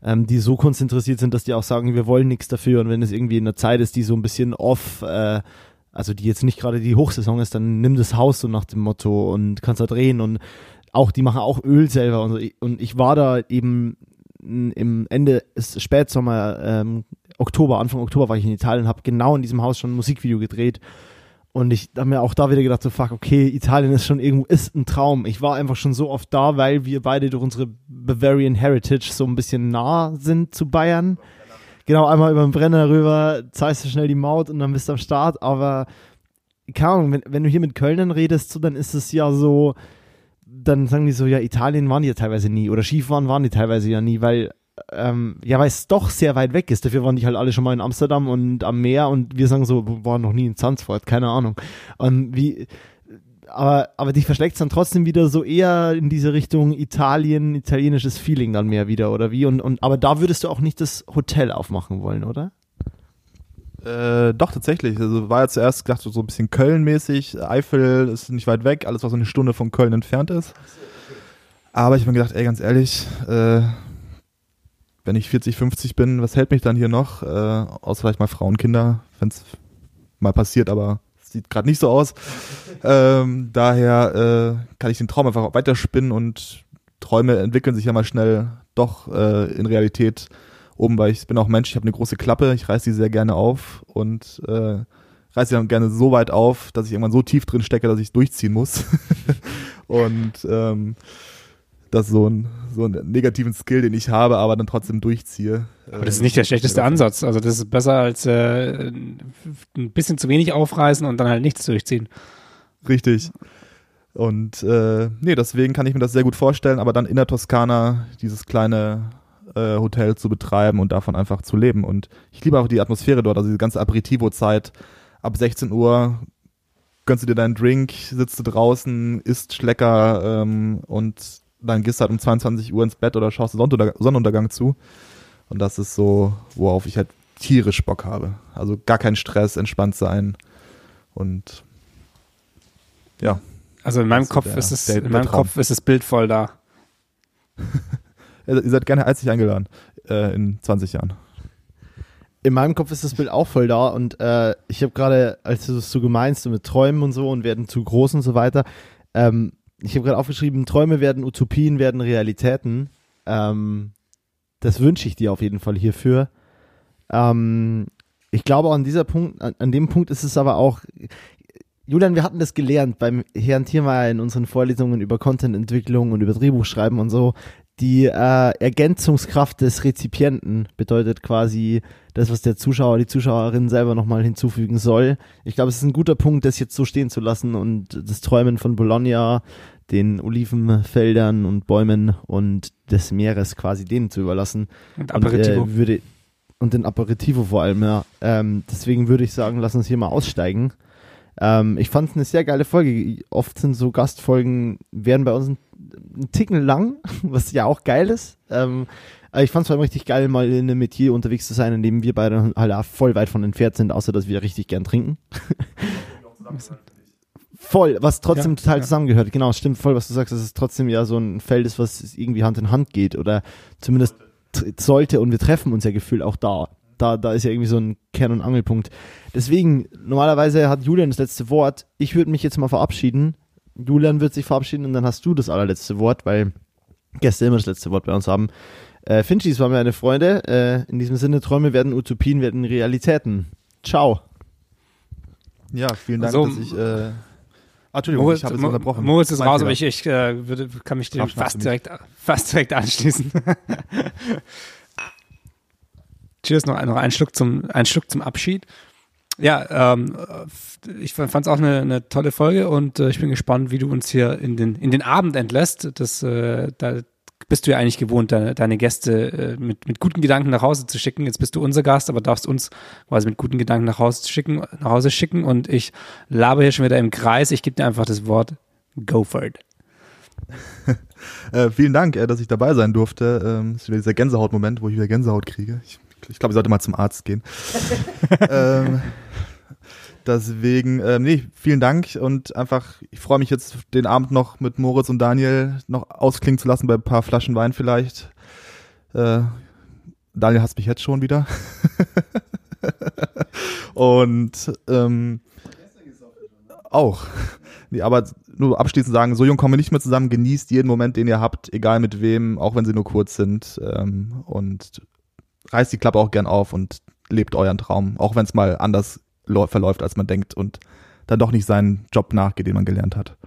ähm, die so konzentriert sind, dass die auch sagen, wir wollen nichts dafür und wenn es irgendwie in der Zeit ist, die so ein bisschen off äh, also die jetzt nicht gerade die Hochsaison ist, dann nimm das Haus so nach dem Motto und kannst da drehen und auch, die machen auch Öl selber und so. Und ich war da eben im Ende ist Spätsommer, ähm, Oktober, Anfang Oktober war ich in Italien, habe genau in diesem Haus schon ein Musikvideo gedreht. Und ich habe mir auch da wieder gedacht, so fuck, okay, Italien ist schon irgendwo, ist ein Traum. Ich war einfach schon so oft da, weil wir beide durch unsere Bavarian Heritage so ein bisschen nah sind zu Bayern genau einmal über den Brenner rüber, zahlst du schnell die Maut und dann bist du am Start. Aber keine Ahnung, wenn, wenn du hier mit Kölnern redest, so, dann ist es ja so, dann sagen die so, ja, Italien waren die ja teilweise nie oder Skifahren waren die teilweise ja nie, weil ähm, ja, weil es doch sehr weit weg ist. Dafür waren die halt alle schon mal in Amsterdam und am Meer und wir sagen so, waren noch nie in Zandvoort, keine Ahnung. Und wie, aber, aber dich verschlägt es dann trotzdem wieder so eher in diese Richtung Italien, italienisches Feeling dann mehr wieder, oder wie? Und, und, aber da würdest du auch nicht das Hotel aufmachen wollen, oder? Äh, doch, tatsächlich. Also war ja zuerst gedacht, so ein bisschen Köln-mäßig. Eifel ist nicht weit weg, alles, was eine Stunde von Köln entfernt ist. Aber ich habe mir gedacht, ey, ganz ehrlich, äh, wenn ich 40, 50 bin, was hält mich dann hier noch? Äh, außer vielleicht mal Frauen, Kinder, wenn es mal passiert, aber sieht gerade nicht so aus. Ähm, daher äh, kann ich den Traum einfach weiterspinnen und Träume entwickeln sich ja mal schnell doch äh, in Realität um, weil ich bin auch Mensch, ich habe eine große Klappe, ich reiße die sehr gerne auf und äh, reiße sie dann gerne so weit auf, dass ich irgendwann so tief drin stecke, dass ich durchziehen muss. und ähm, das so ein, so einen negativen Skill, den ich habe, aber dann trotzdem durchziehe. Aber das ist nicht der schlechteste Ansatz. Also das ist besser als äh, ein bisschen zu wenig aufreißen und dann halt nichts durchziehen. Richtig. Und äh, nee, deswegen kann ich mir das sehr gut vorstellen, aber dann in der Toskana dieses kleine äh, Hotel zu betreiben und davon einfach zu leben. Und ich liebe auch die Atmosphäre dort, also die ganze Aperitivo-Zeit. Ab 16 Uhr gönnst du dir deinen Drink, sitzt du draußen, isst Schlecker ähm, und dann gehst du halt um 22 Uhr ins Bett oder schaust Sonnenuntergang, Sonnenuntergang zu. Und das ist so, worauf ich halt tierisch Bock habe. Also gar kein Stress, entspannt sein und ja. Also in meinem Kopf der, ist es, in meinem Kopf ist das Bild voll da. Ihr seid gerne herzlich eingeladen äh, in 20 Jahren. In meinem Kopf ist das Bild auch voll da und äh, ich habe gerade, als du es so gemeinst, so mit Träumen und so und werden zu groß und so weiter, ähm, ich habe gerade aufgeschrieben, Träume werden Utopien, werden Realitäten. Ähm, das wünsche ich dir auf jeden Fall hierfür. Ähm, ich glaube, an dieser Punkt, an, an, dem Punkt ist es aber auch, Julian, wir hatten das gelernt beim Herrn Thiermeier in unseren Vorlesungen über Contententwicklung und über Drehbuchschreiben und so. Die äh, Ergänzungskraft des Rezipienten bedeutet quasi das, was der Zuschauer, die Zuschauerin selber nochmal hinzufügen soll. Ich glaube, es ist ein guter Punkt, das jetzt so stehen zu lassen und das Träumen von Bologna, den Olivenfeldern und Bäumen und des Meeres quasi denen zu überlassen. Und Aperitivo. Und, äh, würde, und den Aperitivo vor allem, ja. Ähm, deswegen würde ich sagen, lass uns hier mal aussteigen. Ähm, ich fand es eine sehr geile Folge. Oft sind so Gastfolgen, werden bei uns ein, ein Ticken lang, was ja auch geil ist. Ähm, ich fand es vor allem richtig geil, mal in einem Metier unterwegs zu sein, in dem wir beide halt voll weit von entfernt sind, außer dass wir richtig gern trinken. voll, was trotzdem ja, total ja. zusammengehört. Genau, stimmt voll, was du sagst, dass es trotzdem ja so ein Feld ist, was irgendwie Hand in Hand geht oder zumindest sollte und wir treffen uns ja gefühlt auch da da, da ist ja irgendwie so ein Kern- und Angelpunkt. Deswegen, normalerweise hat Julian das letzte Wort. Ich würde mich jetzt mal verabschieden. Julian wird sich verabschieden und dann hast du das allerletzte Wort, weil Gäste immer das letzte Wort bei uns haben. Äh, Finchis waren meine Freunde. Äh, in diesem Sinne, Träume werden Utopien, werden Realitäten. Ciao. Ja, vielen Dank, also, dass ich. Äh Ah, Entschuldigung, Moritz, ich habe es unterbrochen. Moritz ist raus, aber ich, ich äh, würde, kann mich dem fast direkt, fast direkt anschließen. Cheers, noch, noch einen Schluck zum, einen Schluck zum Abschied. Ja, ähm, ich fand es auch eine, eine tolle Folge und äh, ich bin gespannt, wie du uns hier in den, in den Abend entlässt. Das, äh, da bist du ja eigentlich gewohnt, de deine Gäste äh, mit, mit guten Gedanken nach Hause zu schicken. Jetzt bist du unser Gast, aber darfst uns quasi mit guten Gedanken nach Hause schicken, nach Hause schicken. Und ich labe hier schon wieder im Kreis. Ich gebe dir einfach das Wort Go for it. äh, vielen Dank, äh, dass ich dabei sein durfte. Ähm, das ist wieder dieser Gänsehaut-Moment, wo ich wieder Gänsehaut kriege. Ich, ich glaube, ich sollte mal zum Arzt gehen. ähm, deswegen, ähm, nee, vielen Dank und einfach, ich freue mich jetzt, den Abend noch mit Moritz und Daniel noch ausklingen zu lassen bei ein paar Flaschen Wein vielleicht. Äh, Daniel hasst mich jetzt schon wieder. und ähm, auch. Nee, aber nur abschließend sagen, so jung kommen wir nicht mehr zusammen, genießt jeden Moment, den ihr habt, egal mit wem, auch wenn sie nur kurz sind. Ähm, und reißt die Klappe auch gern auf und lebt euren Traum, auch wenn es mal anders verläuft, als man denkt und dann doch nicht seinen Job nachgeht, den man gelernt hat.